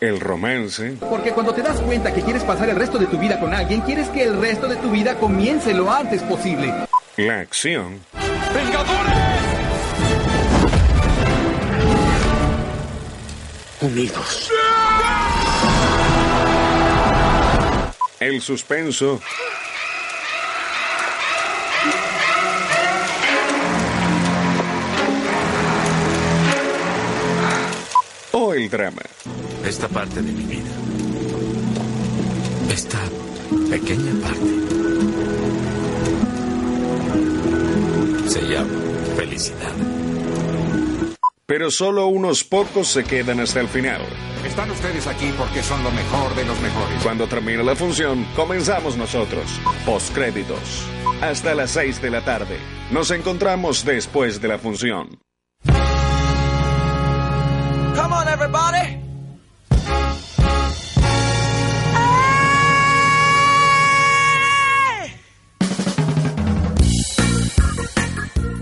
el romance, Porque cuando te das cuenta que quieres pasar el resto de tu vida con alguien, quieres que el resto de tu vida comience lo antes posible. la acción, Unidos. el suspenso o el drama. Esta parte de mi vida. Esta pequeña parte. Se llama felicidad. Pero solo unos pocos se quedan hasta el final. Están ustedes aquí porque son lo mejor de los mejores. Cuando termine la función, comenzamos nosotros. Postcréditos. Hasta las 6 de la tarde. Nos encontramos después de la función. Come on, everybody.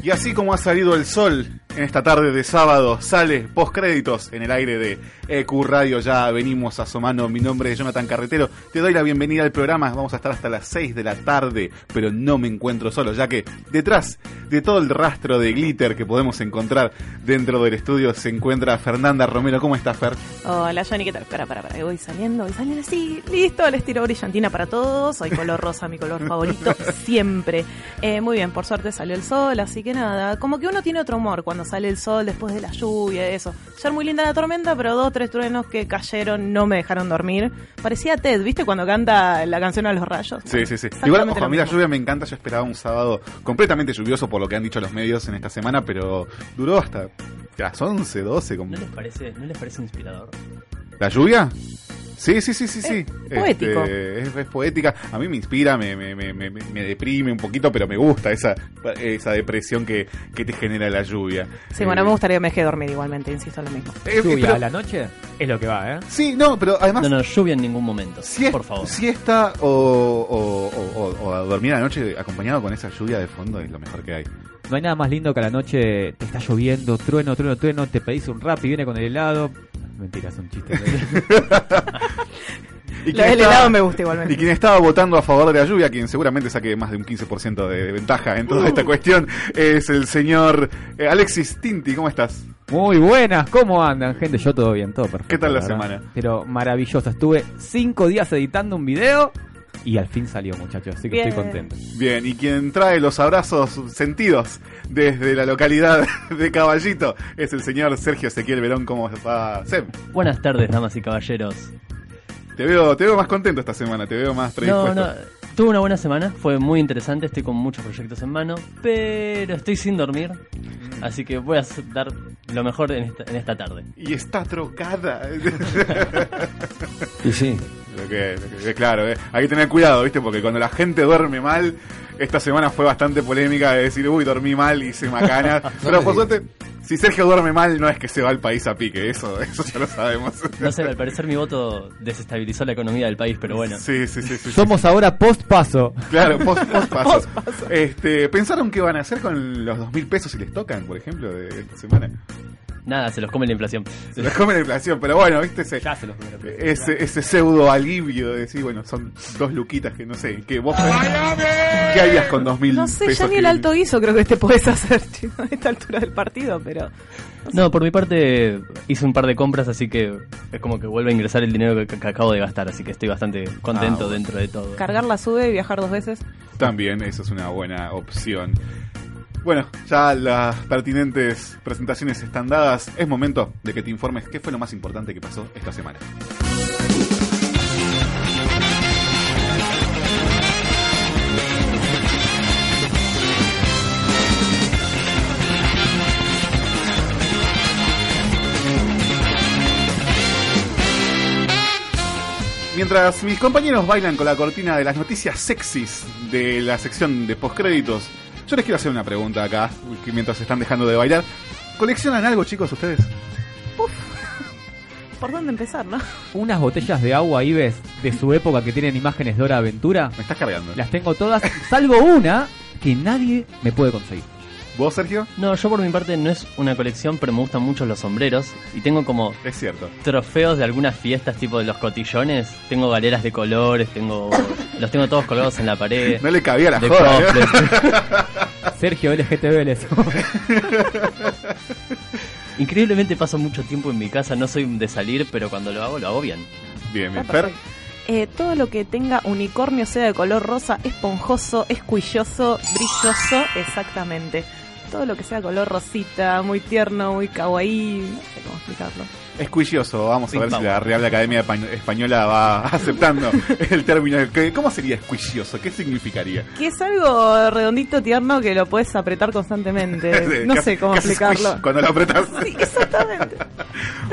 Y así como ha salido el sol en esta tarde de sábado, sale postcréditos en el aire de EQ Radio. Ya venimos asomando. Mi nombre es Jonathan Carretero. Te doy la bienvenida al programa. Vamos a estar hasta las 6 de la tarde, pero no me encuentro solo, ya que detrás de todo el rastro de glitter que podemos encontrar dentro del estudio se encuentra Fernanda Romero. ¿Cómo estás, Fer? Hola, Johnny, ¿qué tal? Espera, espera, espera. Voy saliendo, voy saliendo así. Listo, les tiro brillantina para todos. Soy color rosa, mi color favorito siempre. Eh, muy bien, por suerte salió el sol, así que nada. Como que uno tiene otro humor cuando sale el sol después de la lluvia eso. Ayer muy linda la tormenta, pero dos, tres truenos que cayeron no me dejaron dormir. Parecía Ted, ¿viste? Cuando canta la canción a los rayos. Sí, sí, sí. Igual, ojo, a mí la lluvia me encanta. Yo esperaba un sábado completamente lluvioso por lo que han dicho los medios en esta semana, pero duró hasta las 11, 12. Como... ¿No les parece, ¿no les parece inspirador? ¿La lluvia? Sí, sí, sí, sí, sí. poético. Este, es, es poética. A mí me inspira, me, me, me, me- me deprime un poquito, pero me gusta esa, esa depresión que, que te genera la lluvia. Sí, bueno, Eh, me gustaría que me deje dormir igualmente, insisto lo mismo. eh, eh, Lluvia pero- a la noche es lo que va, ¿eh? Sí, no, pero además... No, no, lluvia en ningún momento. Sie- por favor. Siesta o, o, o- o- o a dormir a la noche acompañado con esa lluvia de fondo es lo mejor que hay. No hay nada más lindo que a la noche te está lloviendo, trueno, trueno, trueno, te pedís un rap y viene con el helado. Mentira, es un chiste. Y quien estaba- helado me gusta igualmente. Y quien estaba votando a favor de la lluvia, quien seguramente saque más de un 15% de ventaja en toda Uh. esta cuestión, es el señor eh, Alexis Tinti. ¿Cómo estás? Muy buenas, ¿cómo andan, gente? Yo todo bien, todo perfecto. ¿Qué tal la verdad. semana? Pero maravilloso. Estuve cinco días editando un video y al fin salió, muchachos. Así que Bien. estoy contento. Bien, y quien trae los abrazos sentidos desde la localidad de Caballito es el señor Sergio Ezequiel Verón. ¿Cómo va, Seb? Buenas tardes, damas y caballeros. Te veo, te veo más contento esta semana, te veo más No, predispuesto. no, tuve una buena semana, fue muy interesante, estoy con muchos proyectos en mano, pero estoy sin dormir, así que voy a dar lo mejor en esta, en esta tarde. Y está trocada. Y sí, que, que- claro, eh. hay que tener cuidado, ¿viste? Porque cuando la gente duerme mal, esta semana fue bastante polémica de decir, uy, dormí mal, hice macana. Pero por suerte, si Sergio duerme mal, no es que se va al país a pique, eso, eso ya lo sabemos. no sé, al parecer mi voto desestabilizó la economía del país, pero bueno. Sí, sí, sí, sí. sí. Somos ahora post paso. Claro, post, post paso. Este, ¿Pensaron qué van a hacer con los dos mil pesos si les tocan, por ejemplo, de esta semana? Nada, se los come la inflación. Se les come la inflación, pero bueno, ¿viste? Ese, Ya se los come la inflación. ese, ese pseudo alivio de decir, bueno, son dos luquitas que no sé, que vos ¿Qué harías con dos mil No pesos? sé, ya ni el alto guiso creo que te puedes hacer, chico, a esta altura del partido, pero... No, por mi parte hice un par de compras, así que es como que vuelve a ingresar el dinero que, que acabo de gastar, así que estoy bastante contento Ah, bueno. dentro de todo. Cargar la sube y viajar dos veces. También, eso es una buena opción. Bueno, ya las pertinentes presentaciones están dadas. Es momento de que te informes qué fue lo más importante que pasó esta semana. Mientras mis compañeros bailan con la cortina de las noticias sexys de la sección de postcréditos, yo les quiero hacer una pregunta acá, que mientras están dejando de bailar. ¿Coleccionan algo, chicos, ustedes? ¿Por dónde empezar, no? Unas botellas de agua Ives de su época que tienen imágenes de Hora Aventura. Me estás cargando. Las tengo todas, salvo una que nadie me puede conseguir. ¿Vos, Sergio? No, yo por mi parte no es una colección, pero me gustan mucho los sombreros. Y tengo como Es cierto. trofeos de algunas fiestas, tipo de los cotillones. Tengo galeras de colores, tengo los tengo todos colgados en la pared. No le cabía la de joda, ¿eh? cosplay. Sergio LGTB les Increíblemente paso mucho tiempo en mi casa, no soy de salir, pero cuando lo hago, lo hago bien. Bien, bien. Fer. Eh, todo lo que tenga unicornio sea de color rosa, esponjoso, escuilloso, brilloso, exactamente. Todo lo que sea color rosita, muy tierno, muy kawaii, no sé cómo explicarlo. Escuilloso. Vamos a ver si la Real Academia Espa- Española va aceptando el término. ¿Qué- ¿Cómo sería escuilloso? ¿Qué significaría? Que es algo redondito, tierno, que lo puedes apretar constantemente. No sé cómo explicarlo. Cuando lo apretas. Sí, exactamente.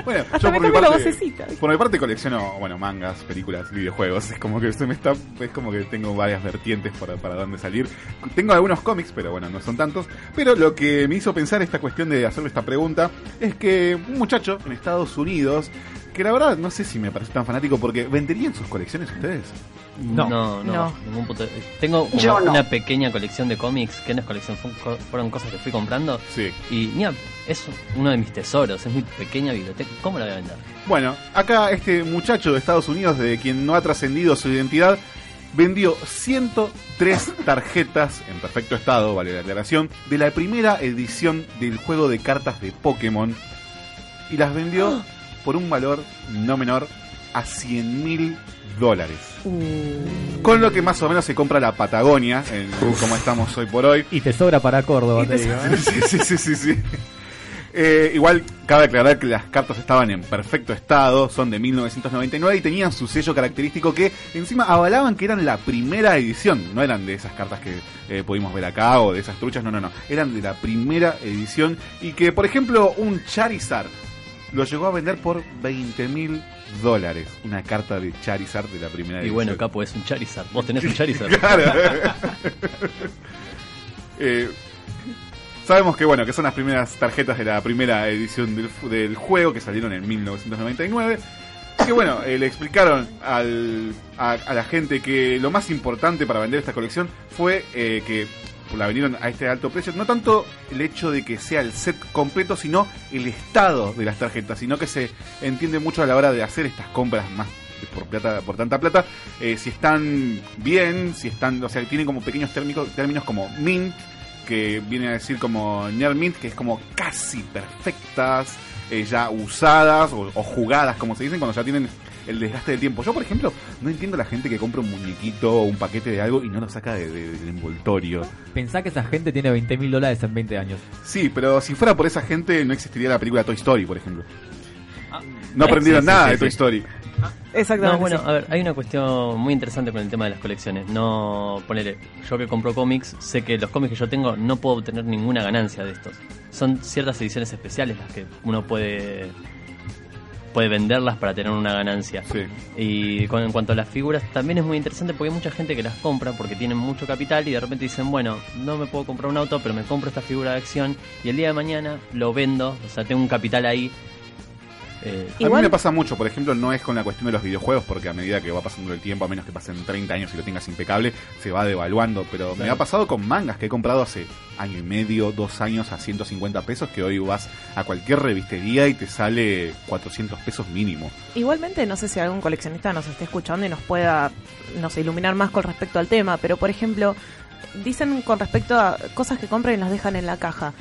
Bueno, Hasta yo por mi, parte, vocecita. por mi parte colecciono, bueno, mangas, películas, videojuegos. Es como que se me está, es como que tengo varias vertientes para, para dónde salir. Tengo algunos cómics, pero bueno, no son tantos. Pero lo que me hizo pensar esta cuestión de hacerle esta pregunta es que un muchacho en Estados Unidos, que la verdad no sé si me parece tan fanático porque venderían sus colecciones ustedes. No, no, No. ningún puto- Tengo como Yo no. una pequeña colección de cómics, que no es colección, fue- co- fueron cosas que fui comprando. Sí. Y mira, es uno de mis tesoros, es mi pequeña biblioteca. ¿Cómo la voy a vender? Bueno, acá este muchacho de Estados Unidos, de quien no ha trascendido su identidad, vendió 103 tarjetas en perfecto estado, vale la aclaración, de la primera edición del juego de cartas de Pokémon y las vendió por un valor no menor a 100 mil dólares. Con lo que más o menos se compra la Patagonia, en, como estamos hoy por hoy. Y te sobra para Córdoba, te digo. ¿eh? Sí, sí, sí, sí, sí. Eh, igual cabe aclarar que las cartas estaban en perfecto estado, son de 1999 y tenían su sello característico que encima avalaban que eran la primera edición, no eran de esas cartas que eh, pudimos ver acá o de esas truchas, no, no, no, eran de la primera edición y que por ejemplo un Charizard lo llegó a vender por 20 mil dólares, una carta de Charizard de la primera Y edición. bueno, Capo es un Charizard. Vos tenés un Charizard. Claro. Eh, sabemos que bueno que son las primeras tarjetas de la primera edición del, juego que salieron en 1999. Que bueno, eh, le explicaron al- a, a la gente que lo más importante para vender esta colección fue eh, que la vendieron a este alto precio. No tanto el hecho de que sea el set completo, sino el estado de las tarjetas, sino que se entiende mucho a la hora de hacer estas compras más por plata por tanta plata eh, si están bien si están o sea tienen como pequeños térmicos, términos como mint que viene a decir como near mint que es como casi perfectas eh, ya usadas o, o jugadas como se dicen cuando ya tienen el desgaste del tiempo yo por ejemplo no entiendo a la gente que compra un muñequito o un paquete de algo y no lo saca de- de- del envoltorio Pensá que esa gente tiene 20 mil dólares en 20 años. sí pero si fuera por esa gente no existiría la película Toy Story por ejemplo no Ah, aprendieron sí, sí, nada sí, de Toy. Story Exactamente. No, bueno, a ver, hay una cuestión muy interesante con el tema de las colecciones. No, ponele, yo que compro cómics, sé que los cómics que yo tengo no puedo obtener ninguna ganancia de estos. Son ciertas ediciones especiales las que uno puede puede venderlas para tener una ganancia. sí Y con, en cuanto a las figuras, también es muy interesante porque hay mucha gente que las compra porque tienen mucho capital y de repente dicen, bueno, no me puedo comprar un auto, pero me compro esta figura de acción y el día de mañana lo vendo, o sea, tengo un capital ahí. Eh, A mí me pasa mucho, por ejemplo, no es con la cuestión de los videojuegos, porque a medida que va pasando el tiempo, a menos que pasen 30 años y lo tengas impecable, se va devaluando. Pero me ha pasado con mangas que he comprado hace año y medio, dos años a 150 pesos, que hoy vas a cualquier revistería y te sale 400 pesos mínimo. Igualmente, no sé si algún coleccionista nos esté escuchando y nos pueda, no sé, iluminar más con respecto al tema, pero por ejemplo, dicen con respecto a cosas que compran y las dejan en la caja.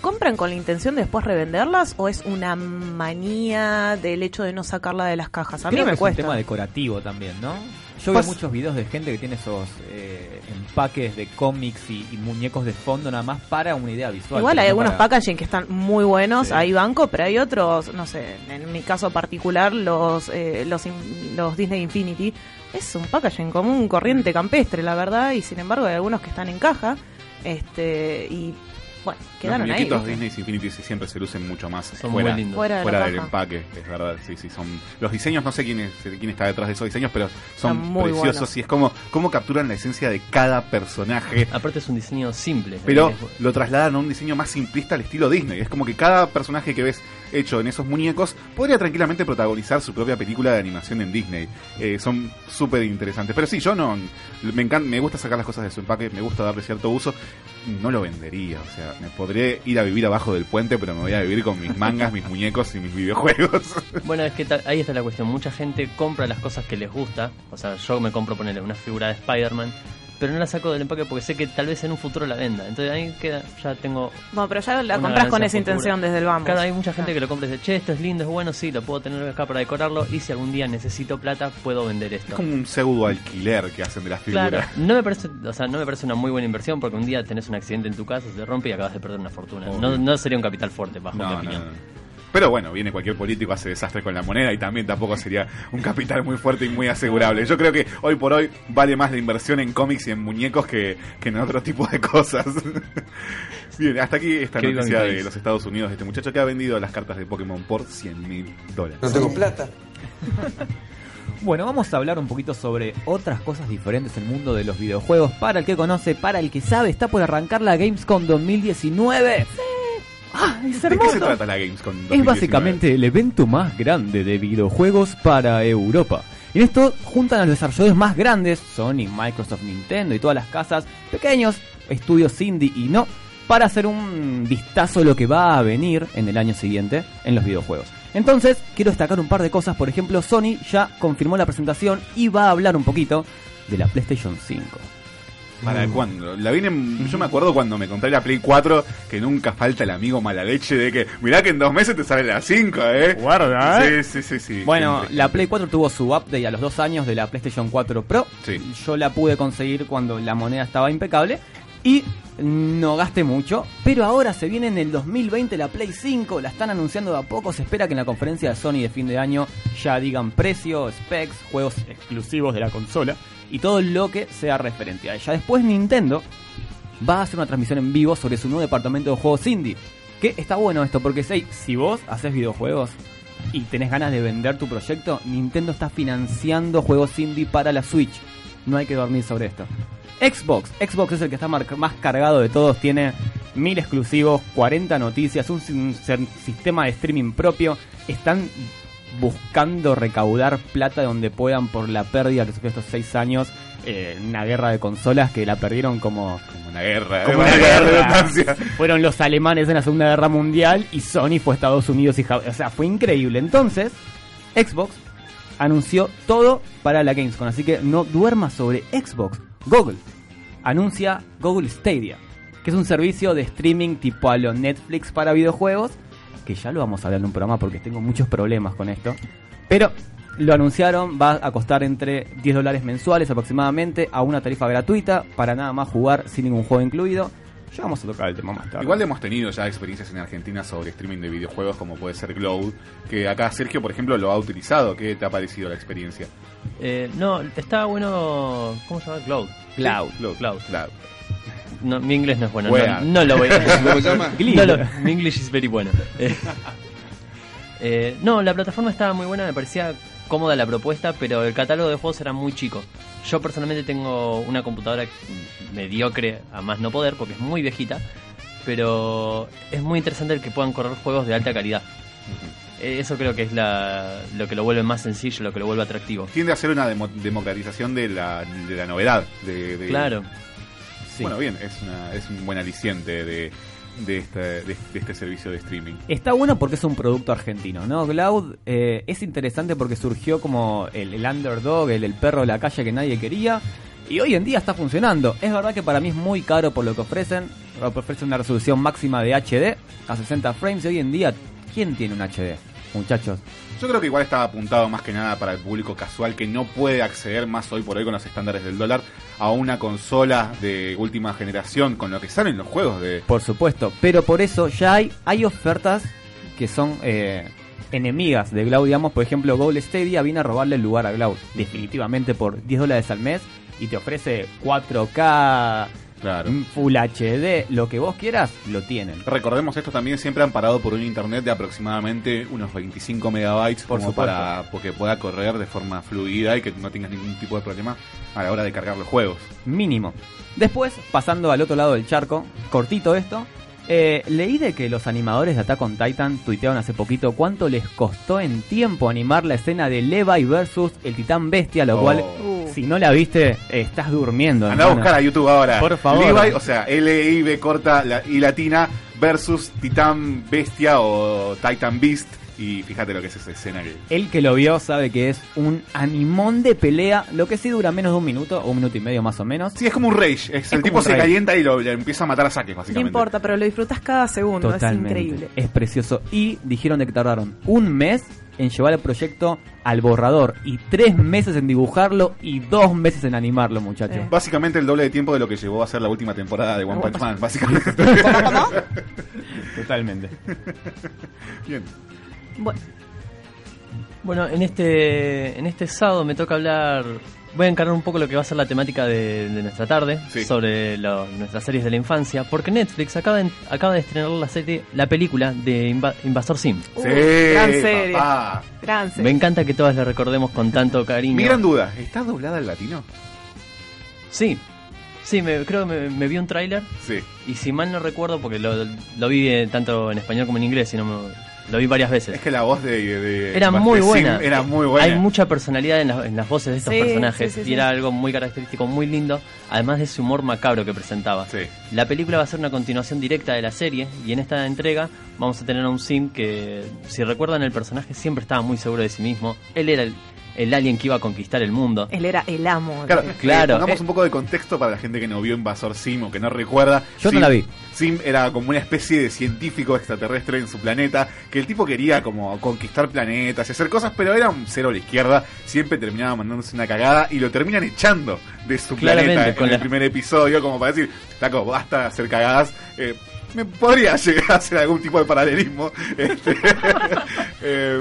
¿Compran con la intención de después revenderlas o es una manía del hecho de no sacarla de las cajas? A mí Creo que me es cuesta. un tema decorativo también, ¿no? Yo veo muchos videos de gente que tiene esos eh, empaques de cómics y, y muñecos de fondo nada más para una idea visual. Igual hay no algunos para- packaging que están muy buenos, Sí. hay banco, pero hay otros, no sé, en mi caso particular, los, eh, los, los Disney Infinity, es un packaging común, corriente, campestre, la verdad, y sin embargo hay algunos que están en caja, este, y Bueno, Los quedaron ahí. muñequitos ¿viste? Disney Infinity siempre se lucen mucho más Son fuera, muy. Fuera fuera del empaque, es verdad. Sí, sí, son los diseños, no sé quién, es, quién está detrás de esos diseños, pero son preciosos buenos. y es como cómo capturan la esencia de cada personaje. Aparte es un diseño simple. Pero lo trasladan a un diseño más simplista al estilo Disney. Es como que cada personaje que ves hecho en esos muñecos podría tranquilamente protagonizar su propia película de animación en Disney. Eh, son súper interesantes. Pero sí, yo no. Me, encanta, me gusta sacar las cosas de su empaque, me gusta darle cierto uso. No lo vendería. O sea, me podré ir a vivir abajo del puente, pero me voy a vivir con mis mangas, mis muñecos y mis videojuegos. Bueno, es que ahí está la cuestión. Mucha gente compra las cosas que les gusta. O sea, yo me compro ponerle una figura de Spider-Man, pero no la saco del empaque porque sé que tal vez en un futuro la venda. Entonces ahí queda, ya tengo. Bueno, pero ya la compras con esa futura. intención desde el vamos. Claro, hay mucha gente Ah. que lo compra y dice, che, esto es lindo, es bueno, sí, lo puedo tener acá para decorarlo. Y si algún día necesito plata, puedo vender esto. Es como un pseudo alquiler que hacen de las figuras. Claro, no me parece, o sea, no me parece una muy buena inversión porque un día tenés un accidente en tu casa, se rompe y acabas de perder una fortuna. No, no sería un capital fuerte, bajo mi No, no, opinión. no. Pero bueno, viene cualquier político, hace desastre con la moneda y también tampoco sería un capital muy fuerte y muy asegurable. Yo creo que hoy por hoy vale más la inversión en cómics y en muñecos que, que en otro tipo de cosas. Bien, hasta aquí esta noticia de los Estados Unidos este muchacho que ha vendido las cartas de Pokémon por 100 mil dólares. No tengo plata. Bueno, vamos a hablar un poquito sobre otras cosas diferentes en el mundo de los videojuegos. Para el que conoce, para el que sabe, está por arrancar la Gamescom 2019. ¡Ah, es ¿De qué se trata la Gamescom? Es 2019? básicamente el evento más grande de videojuegos para Europa. En esto juntan a los desarrolladores más grandes, Sony, Microsoft, Nintendo y todas las casas, pequeños estudios indie y no, para hacer un vistazo a lo que va a venir en el año siguiente en los videojuegos. Entonces, quiero destacar un par de cosas. Por ejemplo, Sony ya confirmó la presentación y va a hablar un poquito de la PlayStation 5. ¿Para cuándo? La vine, yo me acuerdo cuando me compré la Play 4 que nunca falta el amigo mala leche de que mirá que en dos meses te sale la 5, ¿eh? Guarda, ¿eh? Sí, sí, sí, sí. Bueno, Siempre. la Play 4 tuvo su update a los dos años de la PlayStation 4 Pro. Sí. Yo la pude conseguir cuando la moneda estaba impecable. Y no gasté mucho. Pero ahora se viene en el 2020 la Play 5. La están anunciando de a poco. Se espera que en la conferencia de Sony de fin de año ya digan precio, specs, juegos exclusivos de la consola. Y todo lo que sea referente a ella. Después Nintendo va a hacer una transmisión en vivo sobre su nuevo departamento de juegos indie. Que está bueno esto, porque si, si vos haces videojuegos y tenés ganas de vender tu proyecto, Nintendo está financiando juegos indie para la Switch. No hay que dormir sobre esto. Xbox, Xbox es el que está más cargado de todos, tiene mil exclusivos, 40 noticias, un, sistema de streaming propio. Están buscando recaudar plata donde puedan por la pérdida que sufrió estos 6 años. eh, una guerra de consolas que la perdieron como Como una guerra, como Una guerra. Fueron los alemanes en la Segunda Guerra Mundial y Sony fue Estados Unidos y Japón. O sea, fue increíble. Entonces, Xbox anunció todo para la Gamescom. Así que no duermas sobre Xbox. Google anuncia Google Stadia, que es un servicio de streaming tipo a lo Netflix para videojuegos. Que ya lo vamos a hablar en un programa porque tengo muchos problemas con esto. Pero lo anunciaron, va a costar entre 10 dólares mensuales aproximadamente a una tarifa gratuita para nada más jugar sin ningún juego incluido. Ya vamos a tocar el tema más tarde. Igual hemos tenido ya experiencias en Argentina sobre streaming de videojuegos como puede ser Glow, que acá Sergio, por ejemplo, lo ha utilizado. ¿Qué te ha parecido la experiencia? Eh, no, está bueno. ¿Cómo se llama? Cloud. Cloud. Glow. Cloud. Cloud. No, mi inglés no es bueno. No, no lo voy a ¿Cómo se llama? No lo- mi English is very bueno. Eh, eh, no, la plataforma estaba muy buena, me parecía cómoda la propuesta, pero el catálogo de juegos era muy chico. Yo personalmente tengo una computadora mediocre a más no poder porque es muy viejita, pero es muy interesante el que puedan correr juegos de alta calidad. Eh, Eso creo que es la, lo que lo vuelve más sencillo, lo que lo vuelve atractivo. Tiende a ser una demo- democratización de la, de la novedad. De, de- Claro. Sí. Bueno, bien, es, una, es un buen aliciente de, de, este, de, este servicio de streaming. Está bueno porque es un producto argentino, ¿no? Cloud eh, es interesante porque surgió como el, underdog, el, el perro de la calle que nadie quería. Y hoy en día está funcionando. Es verdad que para mí es muy caro por lo que ofrecen. Ofrecen una resolución máxima de HD a 60 frames. Y hoy en día, ¿quién tiene un HD? Muchachos. Yo creo que igual está apuntado más que nada para el público casual que no puede acceder más hoy por hoy con los estándares del dólar a una consola de última generación con lo que salen los juegos de... Por supuesto. Pero por eso ya hay, hay ofertas que son eh, enemigas de Cloud. Digamos, por ejemplo, Google Stadia viene a robarle el lugar a Cloud. Definitivamente por 10 dólares al mes. Y te ofrece 4K Claro. Full HD, lo que vos quieras, lo tienen. Recordemos, esto también siempre han parado por un internet de aproximadamente unos 25 megabytes Por como para porque pueda correr de forma fluida y que no tengas ningún tipo de problema a la hora de cargar los juegos. Mínimo. Después, pasando al otro lado del charco, cortito esto. Eh, leí de que los animadores de Attack on Titan tuitearon hace poquito cuánto les costó en tiempo animar la escena de Levi versus el titán bestia, lo Oh. cual, Uh. si no la viste, estás durmiendo. Anda a buscar a YouTube ahora. Por favor. Levi, o sea, L-I-B corta la- y latina versus Titán Bestia o Titan Beast. Y fíjate lo que es esa escena que... El que lo vio sabe que es un animón de pelea, lo que sí dura menos de un minuto, o un minuto y medio más o menos. Sí, es como un rage. Es, el tipo se rage. calienta y lo, le empieza a matar a saques, No básicamente. importa, pero lo disfrutas cada segundo, es increíble. Es precioso. Y dijeron de que tardaron un mes en llevar el proyecto al borrador y tres meses en dibujarlo y dos meses en animarlo, muchachos. Eh. Básicamente el doble de tiempo de lo que llevó a ser la última temporada de One Punch Man, básicamente. Totalmente. Bien. Bueno, Bueno, en este, en este sábado me toca hablar. Voy a encargar un poco lo que va a ser la temática de, de nuestra tarde Sí. sobre lo- nuestras series de la infancia, porque Netflix acaba de, acaba de estrenar la serie, la película de Inva- Invasor Sim. uh, Sí, gran serie. papá. Gran serie. Me encanta que todas la recordemos con tanto cariño. Mi gran duda, ¿está doblada al latino? Sí, sí, me, creo que me, me vi un tráiler Sí. y si mal no recuerdo, porque lo, lo vi eh, tanto en español como en inglés, y no me- lo vi varias veces. Es que la voz de... de- Era muy Sim buena. Era muy buena. Hay mucha personalidad en, la- en las voces de estos Sí, personajes sí, sí, y sí. era algo muy característico, muy lindo, además de ese humor macabro que presentaba. Sí. La película va a ser una continuación directa de la serie y en esta entrega vamos a tener a un Sim que, si recuerdan, el personaje siempre estaba muy seguro de sí mismo. Él era el, el alien que iba a conquistar el mundo. Él era el amo. Claro, de- Claro. eh, pongamos Eh. un poco de contexto para la gente que no vio Invasor Sim o que no recuerda. Yo no Sim- la vi. Sim era como una especie de científico extraterrestre en su planeta, que el tipo quería como conquistar planetas y hacer cosas, pero era un cero a la izquierda, siempre terminaba mandándose una cagada y lo terminan echando de su Claramente, planeta con en el primer episodio, como para decir, taco, basta de hacer cagadas. eh, me podría llegar a hacer algún tipo de paralelismo. este, eh,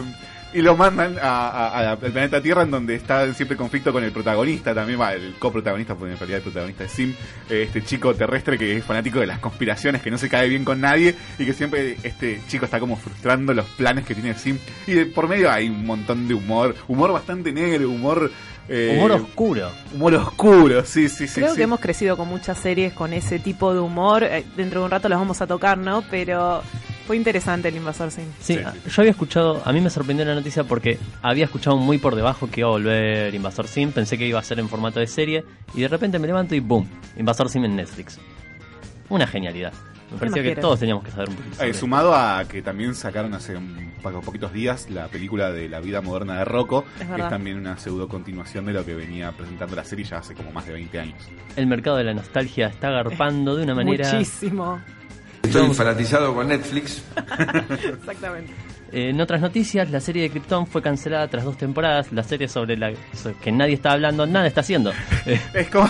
y lo mandan a- a- a- al planeta Tierra en donde está en siempre conflicto con el protagonista también, va, el coprotagonista, porque en realidad el protagonista es Sim, este chico terrestre que es fanático de las conspiraciones, que no se cae bien con nadie y que siempre este chico está como frustrando los planes que tiene Sim. Y de- por medio hay un montón de humor, humor bastante negro, humor... eh, Humor oscuro. Humor oscuro, sí, sí, sí. Creo sí. que hemos crecido con muchas series con ese tipo de humor. Eh, Dentro de un rato las vamos a tocar, ¿no? Pero fue interesante el Invasor Sim. Sí, Sí. yo había escuchado, a mí me sorprendió la noticia porque había escuchado muy por debajo que iba a volver Invasor Sim, pensé que iba a ser en formato de serie y de repente me levanto y boom, Invasor Sim en Netflix. Una genialidad. Me parecía que quieres? todos teníamos que saber un poquito. Eh, sumado a que también sacaron hace un pa- poquitos días la película de la vida moderna de Rocco, Es que es también una pseudo continuación de lo que venía presentando la serie ya hace como más de 20 años. El mercado de la nostalgia está agarpando de una manera... Muchísimo. Estoy fanatizado con Netflix. Exactamente. Eh, en otras noticias, la serie de Krypton fue cancelada tras dos temporadas. La serie sobre la que nadie está hablando, nada está haciendo. Eh, Es como.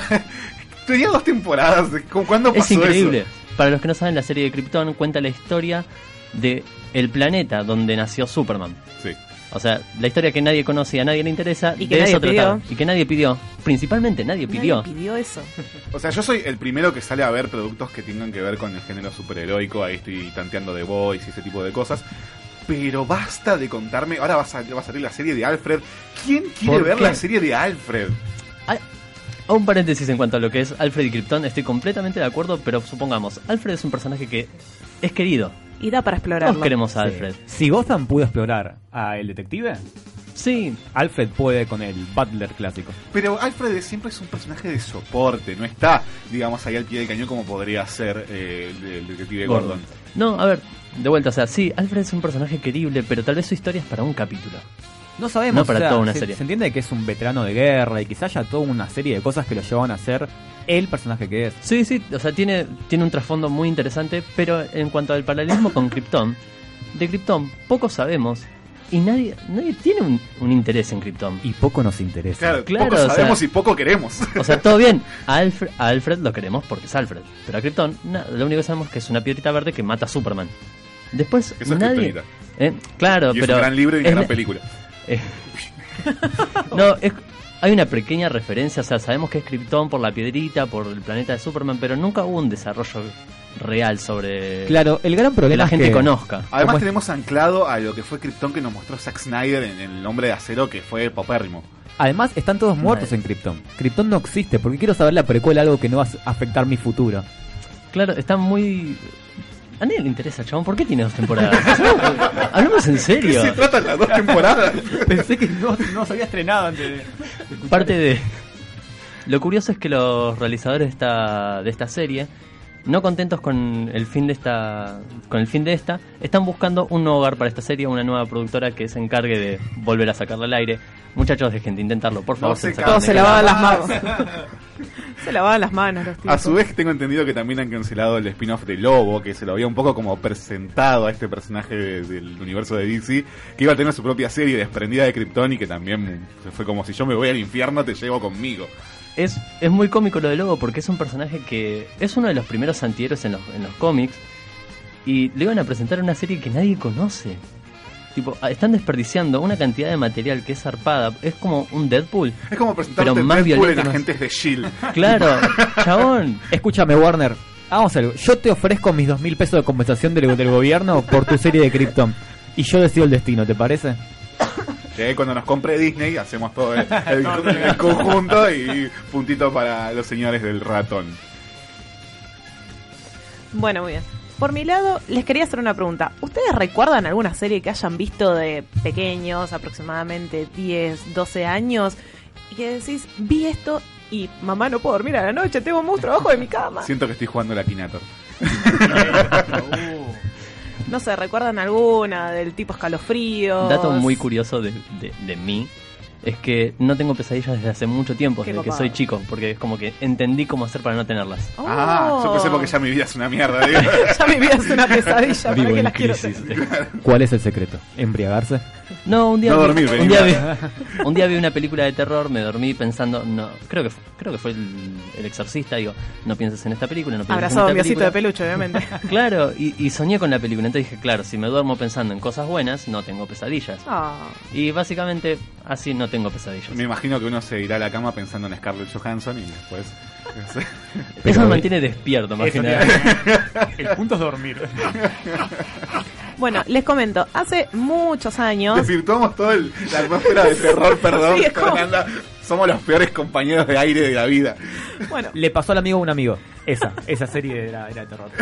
Tenía dos temporadas. ¿cu- ¿Cuándo pasó es increíble. eso? Para los que no saben, la serie de Krypton cuenta la historia de el planeta donde nació Superman. Sí. O sea, la historia que nadie conoce y a nadie le interesa, Y que de nadie eso trataba. pidió. Y que nadie pidió. Principalmente nadie pidió. Nadie pidió eso. O sea, yo soy el primero que sale a ver productos que tengan que ver con el género superheroico. Ahí estoy tanteando The Boys y ese tipo de cosas. Pero basta de contarme. Ahora va a, sal- va a salir la serie de Alfred. ¿Quién quiere ¿Por ver qué? la serie de Alfred? Un paréntesis en cuanto a lo que es Alfred y Krypton, estoy completamente de acuerdo, pero supongamos, Alfred es un personaje que es querido. Y da para explorarlo. Todos queremos a Alfred. Si Gotham pudo explorar a el detective, Sí, Alfred puede con el Butler clásico. Pero Alfred siempre es un personaje de soporte. No está, digamos, ahí al pie del cañón como podría ser eh, el, el detective Gordon. Gordon. No, a ver, de vuelta, o sea, sí, Alfred es un personaje querible, pero tal vez su historia es para un capítulo. No sabemos. No para o sea, toda una se, serie. se entiende que es un veterano de guerra y quizá haya toda una serie de cosas que lo llevan a ser el personaje que es. Sí, sí, o sea, tiene, tiene un trasfondo muy interesante, pero en cuanto al paralelismo con Krypton, de Krypton poco sabemos y nadie, nadie tiene un, un interés en Krypton. Y poco nos interesa. Claro, Claro, poco o sea- sabemos y poco queremos. O sea, todo bien, a Alfred, a Alfred lo queremos porque es Alfred, pero a Krypton, lo único que sabemos es que es una piedrita verde que mata a Superman. Después, Eso es nadie... Kryptonita. Eh, claro, y es pero... un gran libro y una es gran la- película. Eh, no, es, hay una pequeña referencia, o sea, sabemos que es Krypton por la piedrita, por el planeta de Superman, pero nunca hubo un desarrollo real sobre Claro, el gran que problema la es gente que- conozca. Además tenemos anclado a lo que fue Krypton que nos mostró Zack Snyder en El Hombre de Acero, que fue popérrimo. Además, están todos muertos en Krypton. Krypton no existe, porque quiero saber la precuela, algo que no va a afectar mi futuro. Claro, está muy... A nadie le interesa, chabón, ¿por qué tiene dos temporadas? Hablamos en serio. Se tratan las dos temporadas. Pensé que no, no se había estrenado antes de... Parte de... Lo curioso es que los realizadores de esta, de esta serie, no contentos con el fin de esta, con el fin de esta, están buscando un nuevo hogar para esta serie, una nueva productora que se encargue de volver a sacarla al aire. Muchachos, dejen de intentarlo, por favor. No se lavaban las manos. se lavaban las manos los tipos. A su vez tengo entendido que también han cancelado el spin-off de Lobo, que se lo había un poco como presentado a este personaje de- del universo de DC, que iba a tener su propia serie desprendida de Krypton y que también se fue como si yo me voy al infierno te llevo conmigo. Es, es muy cómico lo de Lobo porque es un personaje que es uno de los primeros antihéroes en los, en los cómics y le iban a presentar una serie que nadie conoce. Tipo, están desperdiciando una cantidad de material que es zarpada. Es como un Deadpool. Es como presentarte pero más Deadpool violento. en agentes de S.H.I.E.L.D. Claro, chabón. Escúchame, Warner. Vamos a algo. Yo te ofrezco mis dos mil pesos de compensación del, del gobierno por tu serie de Krypton. Y yo decido el destino, ¿te parece? Que ahí cuando nos compre Disney hacemos todo el, el- el conjunto y puntito para los señores del ratón. Bueno, muy bien. Por mi lado, les quería hacer una pregunta. ¿Ustedes recuerdan alguna serie que hayan visto de pequeños, aproximadamente 10, 12 años, y que decís, vi esto y mamá no puedo dormir a la noche, tengo un monstruo abajo de mi cama? Siento que estoy jugando la Akinator. No sé, ¿recuerdan alguna del tipo escalofrío? Dato muy curioso de, de, de mí es que no tengo pesadillas desde hace mucho tiempo, Qué desde que soy chico, porque es como que entendí cómo hacer para no tenerlas. Oh. Ah, yo pensé porque ya mi vida es una mierda. digo. ya mi vida es una pesadilla, ¿para Vivo qué en quiero crisis. tener? ¿Cuál es el secreto? ¿Embriagarse? No, un día, No vi, dormir, un, día vi, un día vi una película de terror, me dormí pensando, no, creo que creo que fue el, el exorcista, digo, no pienses en esta película, no pienses Abrazado a en mi esta osito de película. peluche, obviamente. Claro, y, y soñé con la película, entonces dije, claro, si me duermo pensando en cosas buenas, no tengo pesadillas. Ah. Y básicamente así no tengo pesadillas. Me imagino que uno se irá a la cama pensando en Scarlett Johansson y después. Eso me mantiene despierto, más que nada. El punto es dormir. Bueno, les comento, hace muchos años... Desvirtuamos toda el- la atmósfera de terror, perdón. Sí, es como- Fernanda. Somos los peores compañeros de aire de la vida. Bueno, Le pasó al amigo a un amigo. Esa, esa serie era, era de terror.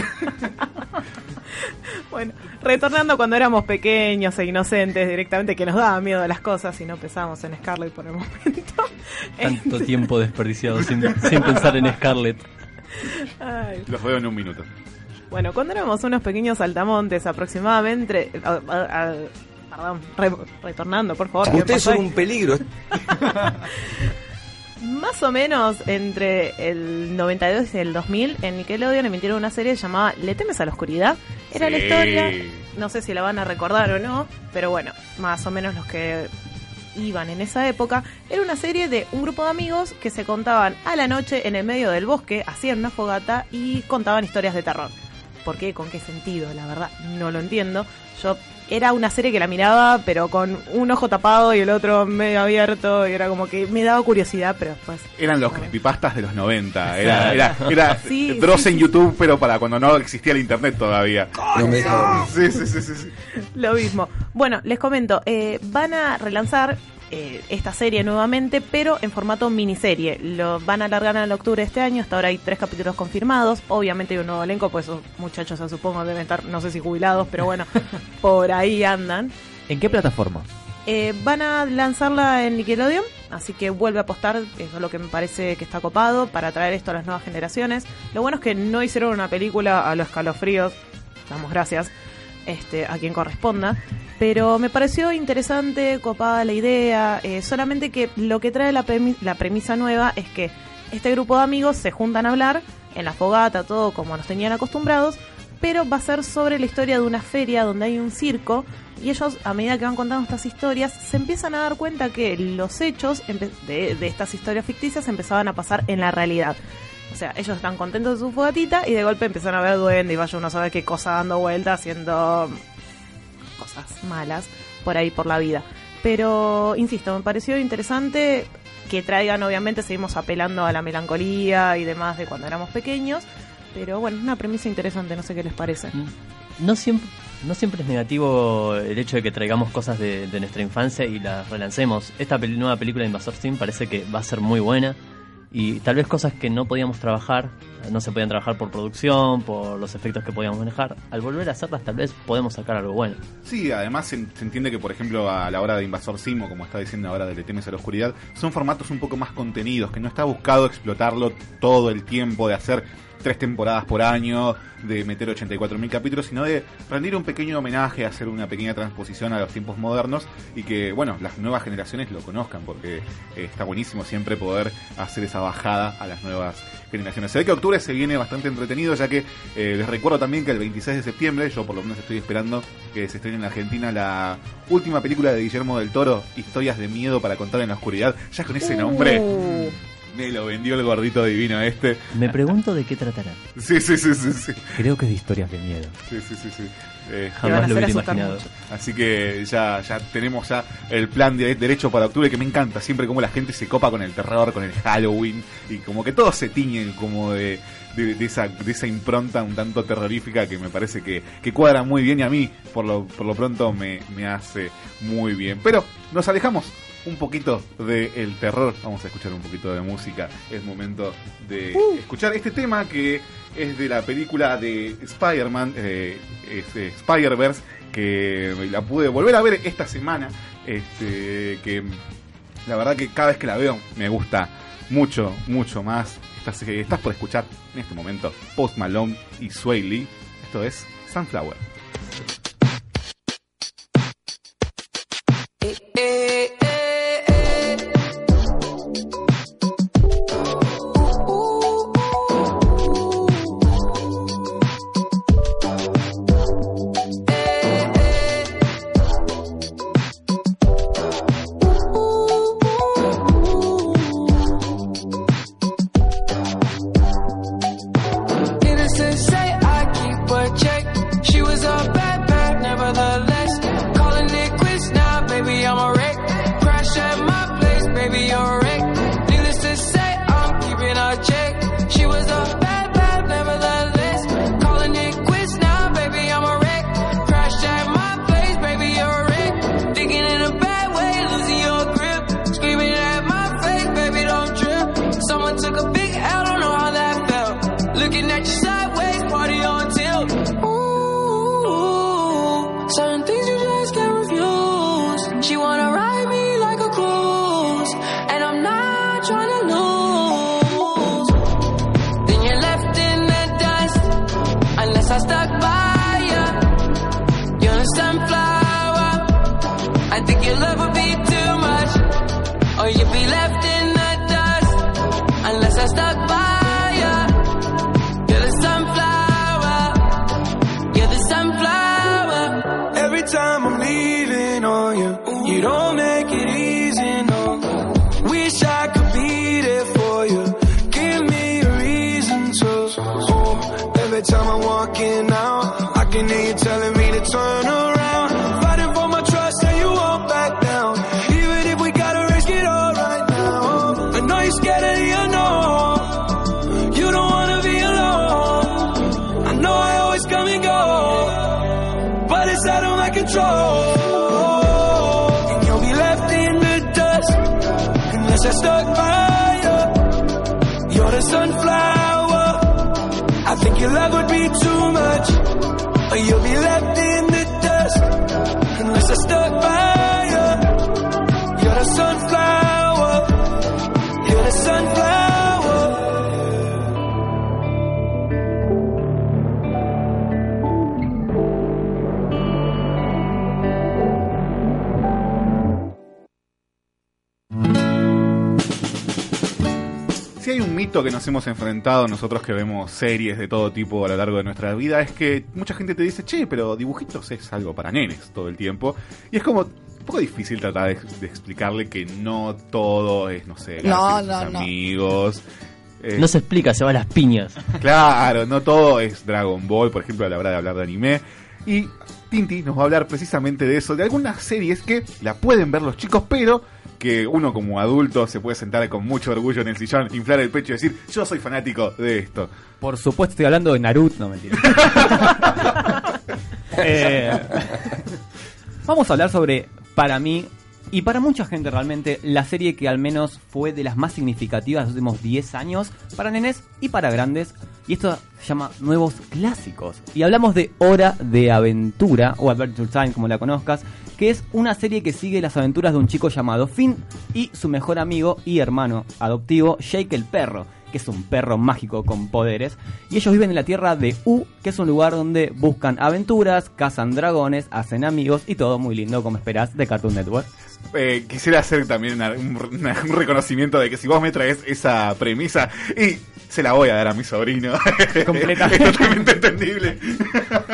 Bueno, retornando cuando éramos pequeños e inocentes directamente, que nos daba miedo las cosas y no pensábamos en Scarlett por el momento. Tanto tiempo desperdiciado sin, sin pensar en Scarlett. Ay. Los veo en un minuto. Bueno, cuando éramos unos pequeños saltamontes aproximadamente... a- a- a- perdón, re- retornando, por favor. ¿qué Ustedes son un peligro. Más o menos entre el 92 y el 2000 en Nickelodeon emitieron una serie llamada ¿Le temes a la oscuridad? Era la historia, no sé si la van a recordar o no, pero bueno, más o menos los que iban en esa época, era una serie de un grupo de amigos que se contaban a la noche en el medio del bosque, hacían una fogata y contaban historias de terror. ¿Por qué? ¿Con qué sentido? La verdad, no lo entiendo. Yo era una serie que la miraba, pero con un ojo tapado y el otro medio abierto, y era como que me daba curiosidad, pero después Eran los creepypastas de los 90. Era, era, era Sí, Dross sí, en sí. YouTube, pero para cuando no existía el internet todavía. No me sí, sí, sí, sí. Lo mismo. Bueno, les comento, eh, van a relanzar eh, esta serie nuevamente, pero en formato miniserie. Lo van a alargar en octubre de este año, hasta ahora hay tres capítulos confirmados. Obviamente hay un nuevo elenco, pues esos muchachos se supongo deben estar, no sé si jubilados, pero bueno, por ahí andan. ¿En qué plataforma? Eh, van a lanzarla en Nickelodeon, así que vuelve a apostar, eso es lo que me parece que está copado, para traer esto a las nuevas generaciones. Lo bueno es que no hicieron una película a los escalofríos, damos gracias, este, a quien corresponda, pero me pareció interesante, copada la idea, eh, solamente que lo que trae la, premi- la premisa nueva es que este grupo de amigos se juntan a hablar en la fogata, todo como nos tenían acostumbrados, pero va a ser sobre la historia de una feria donde hay un circo y ellos a medida que van contando estas historias se empiezan a dar cuenta que los hechos de, de estas historias ficticias empezaban a pasar en la realidad. O sea, ellos están contentos de su fogatita y de golpe empiezan a ver duende y vaya uno a saber qué cosa dando vuelta haciendo cosas malas por ahí por la vida. Pero, insisto, me pareció interesante. que traigan, obviamente, seguimos apelando a la melancolía y demás de cuando éramos pequeños. Pero bueno, es una premisa interesante, no sé qué les parece. No siempre, no siempre es negativo el hecho de que traigamos cosas de, nuestra infancia y las relancemos. Esta nueva película de Invasor Sim parece que va a ser muy buena y tal vez cosas que no podíamos trabajar, no se podían trabajar por producción, por los efectos que podíamos manejar, al volver a hacerlas tal vez podemos sacar algo bueno. Sí, además se, se entiende que, por ejemplo, a la hora de Invasor Sim, o como está diciendo ahora de Le temes a la oscuridad, son formatos un poco más contenidos, que no está buscado explotarlo todo el tiempo, de hacer tres temporadas por año, de meter 84.000 capítulos, sino de rendir un pequeño homenaje, hacer una pequeña transposición a los tiempos modernos y que, bueno, las nuevas generaciones lo conozcan, porque eh, está buenísimo siempre poder hacer esa bajada a las nuevas generaciones. Se ve que octubre se viene bastante entretenido, ya que eh, les recuerdo también que el 26 de septiembre, yo por lo menos estoy esperando que se estrene en Argentina la última película de Guillermo del Toro, Historias de Miedo para contar en la oscuridad. Ya con ese nombre, Uh, me lo vendió el gordito divino este. Me pregunto de qué tratará. Sí, sí, sí, sí, sí. Creo que es de historias de miedo. Sí, sí, sí, sí. Eh, Jamás lo hubiera imaginado. mucho. Así que ya, ya tenemos ya el plan de derecho para octubre que me encanta. Siempre como la gente se copa con el terror, con el Halloween y como que todos se tiñen como de, de, de esa, de esa impronta un tanto terrorífica que me parece que, que cuadra muy bien y a mí por lo, por lo pronto me, me hace muy bien. Pero nos alejamos un poquito del terror. Vamos a escuchar un poquito de música. Es momento de escuchar este tema que es de la película de Spider-Man, eh, es, eh, Spider-Verse, que la pude volver a ver esta semana. Este, que la verdad que cada vez que la veo me gusta mucho, mucho más. Estás, eh, estás por escuchar en este momento Post Malone y Sway Lee. Esto es Sunflower. Innocent Que nos hemos enfrentado nosotros que vemos series de todo tipo a lo largo de nuestra vida es que mucha gente te dice, che, pero dibujitos es algo para nenes todo el tiempo. Y es como un poco difícil tratar de, de explicarle que no todo es, no sé, No, no, sus no. amigos. Eh, No se explica, se va a las piñas. Claro, no todo es Dragon Ball, por ejemplo, a la hora de hablar de anime. Y Tinti nos va a hablar precisamente de eso, de algunas series que la pueden ver los chicos, pero que uno como adulto se puede sentar con mucho orgullo en el sillón, inflar el pecho y decir, yo soy fanático de esto. Por supuesto estoy hablando de Naruto, no mentira. Eh, vamos a hablar sobre, para mí, y para mucha gente realmente, la serie que al menos fue de las más significativas de los últimos 10 años para nenes y para grandes. Y esto se llama Nuevos Clásicos. Y hablamos de Hora de Aventura, o Adventure Time como la conozcas, que es una serie que sigue las aventuras de un chico llamado Finn y su mejor amigo y hermano adoptivo, Jake el perro que es un perro mágico con poderes, y ellos viven en la tierra de U, que es un lugar donde buscan aventuras, cazan dragones, hacen amigos y todo muy lindo como esperás de Cartoon Network. Eh, quisiera hacer también un reconocimiento de que si vos me traes esa premisa y se la voy a dar a mi sobrino. Completamente. es totalmente entendible.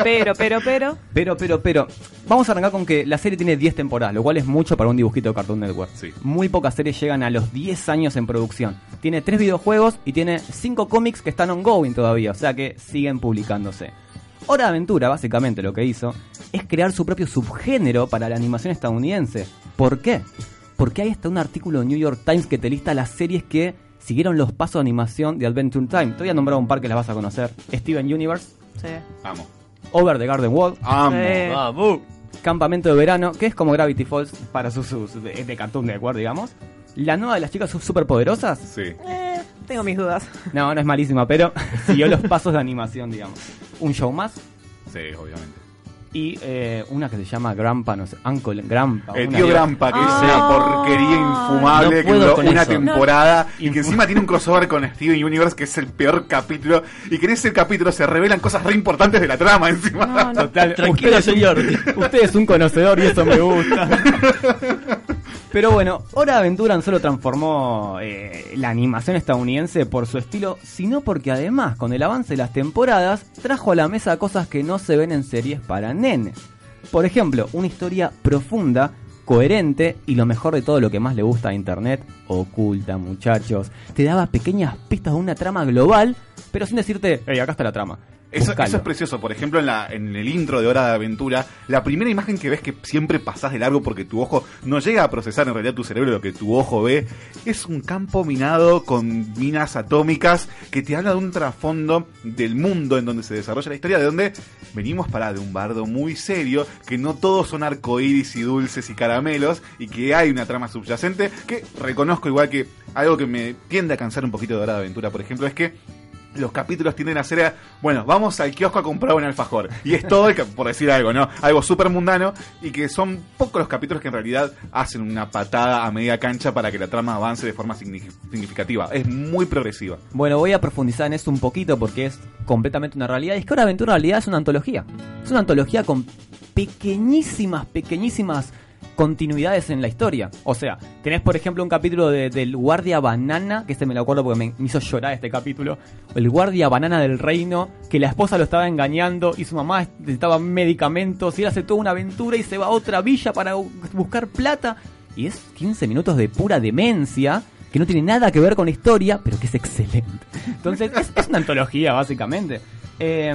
Pero, pero, pero. Pero, pero, pero, vamos a arrancar con que la serie tiene 10 temporadas, lo cual es mucho para un dibujito de Cartoon Network. Muy pocas series llegan a los 10 años en producción. Tiene 3 videojuegos y tiene 5 cómics que están ongoing todavía, o sea que siguen publicándose. Hora de Aventura, básicamente lo que hizo, es crear su propio subgénero para la animación estadounidense. ¿Por qué? Porque hay hasta un artículo de New York Times que te lista las series que siguieron los pasos de animación de Adventure Time. Te voy a nombrar un par que las vas a conocer. Steven Universe, Sí. Vamos. Over the Garden Wall, Amo. Sí. Campamento de Verano, que es como Gravity Falls para sus, sus de, de Cartoon Network, digamos. La nueva de las chicas superpoderosas. Sí. Eh, tengo mis dudas. No, no es malísima, pero siguió los pasos de animación, digamos. Un show más Sí, obviamente. Y eh, una que se llama Grandpa, no sé, Uncle Grandpa. El tío Grampa, que es Ah. una porquería infumable, No que duró una eso. temporada y que encima tiene un crossover con Steven Universe, que es el peor capítulo, y que en ese capítulo se revelan cosas re importantes de la trama encima. No, no. Total, Tranquilo, usted es un- señor. Usted es un conocedor y eso me gusta. Pero bueno, Hora de Aventura no solo transformó eh, la animación estadounidense por su estilo, sino porque además, con el avance de las temporadas, trajo a la mesa cosas que no se ven en series para nenes. Por ejemplo, una historia profunda, coherente y lo mejor de todo lo que más le gusta a Internet, oculta muchachos. Te daba pequeñas pistas de una trama global, pero sin decirte, hey, acá está la trama. Eso, eso es precioso. Por ejemplo, en, la, en el intro de Hora de Aventura, la primera imagen que ves que siempre pasás de largo porque tu ojo no llega a procesar en realidad tu cerebro lo que tu ojo ve, es un campo minado con minas atómicas que te habla de un trasfondo del mundo en donde se desarrolla la historia, de donde venimos para de un bardo muy serio, que no todos son arcoíris y dulces y caramelos, y que hay una trama subyacente que reconozco igual que algo que me tiende a cansar un poquito de Hora de Aventura, por ejemplo, es que los capítulos tienden a ser, a, bueno, vamos al kiosco a comprar un alfajor. Y es todo, por decir algo, ¿no? Algo súper mundano y que son pocos los capítulos que en realidad hacen una patada a media cancha para que la trama avance de forma signi- significativa. Es muy progresiva. Bueno, voy a profundizar en esto un poquito porque es completamente una realidad. Es que Hora de Aventura en realidad es una antología. Es una antología con pequeñísimas, pequeñísimas continuidades en la historia. O sea, tenés por ejemplo un capítulo de- del Guardia Banana, que este me lo acuerdo porque me, hizo llorar este capítulo. El Guardia Banana del Reino, que la esposa lo estaba engañando y su mamá necesitaba medicamentos y él hace toda una aventura y se va a otra villa para bu- buscar plata. Y es 15 minutos de pura demencia que no tiene nada que ver con la historia, pero que es excelente. Entonces, es, es una antología, básicamente. Eh,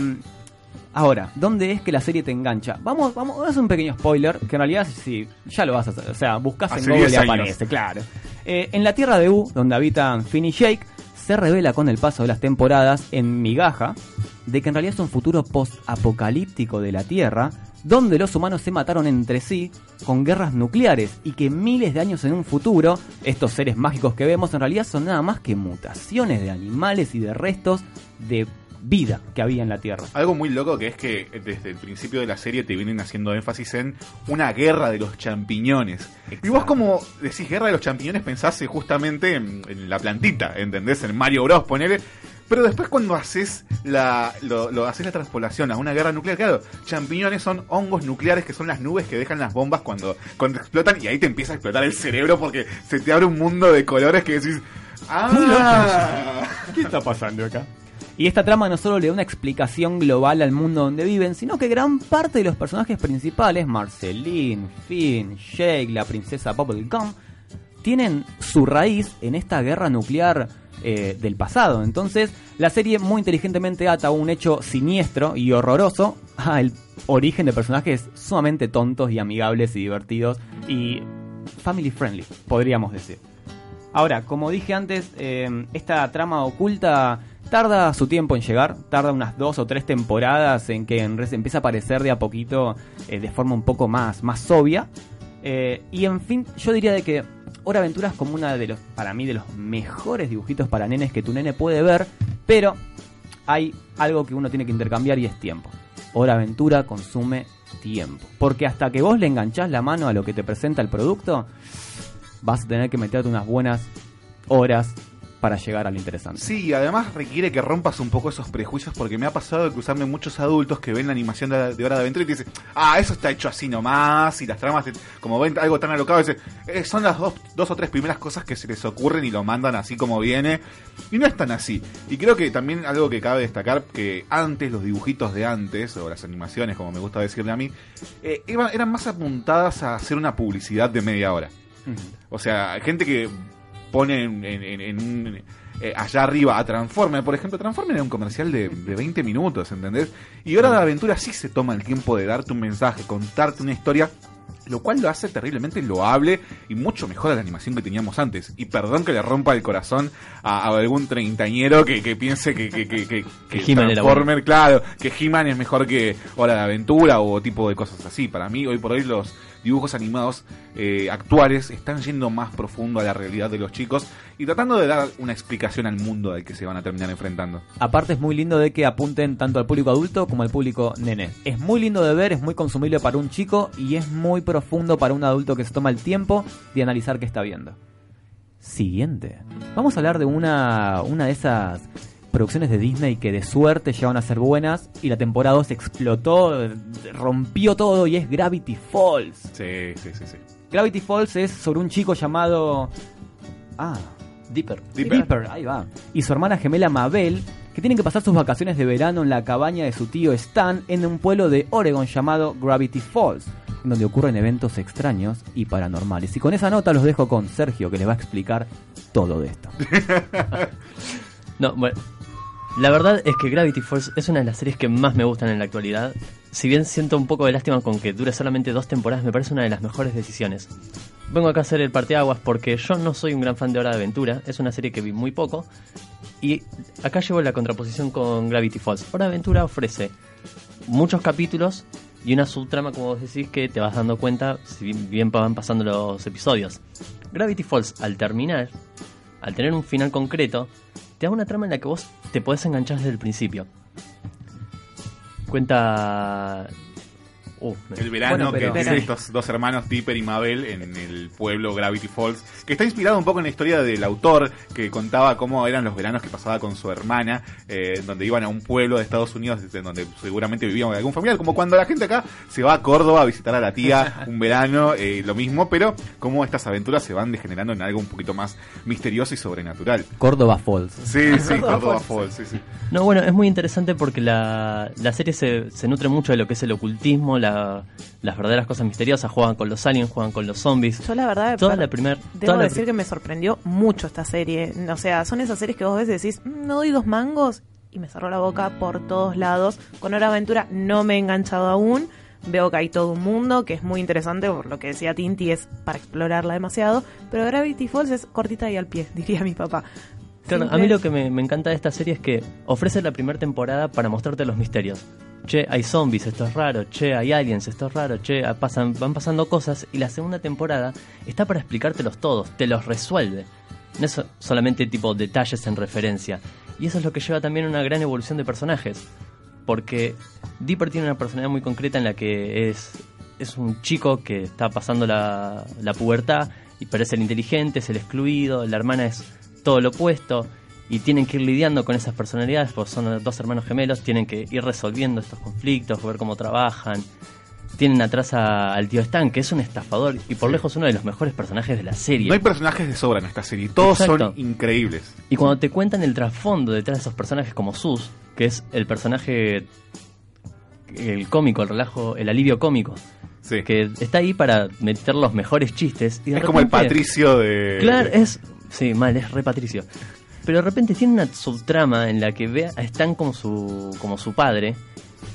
ahora, ¿dónde es que la serie te engancha? Vamos, vamos, vamos a hacer un pequeño spoiler, que en realidad sí, ya lo vas a hacer. O sea, buscas en Google y 10 años. aparece, claro. Eh, en la tierra de U, donde habitan Finn y Jake, se revela con el paso de las temporadas en migaja de que en realidad es un futuro post-apocalíptico de la Tierra, donde los humanos se mataron entre sí con guerras nucleares y que miles de años en un futuro, estos seres mágicos que vemos en realidad son nada más que mutaciones de animales y de restos de vida que había en la Tierra. Algo muy loco que es que desde el principio de la serie te vienen haciendo énfasis en una guerra de los champiñones. Y vos como decís guerra de los champiñones pensás justamente en, en la plantita, ¿entendés? En Mario Bros, ponele. Pero después cuando haces la, lo, lo- haces la transpolación a una guerra nuclear, claro, champiñones son hongos nucleares que son las nubes que dejan las bombas cuando, cuando explotan y ahí te empieza a explotar el cerebro porque se te abre un mundo de colores que decís, ah, ¿Qué está pasando acá? Y esta trama no solo le da una explicación global al mundo donde viven, sino que gran parte de los personajes principales, Marceline, Finn, Jake, la princesa Bubblegum, tienen su raíz en esta guerra nuclear eh, del pasado. Entonces, la serie muy inteligentemente ata un hecho siniestro y horroroso al origen de personajes sumamente tontos y amigables y divertidos. Y family friendly, podríamos decir. Ahora, como dije antes, eh, esta trama oculta tarda su tiempo en llegar, tarda unas dos o tres temporadas en que en empieza a aparecer de a poquito eh, de forma un poco más, más obvia. Eh, y en fin, yo diría de que Hora Aventura es como una de los, para mí, de los mejores dibujitos para nenes que tu nene puede ver, pero hay algo que uno tiene que intercambiar y es tiempo. Hora Aventura consume tiempo. Porque hasta que vos le enganchás la mano a lo que te presenta el producto, vas a tener que meterte unas buenas horas para llegar a lo interesante. Sí, además requiere que rompas un poco esos prejuicios porque me ha pasado de cruzarme muchos adultos que ven la animación de, de Hora de Aventura y te dicen, ah, eso está hecho así nomás, y las tramas, como ven algo tan alocado, dicen, "Eh, son las dos, dos o tres primeras cosas que se les ocurren y lo mandan así como viene, y no es tan así. Y creo que también algo que cabe destacar, que antes los dibujitos de antes, o las animaciones, como me gusta decirle a mí, eh, eran más apuntadas a hacer una publicidad de media hora. O sea, gente que pone en, en- en- un- eh, allá arriba a Transformer, por ejemplo, Transformer era un comercial de, de 20 minutos, ¿entendés? Y Hora de Aventura sí se toma el tiempo de darte un mensaje, contarte una historia, lo cual lo hace terriblemente loable y mucho mejor a la animación que teníamos antes. Y perdón que le rompa el corazón a, a algún treintañero que, que piense que, que, que, que- que Transformer, claro, que He-Man es mejor que Hora de Aventura o tipo de cosas así. Para mí, hoy por hoy, los dibujos animados eh, actuales están yendo más profundo a la realidad de los chicos y tratando de dar una explicación al mundo al que se van a terminar enfrentando. Aparte es muy lindo de que apunten tanto al público adulto como al público nene. Es muy lindo de ver, es muy consumible para un chico y es muy profundo para un adulto que se toma el tiempo de analizar qué está viendo. Siguiente. Vamos a hablar de una, una de esas producciones de Disney que de suerte llegaron a ser buenas y la temporada 2 explotó, rompió todo y es Gravity Falls. Sí, sí, sí, sí. Gravity Falls es sobre un chico llamado... Ah, Dipper. Dipper. ahí va. Y su hermana gemela Mabel, que tienen que pasar sus vacaciones de verano en la cabaña de su tío Stan en un pueblo de Oregon llamado Gravity Falls, en donde ocurren eventos extraños y paranormales. Y con esa nota los dejo con Sergio, que les va a explicar todo de esto. No, bueno. La verdad es que Gravity Falls es una de las series que más me gustan en la actualidad. Si bien siento un poco de lástima con que dure solamente dos temporadas, me parece una de las mejores decisiones. Vengo acá a hacer el parteaguas porque yo no soy un gran fan de Hora de Aventura, es una serie que vi muy poco. Y acá llevo la contraposición con Gravity Falls. Hora de Aventura ofrece muchos capítulos y una subtrama, como vos decís, que te vas dando cuenta si bien- bien van pasando los episodios. Gravity Falls, al terminar, al tener un final concreto, te da una trama en la que vos te podés enganchar desde el principio. Cuenta. Uh, El verano Bueno, pero- que tienen estos dos hermanos, Dipper y Mabel, en el pueblo Gravity Falls, que está inspirado un poco en la historia del autor, que contaba cómo eran los veranos que pasaba con su hermana, eh, donde iban a un pueblo de Estados Unidos, en donde seguramente vivían algún familiar, como cuando la gente acá se va a Córdoba a visitar a la tía un verano, eh, lo mismo, pero como estas aventuras se van degenerando en algo un poquito más misterioso y sobrenatural. Córdoba Falls. Sí, sí, Córdoba. Falls, sí, sí. No, bueno, es muy interesante porque la, la serie se, se nutre mucho de lo que es el ocultismo, la- las verdaderas cosas misteriosas. Juegan con los aliens, juegan con los zombies. Yo la verdad, Toda la primer, debo toda la decir que me sorprendió mucho esta serie. O sea, son esas series que vos ves y decís, "Mm, no doy dos mangos y me cerró la boca por todos lados. Con Hora Aventura no me he enganchado aún. Veo que hay todo un mundo que es muy interesante, por lo que decía Tinti, es para explorarla demasiado. Pero Gravity Falls es cortita y al pie, diría mi papá. Claro, a mí lo que me, me encanta de esta serie es que ofrece la primera temporada para mostrarte los misterios. Che, hay zombies, esto es raro. Che, hay aliens, esto es raro. Che, ah, pasan, van pasando cosas. Y la segunda temporada está para explicártelos todos, te los resuelve. No es so- solamente tipo detalles en referencia. Y eso es lo que lleva también a una gran evolución de personajes. Porque Dipper tiene una personalidad muy concreta en la que es, es un chico que está pasando la, la pubertad, pero es el inteligente, es el excluido, la hermana es todo lo opuesto, y tienen que ir lidiando con esas personalidades, porque son dos hermanos gemelos, tienen que ir resolviendo estos conflictos, ver cómo trabajan. Tienen atrás a- al tío Stan, que es un estafador y por lejos uno de los mejores personajes de la serie. No hay personajes de sobra en esta serie, todos Exacto. son increíbles. Y cuando te cuentan el trasfondo detrás de esos personajes como Sus, que es el personaje, el cómico, el relajo, el alivio cómico, que está ahí para meter los mejores chistes. Y Es como el Patricio de... Claro, es... Sí, mal, es re Patricio. Pero de repente tiene una subtrama en la que ve a Stan como su, como su padre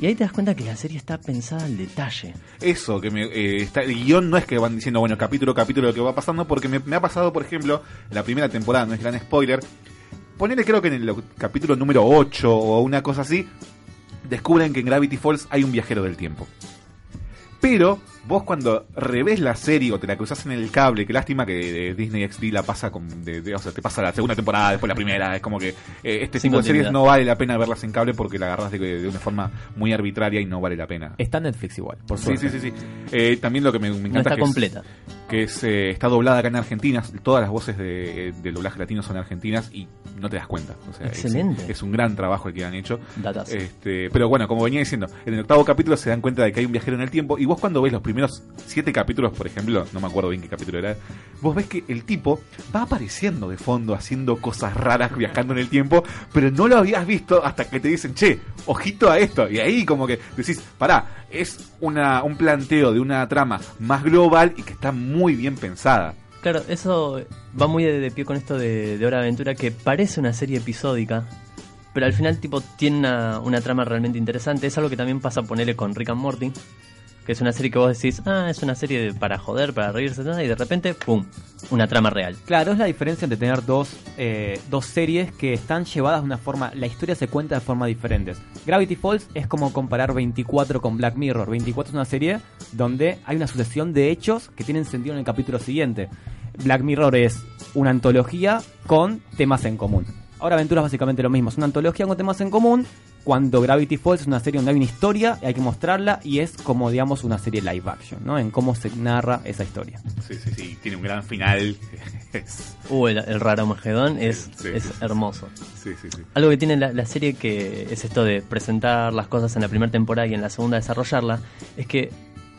Y ahí te das cuenta que la serie está pensada al detalle. Eso, que me, eh, está, el guion no es que van diciendo, bueno, capítulo capítulo lo que va pasando, porque me, me ha pasado, por ejemplo, la primera temporada, no es gran spoiler. Ponele, creo que en el capítulo número 8 o una cosa así, descubren que en Gravity Falls hay un viajero del tiempo. Pero vos cuando revés la serie o te la cruzas en el cable, que lástima que eh, Disney XD la pasa con, de, de- o sea, te pasa la segunda temporada, después la primera, es como que eh, este Sin tipo de series no vale la pena verlas en cable porque la agarras de, de una forma muy arbitraria y no vale la pena. Está en Netflix igual, por Sí, suerte. sí, sí, sí. Eh, también lo que me, me encanta está es que es- completa. que es, eh, está doblada acá en Argentina. Todas las voces de, del doblaje latino son argentinas y no te das cuenta. O sea, es- Excelente. Es, un gran trabajo el que han hecho. Datazo. Este, pero bueno, como venía diciendo, en el octavo capítulo se dan cuenta de que hay un viajero en el tiempo y vos cuando ves los primeros siete capítulos, por ejemplo, no me acuerdo bien qué capítulo era, vos ves que el tipo va apareciendo de fondo haciendo cosas raras viajando en el tiempo, pero no lo habías visto hasta que te dicen, che, ojito a esto. Y ahí como que decís, pará, es una, un planteo de una trama más global y que está muy bien pensada. Claro, eso va muy de, pie con esto de, Hora de Aventura, que parece una serie episódica, pero al final tipo tiene una, una trama realmente interesante. Es algo que también pasa ponerle con Rick and Morty, que es una serie que vos decís, ah, es una serie para joder, para reírse, y de repente, ¡pum!, una trama real. Claro, es la diferencia entre tener dos, eh, dos series que están llevadas de una forma, la historia se cuenta de formas diferentes. Gravity Falls es como comparar 24 con Black Mirror. 24 es una serie donde hay una sucesión de hechos que tienen sentido en el capítulo siguiente. Black Mirror es una antología con temas en común. Ahora Aventura es básicamente lo mismo, es una antología con temas en común. Cuando Gravity Falls es una serie donde hay una historia, y hay que mostrarla y es como digamos una serie live action, ¿no? En cómo se narra esa historia. Sí, sí, sí, tiene un gran final. Uh, el, el raro Magedón es, Sí, es sí, sí. hermoso. sí, sí, sí. Algo que tiene la, la serie que es esto de presentar las cosas en la primera temporada y en la segunda desarrollarla, es que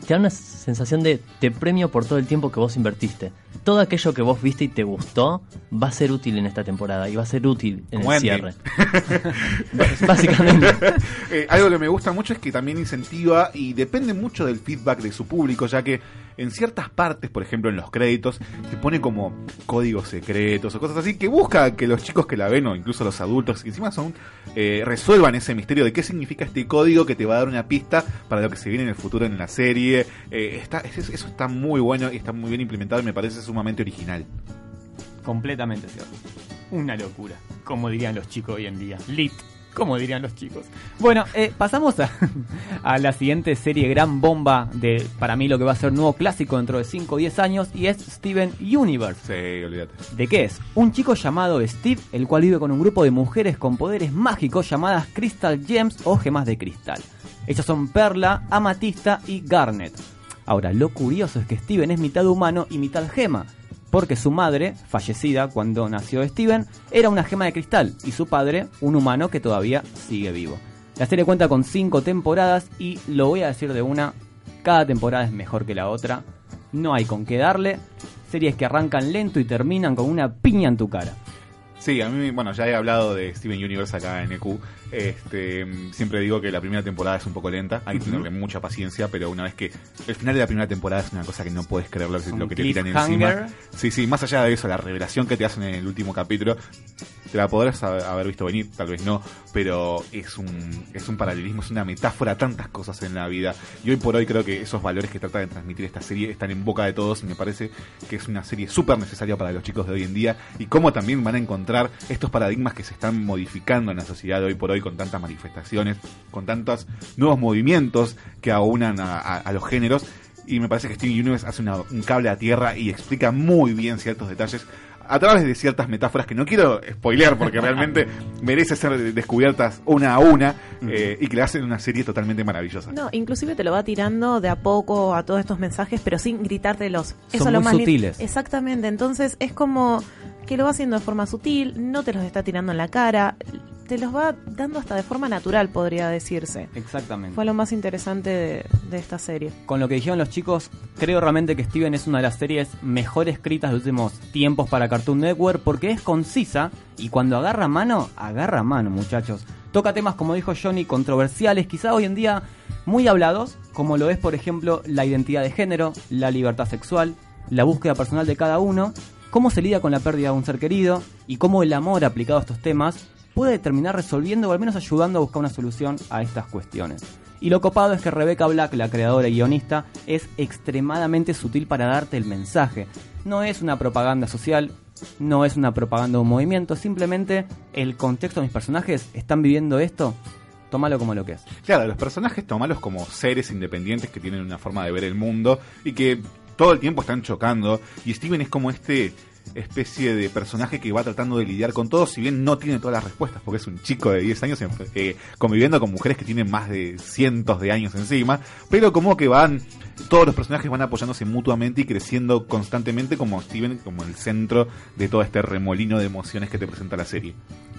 te da una sensación de te premio por todo el tiempo que vos invertiste. Todo aquello que vos viste y te gustó va a ser útil en esta temporada y va a ser útil en Como el cierre. Básicamente. Eh, algo que me gusta mucho es que también incentiva y depende mucho del feedback de su público, ya que en ciertas partes, por ejemplo en los créditos, te pone como códigos secretos o cosas así que busca que los chicos que la ven o incluso los adultos encima son eh, resuelvan ese misterio de qué significa este código que te va a dar una pista para lo que se viene en el futuro en la serie. Eh, está, es- eso está muy bueno y está muy bien implementado y me parece sumamente original. Completamente cierto. Una locura, como dirían los chicos hoy en día. Lit, como dirían los chicos. Bueno, eh, pasamos a, a la siguiente serie gran bomba de, para mí, lo que va a ser nuevo clásico dentro de 5 o 10 años y es Steven Universe. Sí, olvídate. ¿De qué es? Un chico llamado Steve, el cual vive con un grupo de mujeres con poderes mágicos llamadas Crystal Gems o gemas de cristal. Ellas son Perla, Amatista y Garnet. Ahora, lo curioso es que Steven es mitad humano y mitad gema, porque su madre, fallecida cuando nació Steven, era una gema de cristal y su padre, un humano que todavía sigue vivo. La serie cuenta con 5 temporadas y lo voy a decir de una, cada temporada es mejor que la otra, no hay con qué darle, series que arrancan lento y terminan con una piña en tu cara. Sí, a mí, bueno, ya he hablado de Steven Universe acá en EQ. Este, siempre digo que la primera temporada es un poco lenta, hay que tenerle mucha paciencia, pero una vez que el final de la primera temporada es una cosa que no puedes creer lo, lo que te tiran encima. Sí, sí, más allá de eso, la revelación que te hacen en el último capítulo, te la podrás ha- haber visto venir, tal vez no, pero es un, es un paralelismo, es una metáfora a tantas cosas en la vida. Y hoy por hoy creo que esos valores que trata de transmitir esta serie están en boca de todos y me parece que es una serie súper necesaria para los chicos de hoy en día y cómo también van a encontrar estos paradigmas que se están modificando en la sociedad de hoy por hoy con tantas manifestaciones, con tantos nuevos movimientos que aunan a, los géneros. Y me parece que Steven Universe hace un cable a tierra y explica muy bien ciertos detalles a través de ciertas metáforas que no quiero spoilear porque realmente merece ser descubiertas una a una eh, y que le hacen una serie totalmente maravillosa. No, inclusive te lo va tirando de a poco a todos estos mensajes, pero sin gritártelos. Eso Son es lo muy más lin- sutiles. Exactamente, entonces es como que lo va haciendo de forma sutil, no te los está tirando en la cara, te los va dando hasta de forma natural, podría decirse. Exactamente. Fue lo más interesante de, de esta serie. Con lo que dijeron los chicos, creo realmente que Steven es una de las series mejor escritas de los últimos tiempos para Cartoon Network porque es concisa y cuando agarra mano, agarra mano, muchachos. Toca temas, como dijo Johnny, controversiales, quizá hoy en día muy hablados, como lo es, por ejemplo, la identidad de género, la libertad sexual, la búsqueda personal de cada uno, cómo se lidia con la pérdida de un ser querido y cómo el amor aplicado a estos temas puede terminar resolviendo o al menos ayudando a buscar una solución a estas cuestiones. Y lo copado es que Rebecca Black, la creadora y guionista, es extremadamente sutil para darte el mensaje. No es una propaganda social, no es una propaganda de un movimiento, simplemente el contexto de mis personajes están viviendo esto, tómalo como lo que es. Claro, los personajes tomalos como seres independientes que tienen una forma de ver el mundo y que todo el tiempo están chocando. Y Steven es como este especie de personaje que va tratando de lidiar con todo, si bien no tiene todas las respuestas, porque es un chico de 10 años eh, conviviendo con mujeres que tienen más de cientos de años encima, pero como que van, todos los personajes van apoyándose mutuamente y creciendo constantemente como Steven, como el centro de todo este remolino de emociones que te presenta la serie.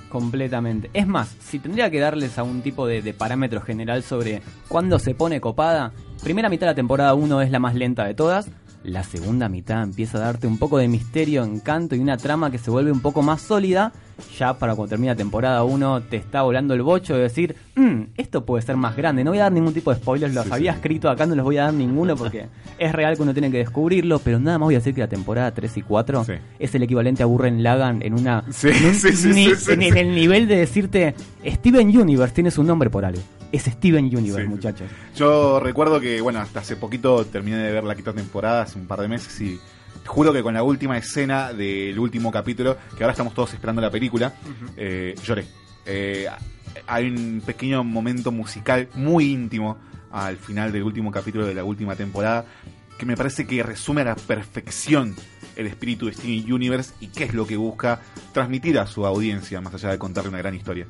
Completamente. Es más, si tendría que darles a un tipo de, de parámetro general sobre cuándo se pone copada, primera mitad de la temporada 1 es la más lenta de todas, la segunda mitad empieza a darte un poco de misterio, encanto y una trama que se vuelve un poco más sólida. Ya para cuando termina temporada 1 te está volando el bocho de decir, "Mm, esto puede ser más grande. No voy a dar ningún tipo de spoilers, los Sí, había sí. escrito acá, no los voy a dar ninguno porque es real que uno tiene que descubrirlo, pero nada más voy a decir que la temporada 3 y 4 es el equivalente a Burren Lagan en una en, un- ni- en- en el nivel de decirte Steven Universe tiene su nombre por algo. Es Steven Universe, Sí. muchachos. Yo recuerdo que, bueno, hasta hace poquito terminé de ver la quinta temporada, hace un par de meses, y juro que con la última escena del último capítulo, que ahora estamos todos esperando la película, eh, lloré. Eh, hay un pequeño momento musical muy íntimo al final del último capítulo de la última temporada, que me parece que resume a la perfección el espíritu de Steven Universe y qué es lo que busca transmitir a su audiencia, más allá de contarle una gran historia.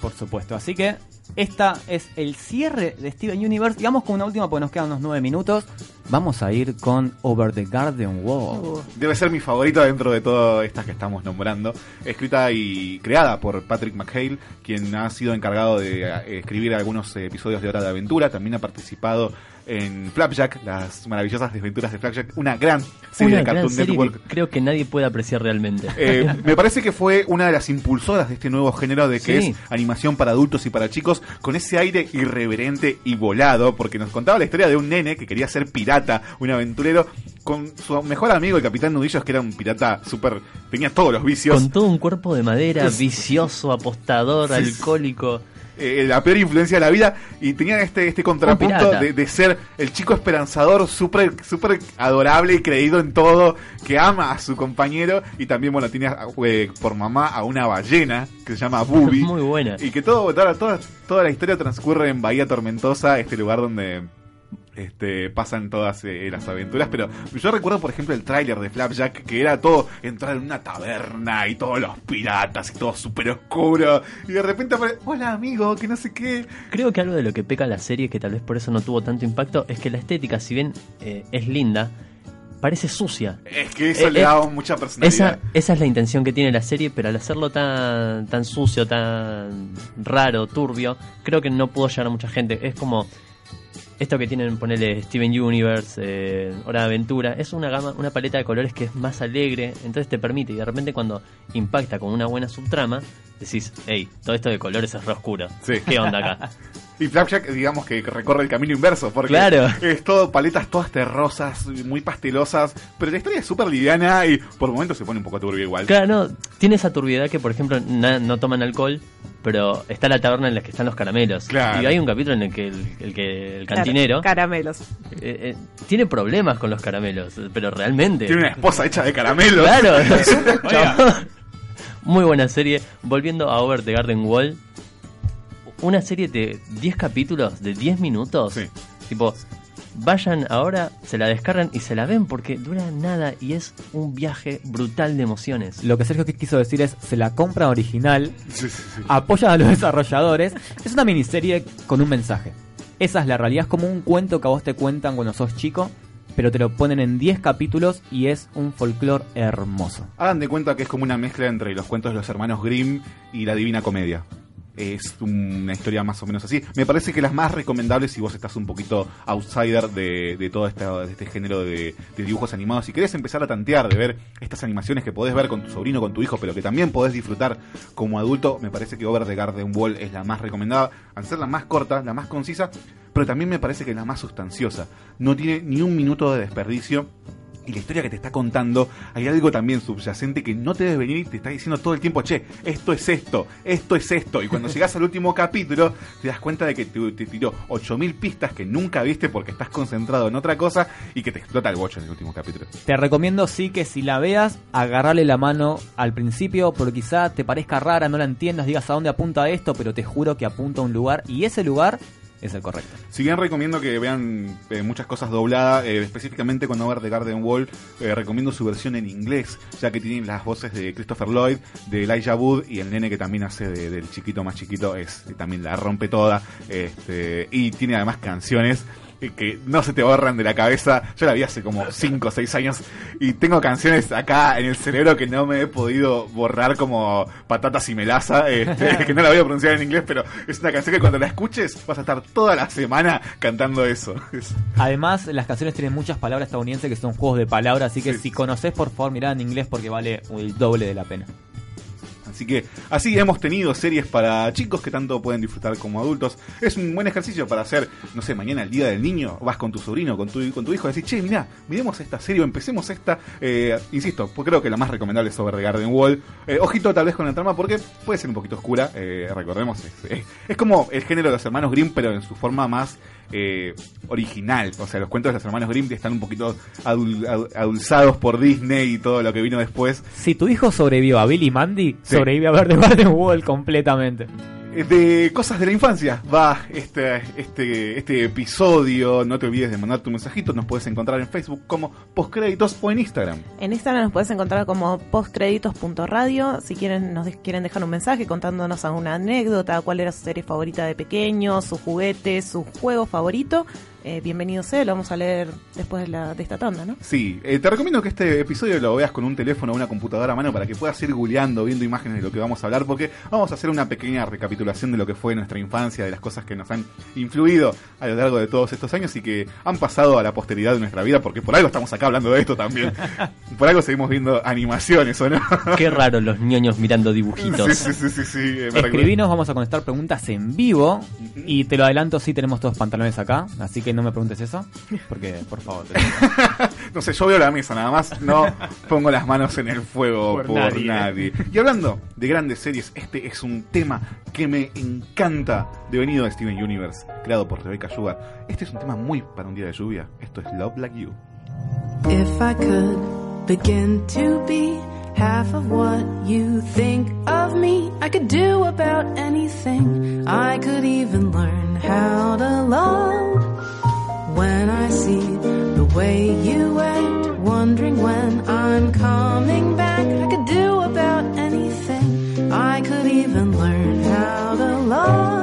Por supuesto. Así que esta es el cierre de Steven Universe. Digamos con una última porque nos quedan unos nueve minutos. Vamos a ir con Over the Garden Wall. Debe ser mi favorita dentro de todas estas que estamos nombrando. Escrita y creada por Patrick McHale, quien ha sido encargado de eh, escribir algunos eh, episodios de Hora de Aventura. También ha participado en Flapjack, las maravillosas desventuras de Flapjack, una gran serie Una de gran Cartoon serie Network. que creo que nadie puede apreciar realmente. Eh, me parece que fue una de las impulsoras de este nuevo género de que Sí. es animación para adultos y para chicos, con ese aire irreverente y volado, porque nos contaba la historia de un nene que quería ser pirata, un aventurero, con su mejor amigo, el capitán Nudillos, que era un pirata súper. tenía todos los vicios. Con todo un cuerpo de madera, vicioso, apostador, Sí. alcohólico. Eh, la peor influencia de la vida y tenía este, este contrapunto de, de ser el chico esperanzador, súper súper adorable y creído en todo, que ama a su compañero y también, bueno, tiene eh, por mamá a una ballena que se llama Bubi. Muy buena. Y que todo, toda, toda, toda la historia transcurre en Bahía Tormentosa, este lugar donde este, pasan todas eh, las aventuras. Pero yo recuerdo, por ejemplo, el tráiler de Flapjack, que era todo entrar en una taberna y todos los piratas y todo súper oscuro. Y de repente aparece, hola amigo, que no sé qué. Creo que algo de lo que peca la serie, que tal vez por eso no tuvo tanto impacto, es que la estética, si bien eh, es linda, parece sucia. Es que eso Eh, le eh, da mucha personalidad. Esa, esa es la intención que tiene la serie, pero al hacerlo tan, tan sucio, tan raro, turbio, creo que no pudo llegar a mucha gente. Es como esto que tienen, ponerle Steven Universe, eh, Hora de Aventura, es una gama, una paleta de colores que es más alegre, entonces te permite, y de repente cuando impacta con una buena subtrama, decís, hey, todo esto de colores es re oscuro. Sí. ¿Qué onda acá? Y Flapjack, digamos que recorre el camino inverso, porque Claro. es todo paletas todas terrosas, muy pastelosas, pero la historia es súper liviana y por momentos se pone un poco turbio igual. Claro, no, tiene esa turbiedad que, por ejemplo, na- no toman alcohol, pero está la taberna en la que están los caramelos. Claro. Y hay un capítulo en el que el, el que el cantinero Claro, caramelos. eh, eh, tiene problemas con los caramelos, pero realmente. Tiene una esposa hecha de caramelos. Claro. Muy buena serie. Volviendo a Over the Garden Wall. Una serie de 10 capítulos, de 10 minutos. Tipo, vayan ahora, se la descargan y se la ven porque dura nada y es un viaje brutal de emociones. Lo que Sergio quiso decir es, se la compra original, Sí, sí, sí. apoya a los desarrolladores. Es una miniserie con un mensaje. Esa es la realidad, es como un cuento que a vos te cuentan cuando sos chico, pero te lo ponen en 10 capítulos y es un folclore hermoso. Hagan de cuenta que es como una mezcla entre los cuentos de los hermanos Grimm y la Divina Comedia. Es una historia más o menos así. Me parece que las más recomendables si vos estás un poquito outsider de, de todo este, de este género de, de dibujos animados. Si querés empezar a tantear, de ver estas animaciones que podés ver con tu sobrino, con tu hijo, pero que también podés disfrutar como adulto, me parece que Over the Garden Wall es la más recomendada. Al ser la más corta, la más concisa, pero también me parece que es la más sustanciosa. No tiene ni un minuto de desperdicio y la historia que te está contando, hay algo también subyacente que no te debe venir y te está diciendo todo el tiempo, che, esto es esto, esto es esto. Y cuando llegas al último capítulo, te das cuenta de que te, te tiró 8000 pistas que nunca viste porque estás concentrado en otra cosa y que te explota el bocho en el último capítulo. Te recomiendo sí que si la veas, agarrarle la mano al principio, porque quizá te parezca rara, no la entiendas, digas a dónde apunta esto, pero te juro que apunta a un lugar y ese lugar es el correcto. Si bien recomiendo que vean eh, muchas cosas dobladas, eh, específicamente cuando ver The Garden Wall, eh, recomiendo su versión en inglés, ya que tienen las voces de Christopher Lloyd, de Elijah Wood y el nene que también hace de- del chiquito más chiquito, es también la rompe toda, este, y tiene además canciones que no se te borran de la cabeza. Yo la vi hace como 5 o 6 años y tengo canciones acá en el cerebro que no me he podido borrar como patatas y melaza, este, que no la voy a pronunciar en inglés, pero es una canción que cuando la escuches vas a estar toda la semana cantando eso. Es- Además, las canciones tienen muchas palabras estadounidenses que son juegos de palabras, así que si conoces, por favor, mirá en inglés porque vale el doble de la pena. Así que así hemos tenido series para chicos que tanto pueden disfrutar como adultos. Es un buen ejercicio para hacer, no sé, mañana el día del niño, vas con tu sobrino, con tu, con tu hijo, y decís, che, mirá, miremos esta serie o empecemos esta. Eh, insisto, pues creo que la más recomendable es Over the Garden Wall. Eh, ojito tal vez con la trama porque puede ser un poquito oscura, eh, recordemos, es, es- es como el género de los hermanos Grimm, pero en su forma más eh, original. O sea, los cuentos de los hermanos Grimm están un poquito adul- adu- adulzados por Disney y todo lo que vino después. Si tu hijo sobrevivió a Billy Mandy, Sí. sobrevive a ver The Garden Wall completamente. Eh, De cosas de la infancia va este, este, este episodio. No te olvides de mandar tu mensajito. Nos puedes encontrar en Facebook como Postcréditos o en Instagram. En Instagram nos puedes encontrar como postcréditos.radio. Si quieren, nos quieren dejar un mensaje contándonos alguna anécdota, cuál era su serie favorita de pequeño, su juguete, su juego favorito, eh, bienvenido sea, lo vamos a leer después de, la, de esta tanda, ¿no? Sí, eh, te recomiendo que este episodio lo veas con un teléfono o una computadora a mano para que puedas ir googleando, viendo imágenes de lo que vamos a hablar, porque vamos a hacer una pequeña recapitulación de lo que fue nuestra infancia, de las cosas que nos han influido a lo largo de todos estos años y que han pasado a la posteridad de nuestra vida, porque por algo estamos acá hablando de esto también. por algo seguimos viendo animaciones, ¿o no? Qué raro los ñoños mirando dibujitos. Sí, sí, sí, sí, eh. Escribinos, vamos a contestar preguntas en vivo. Y te lo adelanto, sí tenemos todos pantalones acá. Así que no me preguntes eso. Porque, por favor. te- No sé, yo veo la mesa nada más, no pongo las manos en el fuego Por por, nadie. nadie. Y hablando de grandes series, este es un tema que me encanta de venido de Steven Universe, creado por Rebecca Sugar. Este es un tema muy para un día de lluvia. Esto es Love Like You. If I could begin to be half of what you think of me, I could do about anything. I could even learn how to love. When I see the way you act, wondering when I'm coming back, I could do about anything. I could even learn how to love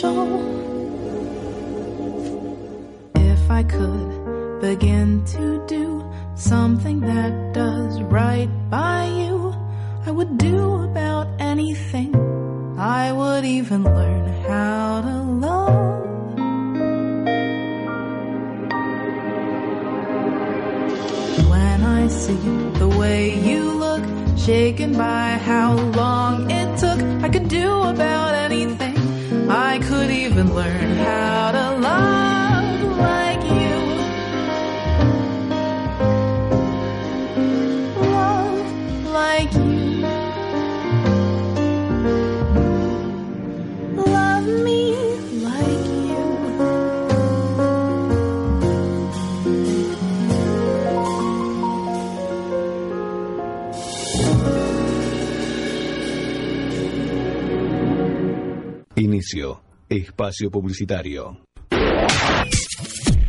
special. If I could begin to do something that does right by you, I would do about anything. I would even learn how to love. When I see the way you look, shaken by how long it took, I could do about anything. Could even learn how to love like you. Love like you. Love me like you. Inicio. Espacio publicitario.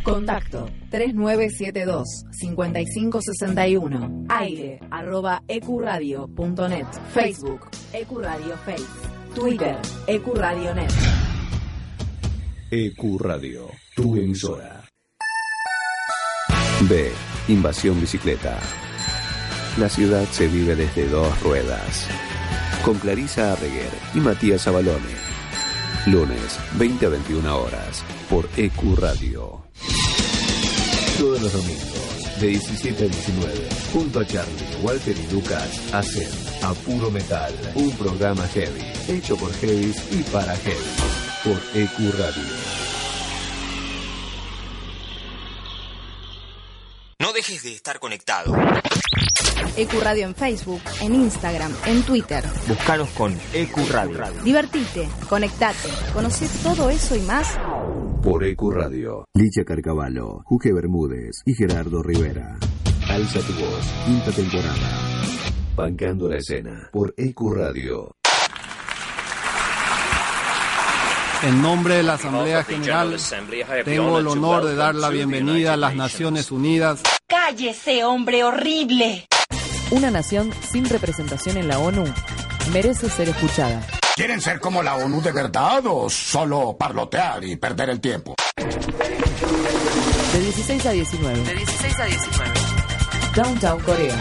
Contacto 3972-5561. Aire arroba ecuradio.net. Facebook Ecuradio Face. Twitter Ecuradio Net. EQ Radio, tu emisora. B. Invasión Bicicleta. La ciudad se vive desde dos ruedas. Con Clarisa Arreguer y Matías Abalone. Lunes, 20 a 21 horas, por EQ Radio. Todos los domingos, de 17 a 19, junto a Charlie, Walter y Lucas, hacen A Puro Metal, un programa heavy, hecho por heavies y para heavy, por EQ Radio. Dejes de estar conectado. EcuRadio en Facebook, en Instagram, en Twitter. Búscanos con EQ Radio. Divertite, conectate, conoce todo eso y más. Por EQ Radio. Licha Carcavallo, Juge Bermúdez y Gerardo Rivera. Alza tu voz, quinta temporada. Bancando la escena. Por EQ Radio. En nombre de la Asamblea General, tengo el honor de dar la bienvenida a las Naciones Unidas. ¡Cállese, hombre horrible! Una nación sin representación en la ONU merece ser escuchada. ¿Quieren ser como la ONU de verdad o solo parlotear y perder el tiempo? De 16 a 19. De 16 a 19. Downtown Corea.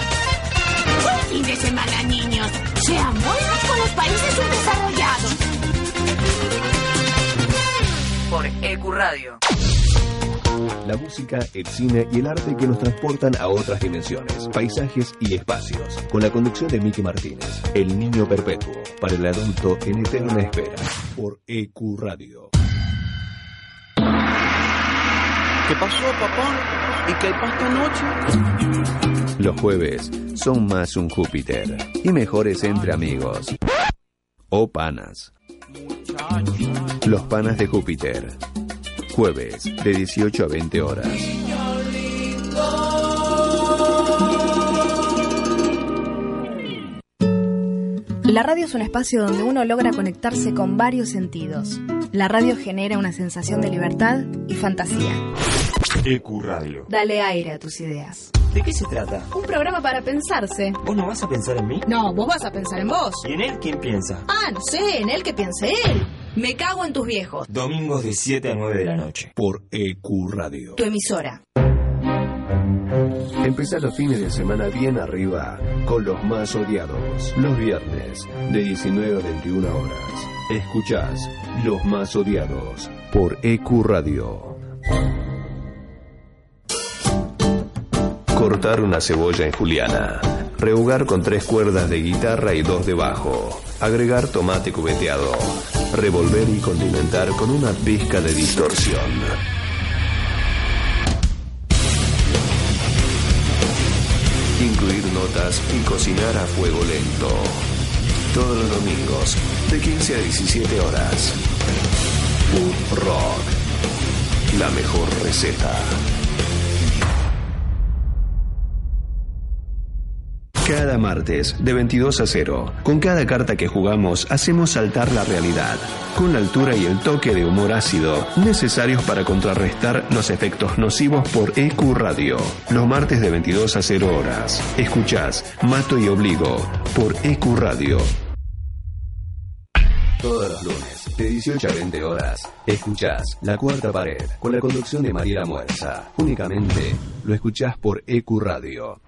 Buen fin de semana, niños. Sean buenos con los países subdesarrollados. Por EQ Radio. La música, el cine y el arte que nos transportan a otras dimensiones, paisajes y espacios. Con la conducción de Miki Martínez, El Niño Perpetuo, para el adulto en eterna espera, por EQ Radio. ¿Qué pasó, papá? ¿Y qué hay para esta noche? Los jueves son más un Júpiter y mejores entre amigos. O panas. Los panas de Júpiter. Jueves de 18 a 20 horas. La radio es un espacio donde uno logra conectarse con varios sentidos. La radio genera una sensación de libertad y fantasía. EQ Radio. Dale aire a tus ideas. ¿De qué se trata? Un programa para pensarse. ¿Vos no vas a pensar en mí? No, vos vas a pensar en vos. ¿Y en él quién piensa? Ah, no sé, en él que piense él. Me cago en tus viejos. Domingos de 7 a 9 de la noche. Por EQ Radio. Tu emisora. Empezar los fines de semana bien arriba con los más odiados. Los viernes de 19 a 21 horas. Escuchás Los más odiados por EQ Radio. Cortar una cebolla en juliana. Rehogar con tres cuerdas de guitarra y dos de bajo. Agregar tomate cubeteado. Revolver y condimentar con una pizca de distorsión. Incluir notas y cocinar a fuego lento. Todos los domingos, de 15 a 17 horas. Food Rock. La mejor receta. Cada martes, de 22 a 0, con cada carta que jugamos, hacemos saltar la realidad, con la altura y el toque de humor ácido necesarios para contrarrestar los efectos nocivos por EQ Radio. Los martes de 22 a 0 horas. Escuchás Mato y Obligo por EQ Radio. Todos los lunes, de 18 a 20 horas, escuchás La Cuarta Pared con la conducción de Mariela Muerza. Únicamente lo escuchás por EQ Radio.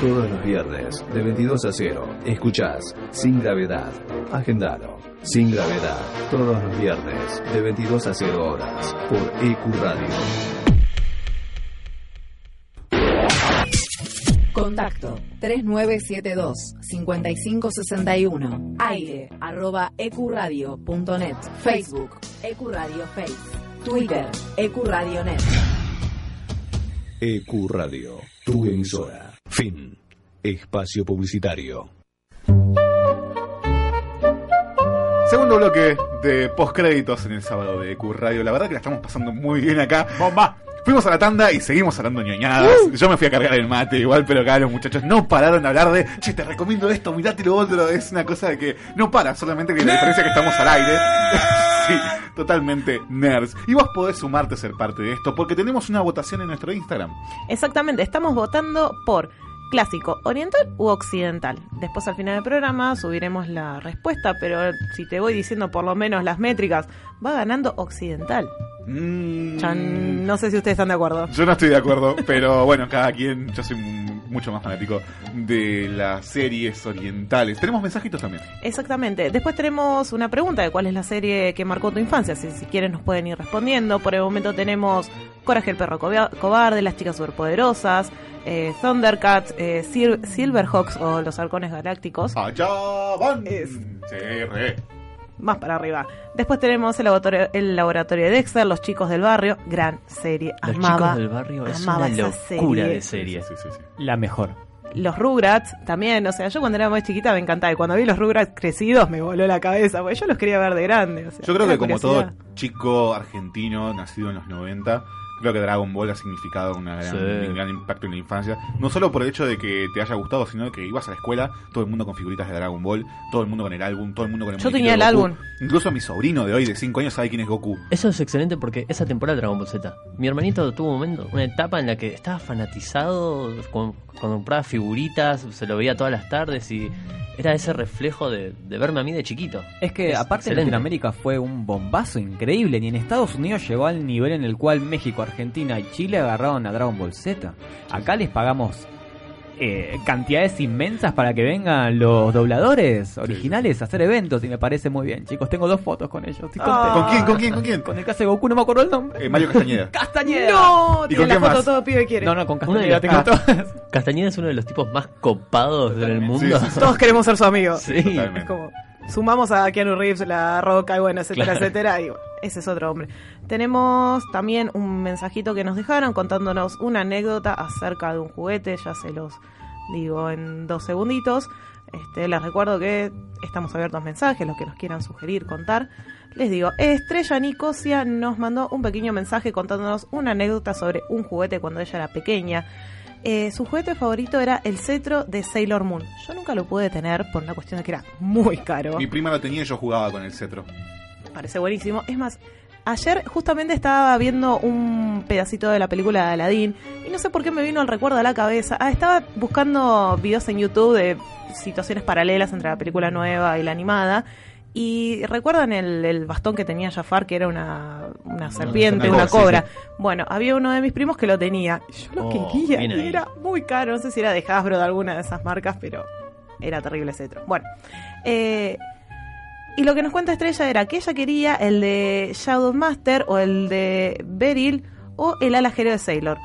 Todos los viernes, de 22 a 0, escuchás Sin Gravedad. Agendalo. Sin Gravedad. Todos los viernes, de 22 a 0 horas, por EQ Radio. Contacto 3972-5561. Aire arroba ecuradio.net. Facebook Ecuradio Face. Twitter Ecuradio.net. EQ E Radio, tu emisora. Fin. Espacio publicitario. Segundo bloque de postcréditos en el sábado de EQ Radio. La verdad que la estamos pasando muy bien acá. ¡Bomba! Fuimos a la tanda y seguimos hablando ñoñadas. Yo me fui a cargar el mate igual, pero acá los muchachos no pararon de hablar de, che, te recomiendo esto, mirate lo otro. Es una cosa de que no para, solamente que la diferencia es que estamos al aire. sí, totalmente nerds. Y vos podés sumarte a ser parte de esto porque tenemos una votación en nuestro Instagram. Exactamente, estamos votando por clásico, oriental u occidental. Después al final del programa subiremos la respuesta, pero si te voy diciendo por lo menos las métricas, va ganando occidental. Chan, no sé si ustedes están de acuerdo. Yo no estoy de acuerdo, pero bueno, cada quien, yo soy mucho más fanático de las series orientales. Tenemos mensajitos también. Exactamente. Después tenemos una pregunta de cuál es la serie que marcó tu infancia. Si, si quieren nos pueden ir respondiendo. Por el momento tenemos Coraje el perro cobarde, Las chicas superpoderosas, eh, Thundercats, eh, Sil- Silverhawks o Los halcones galácticos. Allá van. Sí, re. Más para arriba. Después tenemos el laboratorio, el laboratorio de Dexter, Los chicos del barrio, gran serie. Los Amaba, chicos del barrio es una locura serie. de serie. La mejor. Los Rugrats también, o sea, yo cuando era más chiquita me encantaba y cuando vi los Rugrats crecidos me voló la cabeza, porque yo los quería ver de grande. o sea, Yo creo que como curiosidad. todo chico argentino nacido en los 90, creo que Dragon Ball ha significado una gran- Sí. un gran impacto en la infancia. No solo por el hecho de que te haya gustado, sino que ibas a la escuela, todo el mundo con figuritas de Dragon Ball, todo el mundo con el álbum, todo el mundo con el Yo tenía de el álbum. Incluso mi sobrino de hoy, de 5 años, sabe quién es Goku. Eso es excelente porque esa temporada de Dragon Ball Z. Mi hermanito tuvo un momento, una etapa en la que estaba fanatizado, con- cuando compraba figuritas, se lo veía todas las tardes y era ese reflejo de, de verme a mí de chiquito. Es que aparte en excelente. Latinoamérica fue un bombazo increíble. Ni en Estados Unidos llegó al nivel en el cual México, Argentina y Chile agarraron a Dragon Ball Z. Acá les pagamos eh, cantidades inmensas para que vengan los dobladores originales a hacer eventos y me parece muy bien. Chicos, tengo dos fotos con ellos. estoy Ah. ¿Con quién? ¿Con quién? ¿Con quién? Con el que hace Goku, no me acuerdo el nombre. Eh, Mario Castañeda. ¡Castañeda! No, ¿Y tiene con la foto más? todo pibe quiere. No, no, con de Castañeda los- tengo Ah. todas. Castañeda es uno de los tipos más copados del mundo. Sí, sí, sí. Todos queremos ser su amigo. Sí. Totalmente. Es como, sumamos a Keanu Reeves, La Roca y bueno, etcétera, Claro. etcétera. Y bueno, ese es otro hombre. Tenemos también un mensajito que nos dejaron contándonos una anécdota acerca de un juguete. Ya se los digo en dos segunditos. Este, les recuerdo que estamos abiertos a mensajes, los que nos quieran sugerir, contar. Les digo, Estrella Nicosia nos mandó un pequeño mensaje contándonos una anécdota sobre un juguete cuando ella era pequeña. Eh, su juguete favorito era el cetro de Sailor Moon. Yo nunca lo pude tener por una cuestión de que era muy caro. Mi prima lo tenía y yo jugaba con el cetro. Parece buenísimo. Es más, ayer justamente estaba viendo un pedacito de la película de Aladdin y no sé por qué me vino el recuerdo a la cabeza. Ah, estaba buscando videos en YouTube de situaciones paralelas entre la película nueva y la animada. Y recuerdan el, el bastón que tenía Jafar, que era una, una serpiente, una cobra, sí, Bueno, había uno de mis primos que lo tenía. Yo lo Oh, quería y ahí. era muy caro. No sé si era de Hasbro de alguna de esas marcas, pero era terrible ese cetro. Bueno, eh, y lo que nos cuenta Estrella era que ella quería el de Shadow Master o el de Beryl o el alajero de Sailor.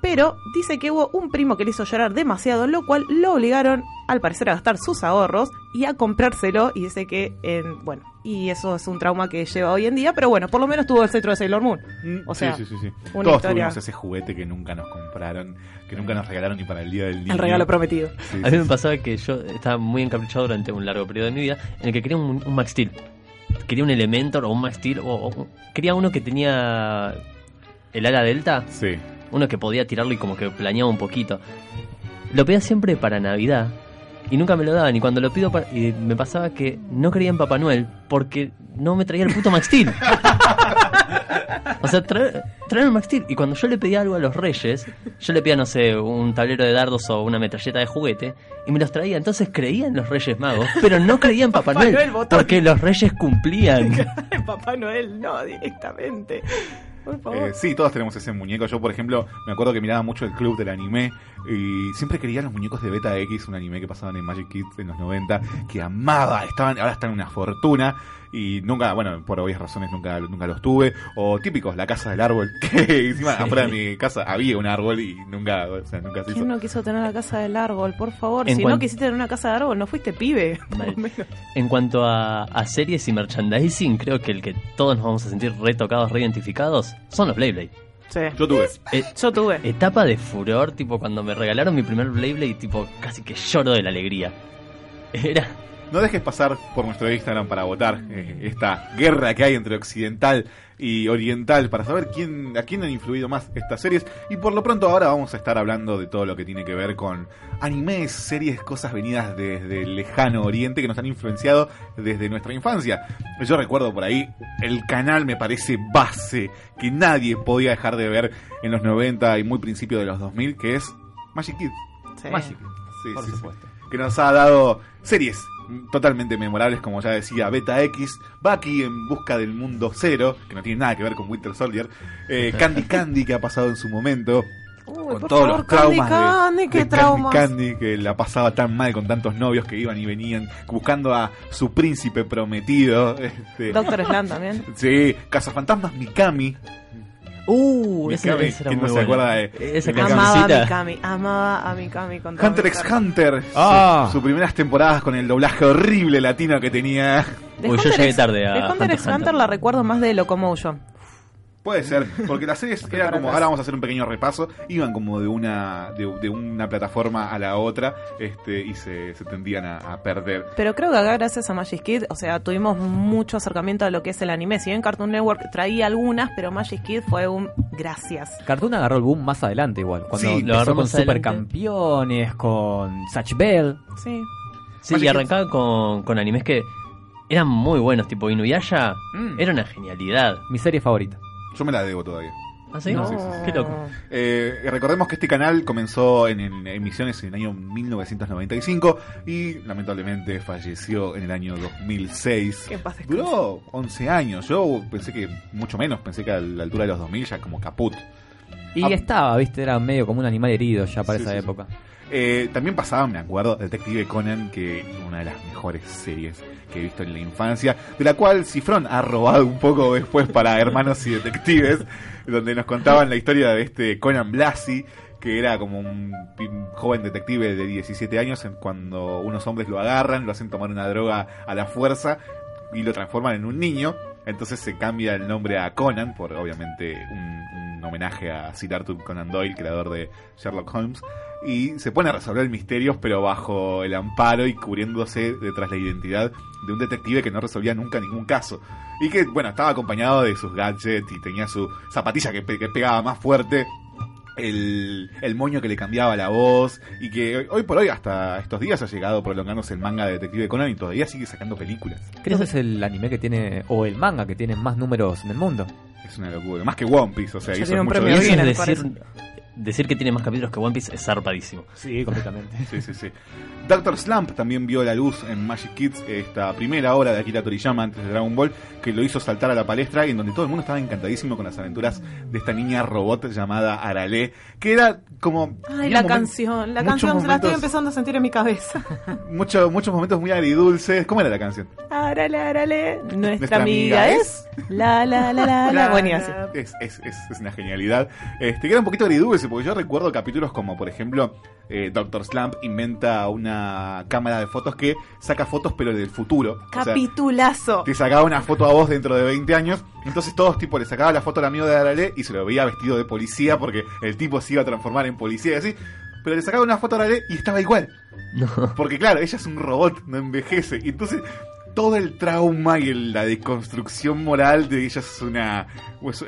Pero dice que hubo un primo que le hizo llorar demasiado, lo cual lo obligaron al parecer a gastar sus ahorros y a comprárselo. Y dice que, en, bueno, y eso es un trauma que lleva hoy en día, pero bueno, por lo menos tuvo el cetro de Sailor Moon. O sea, sí, sí, sí, sí. una Todos historia- tuvimos ese juguete que nunca nos compraron, que nunca nos regalaron ni para el Día del Niño. el regalo prometido. Sí, A mí sí, me sí. pasaba que yo estaba muy encaprichado durante un largo periodo de mi vida en el que quería un, un Max Steel. Quería un Elementor o un Max Steel. O, o- quería uno que tenía el ala delta. Sí. Uno que podía tirarlo y como que planeaba un poquito. Lo pedía siempre para Navidad. Y nunca me lo daban. Y cuando lo pido, para- y me pasaba que no creía en Papá Noel porque no me traía el puto Max Steel. o sea, traer, traer el Max Steel. Y cuando yo le pedía algo a los reyes, yo le pedía, no sé, un tablero de dardos o una metralleta de juguete, y me los traía. Entonces creía en los reyes magos, pero no creía en Papá, Papá Noel, porque los reyes cumplían. Papá Noel, no, directamente. Por favor. Eh, sí, todos tenemos ese muñeco. Yo, por ejemplo, me acuerdo que miraba mucho el club del anime y siempre quería los muñecos de Beta X, un anime que pasaban en Magic Kids en los 90, que amaba. Estaban, ahora están en una fortuna y nunca, bueno, por obvias razones nunca, nunca los tuve. O típicos, la casa del árbol, que encima Sí. afuera de mi casa había un árbol y nunca, o sea, nunca se hizo. ¿Quién no quiso tener la casa del árbol? Por favor, En si cuan- no quisiste tener una casa de árbol, no fuiste pibe. por lo menos. En cuanto a, a series y merchandising, creo que el que todos nos vamos a sentir retocados, reidentificados, son los Beyblade. Sí. Yo tuve. Eh, Yo tuve. etapa de furor, tipo cuando me regalaron mi primer Beyblade, tipo casi que lloro de la alegría. Era No dejes pasar por nuestro Instagram para votar eh, esta guerra que hay entre occidental y oriental para saber quién a quién han influido más estas series y por lo pronto ahora vamos a estar hablando de todo lo que tiene que ver con animes, series, cosas venidas desde el lejano oriente que nos han influenciado desde nuestra infancia. Yo recuerdo por ahí el canal me parece base que nadie podía dejar de ver en los 90 y muy principio de los 2000 que es Magic Kids. Sí. Magic. Sí, Por sí. supuesto. Que nos ha dado series totalmente memorables, como ya decía Beta X, Bucky en busca del mundo cero, que no tiene nada que ver con Winter Soldier, eh, Candy Candy, que ha pasado en su momento, con por todos favor, los traumas Candy de- Candy, de, qué Candy traumas. Candy, que la pasaba tan mal con tantos novios que iban y venían buscando a su príncipe prometido. Este, Doctor Slam también. Sí, Cazafantasmas Mikami. Uh, ese, Mikami, ese era ¿quién muy no se bueno. acuerda de- Esa Amaba a. Mikami, amaba a Mikami con todo Hunter mi x corazón. Hunter, Ah. su- sus primeras temporadas con el doblaje horrible latino que tenía. De Uy, yo Hunter llegué x- tarde a De Hunter Hunter x x Hunter la recuerdo más de Locomotion. Puede ser, porque las series era para como, ahora vamos a hacer un pequeño repaso, iban como de una de, de una plataforma a la otra este y se, se tendían a, a perder. Pero creo que acá gracias a Magic Kid, o sea, tuvimos mucho acercamiento a lo que es el anime. Si bien Cartoon Network traía algunas, pero Magic Kid fue un gracias. Cartoon agarró el boom más adelante igual. Cuando Sí, lo agarró con. Supercampeones, con Satch Bell. Sí. Sí, y arrancaba con, con animes que eran muy buenos, tipo Inuyasha Mm. era una genialidad. Mi serie favorita. Yo me la debo todavía. ¿Ah, sí? No, sí, sí, sí. Qué loco. Eh, recordemos que este canal comenzó en, en emisiones en el año 1995 y lamentablemente falleció en el año 2006. Que en paz descanse. Duró 11 años. Yo pensé que mucho menos, pensé que a la altura de los 2000 ya como caput. Y Ah. estaba, viste, era medio como un animal herido ya para Sí, esa sí, sí. época. Eh, también pasaba, me acuerdo, Detective Conan, que una de las mejores series que he visto en la infancia, de la cual Cifrón ha robado un poco después para Hermanos y Detectives, donde nos contaban la historia de este Conan Blasi, que era como un joven detective de 17 años, cuando unos hombres lo agarran, lo hacen tomar una droga a la fuerza y lo transforman en un niño. Entonces se cambia el nombre a Conan, por obviamente un homenaje a Sir Arthur Conan Doyle, creador de Sherlock Holmes. Y se pone a resolver misterios, pero bajo el amparo y cubriéndose detrás la identidad de un detective que no resolvía nunca ningún caso. Y que, bueno, estaba acompañado de sus gadgets y tenía su zapatilla que, pe- que pegaba más fuerte el, el moño que le cambiaba la voz y que hoy, hoy por hoy hasta estos días ha llegado prolongándose el manga de Detective Conan y todavía sigue sacando películas. Creo que es el anime que tiene, o el manga que tiene más números en el mundo. Es una locura, más que One Piece, o sea, Ya hizo tiene un mucho premio bien. Eso es Guinness, decir, decir que tiene más capítulos que One Piece es zarpadísimo. Sí, completamente. Sí, sí, sí. Doctor Slump también vio la luz en Magic Kids, esta primera obra de Akira Toriyama antes de Dragon Ball, que lo hizo saltar a la palestra y en donde todo el mundo estaba encantadísimo con las aventuras de esta niña robot llamada Arale, que era como... Ay, la canción, la muchos canción se la estoy momentos- empezando a sentir en mi cabeza. muchos, muchos momentos muy agridulces. ¿Cómo era la canción? Arale, arale, nuestra, Nuestra amiga amiga es la la la la la. Bueno, y así. Es, es, es, es una genialidad. Este, que era un poquito agridulce, porque yo recuerdo capítulos como, por ejemplo, eh, Doctor Slump inventa una cámara de fotos que saca fotos, pero del futuro. O sea, Capitulazo. te sacaba una foto a vos dentro de 20 años. Entonces todos tipo le sacaba la foto al amigo de Arale y se lo veía vestido de policía porque el tipo se iba a transformar en policía y así. Pero le sacaba una foto a Arale y estaba igual. Porque claro, ella es un robot, no envejece. Y entonces todo el trauma y el- la deconstrucción moral de ella es una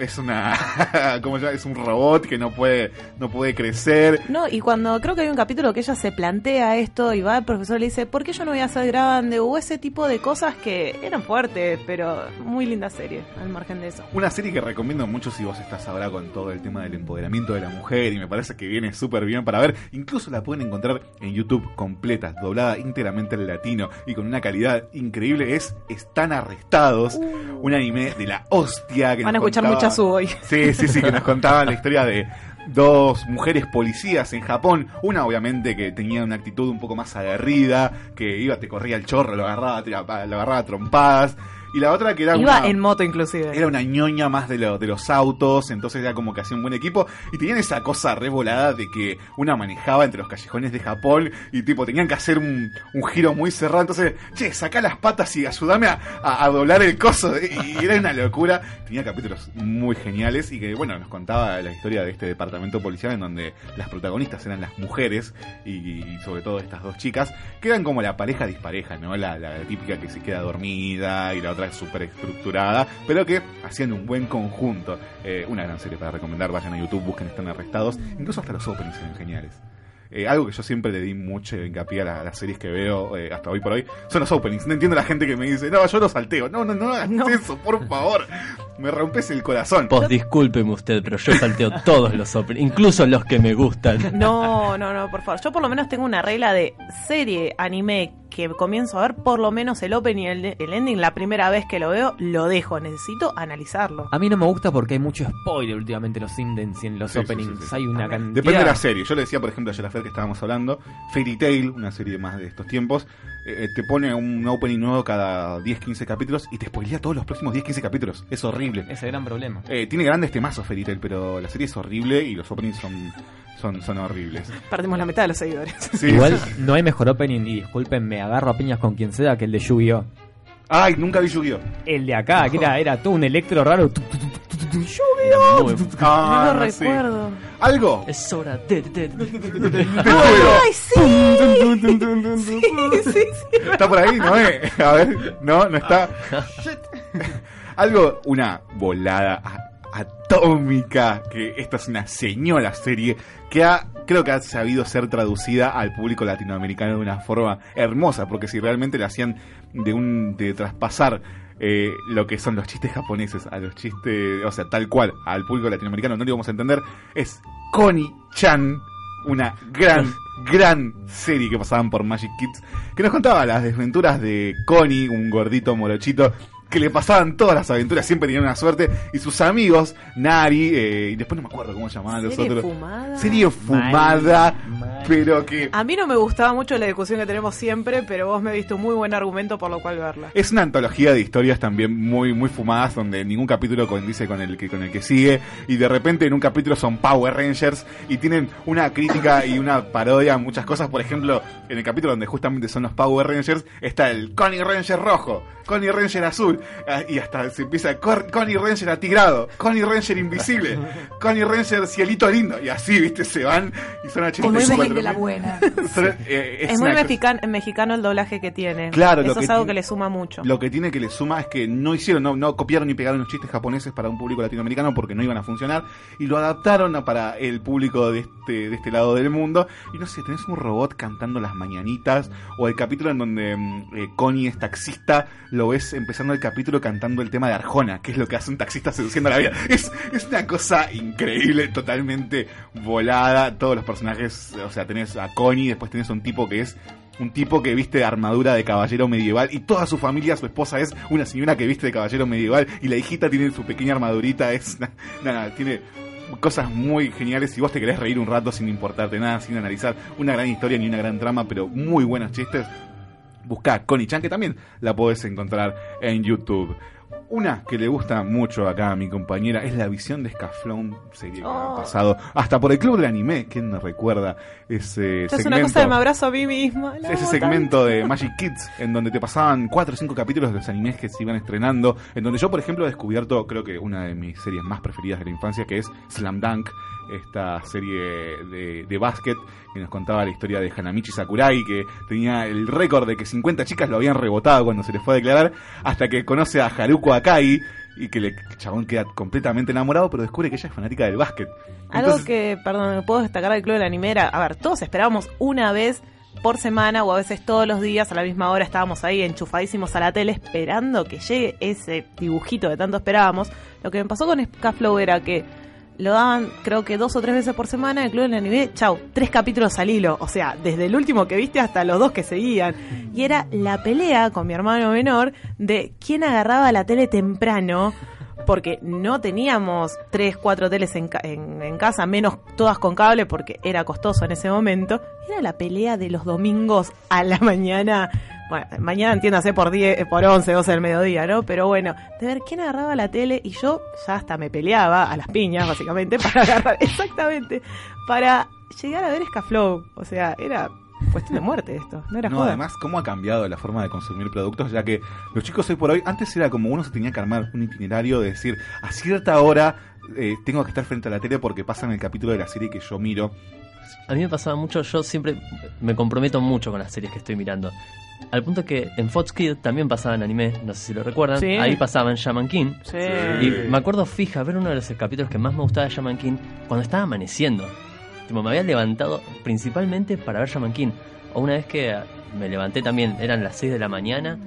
es, una ¿cómo se llama? es un robot que no puede no puede crecer. No, y cuando creo que hay un capítulo que ella se plantea esto y va al profesor y le dice, ¿por qué yo no voy a ser grande? O ese tipo de cosas que eran fuertes, pero muy linda serie, al margen de eso. Una serie que recomiendo mucho si vos estás ahora con todo el tema del empoderamiento de la mujer y me parece que viene súper bien para ver. Incluso la pueden encontrar en YouTube completa, doblada íntegramente al latino y con una calidad increíble. Es Están Arrestados, un anime de la hostia. Que Van a escuchar contaba- mucha su hoy. Sí, sí, sí, que nos contaban la historia de dos mujeres policías en Japón. Una, obviamente, que tenía una actitud un poco más aguerrida, que iba, te corría el chorro, lo agarraba, lo agarraba a trompadas. Y la otra que era Iba una, en moto inclusive. era una ñoña más de, lo- de los autos, entonces era como que hacía un buen equipo. Y tenían esa cosa revolada de que una manejaba entre los callejones de Japón y tipo tenían que hacer un, un giro muy cerrado. Entonces, che, saca las patas y ayúdame a, a- a doblar el coso. Y era una locura. Tenía capítulos muy geniales y que, bueno, nos contaba la historia de este departamento policial en donde las protagonistas eran las mujeres y, y sobre todo estas dos chicas, que eran como la pareja dispareja, ¿no? La, la típica que se queda dormida y la otra súper estructurada, pero que hacían un buen conjunto. Eh, una gran serie para recomendar, vayan a YouTube, busquen Están Arrestados, incluso hasta los openings eran geniales. Eh, algo que yo siempre le di mucho hincapié a, la- a las series que veo eh, hasta hoy por hoy son los openings. No entiendo la gente que me dice, no, yo los salteo. No, no, no hagas eso, por favor. Me rompes el corazón. Pues discúlpeme usted, pero yo salteo todos los openings, incluso los que me gustan. No, no, no, por favor. Yo por lo menos tengo una regla de serie, anime, que comienzo a ver por lo menos el opening y el, el ending. La primera vez que lo veo, lo dejo. Necesito analizarlo. A mí no me gusta porque hay mucho spoiler últimamente en los indents y en los Sí, openings. sí, sí. Hay una cantidad. Depende de la serie. Yo le decía, por ejemplo, a Yelafer que estábamos hablando, Fairy Tail, una serie más de estos tiempos, eh, te pone un opening nuevo cada 10-15 capítulos y te spoilea todos los próximos 10-15 capítulos. Es horrible. Ese gran problema. Eh, tiene grandes temazos Fairy Tail, pero la serie es horrible y los openings son, son, son horribles. Perdimos la mitad de los seguidores. Sí, Igual no hay mejor opening, y disculpen, me agarro a piñas con quien sea que el de Yu-Gi-Oh! Ay, nunca vi Yu-Gi-Oh! El de acá, que era, era todo un electro raro. Ah, no lo sí. recuerdo. ¿Algo? Es hora de... de- de- ¡Ay, sí! sí, sí, sí. ¿Está por ahí? No, eh. A ver, no, no está. Algo, una volada atómica, que esta es una señora serie que ha, creo que ha sabido ser traducida al público latinoamericano de una forma hermosa, porque si realmente la hacían de un, de traspasar eh, lo que son los chistes japoneses a los chistes, o sea, tal cual, al público latinoamericano no lo íbamos a entender, es Connie-chan, una gran, gran serie que pasaban por Magic Kids, que nos contaba las desventuras de Connie, un gordito morochito, que le pasaban todas las aventuras, siempre tenían una suerte, y sus amigos, Nari, eh, y después no me acuerdo cómo llamaban los Serie otros. fumada. Serie fumada, pero que A mí no me gustaba mucho la discusión que tenemos siempre, pero vos me diste un muy buen argumento por lo cual verla. Es una antología de historias también muy muy fumadas donde ningún capítulo condice con el que con el que sigue y de repente en un capítulo son Power Rangers y tienen una crítica y una parodia a muchas cosas, por ejemplo, en el capítulo donde justamente son los Power Rangers está el Connie Ranger rojo, Connie Ranger azul ah, y hasta se empieza Cor- Connie Ranger atigrado, Connie Ranger invisible, Connie Ranger cielito lindo y así, ¿viste? Se van y son Es muy 84 de la buena. Son, eh, Es, muy una cosa- mexican- mexicano el doblaje que tiene. Claro, lo Eso que es algo que le suma mucho. Lo que tiene que le suma es que no hicieron, no, no copiaron ni pegaron los chistes japoneses para un público latinoamericano porque no iban a funcionar y lo adaptaron a- para el público de este, de este lado del mundo. Y no sé, tenés un robot cantando las mañanitas o el capítulo en donde mm, eh, Connie es taxista, lo ves empezando el capítulo cantando el tema de Arjona, que es lo que hace un taxista seduciendo a la vida. Es, es una cosa increíble, totalmente volada. Todos los personajes, o sea, tenés a Connie, después tenés a un tipo que es un tipo que viste armadura de caballero medieval y toda su familia, su esposa es una señora que viste de caballero medieval y la hijita tiene su pequeña armadurita, es nada, tiene cosas muy geniales si vos te querés reír un rato sin importarte nada, sin analizar una gran historia ni una gran trama, pero muy buenos chistes. Buscá Connie Chan, que también la podés encontrar en YouTube. Una que le gusta mucho acá a mi compañera es la visión de Scaflón, serie que Oh. ha pasado hasta por el club del anime. ¿Quién nos recuerda ese Esto es segmento? una cosa de me abrazo a mí misma. ese segmento de Magic Kids en donde te pasaban cuatro o cinco capítulos de los animes que se iban estrenando, en donde yo por ejemplo he descubierto creo que una de mis series más preferidas de la infancia que es Slam Dunk, esta serie de, de básquet que nos contaba la historia de Hanamichi Sakurai que tenía el récord de que 50 chicas lo habían rebotado cuando se les fue a declarar hasta que conoce a Haruko Akai y que el chabón queda completamente enamorado pero descubre que ella es fanática del básquet. Algo Entonces- que, perdón, puedo destacar del Club de la Animera. A ver, todos esperábamos una vez por semana o a veces todos los días a la misma hora estábamos ahí enchufadísimos a la tele esperando que llegue ese dibujito que tanto esperábamos. Lo que me pasó con Scaflow era que lo daban creo que dos o tres veces por semana el Club del Anime, chau, tres capítulos al hilo, o sea, desde el último que viste hasta los dos que seguían. Y era la pelea con mi hermano menor de quién agarraba la tele temprano porque no teníamos tres, cuatro teles en, en casa, menos todas con cable porque era costoso en ese momento. Era la pelea de los domingos a la mañana. Bueno, mañana entiéndase por 10, por 11, 12 del mediodía, ¿no? Pero bueno, de ver quién agarraba la tele y yo ya hasta me peleaba a las piñas, básicamente, para agarrar, exactamente, para llegar a ver Scaflow. O sea, era cuestión de muerte esto, no era No, joda. además, cómo ha cambiado la forma de consumir productos, ya que los chicos hoy por hoy, antes era como uno se tenía que armar un itinerario de decir, a cierta hora eh, tengo que estar frente a la tele porque pasan el capítulo de la serie que yo miro. A mí me pasaba mucho, yo siempre me comprometo mucho con las series que estoy mirando. Al punto que en Fox Kids también pasaban anime, no sé si lo recuerdan. Sí. Ahí pasaban Shaman King. Sí. Y me acuerdo fija ver uno de los capítulos que más me gustaba de Shaman King cuando estaba amaneciendo. Tipo, me había levantado principalmente para ver Shaman King. O una vez que me levanté también, eran las 6 de la mañana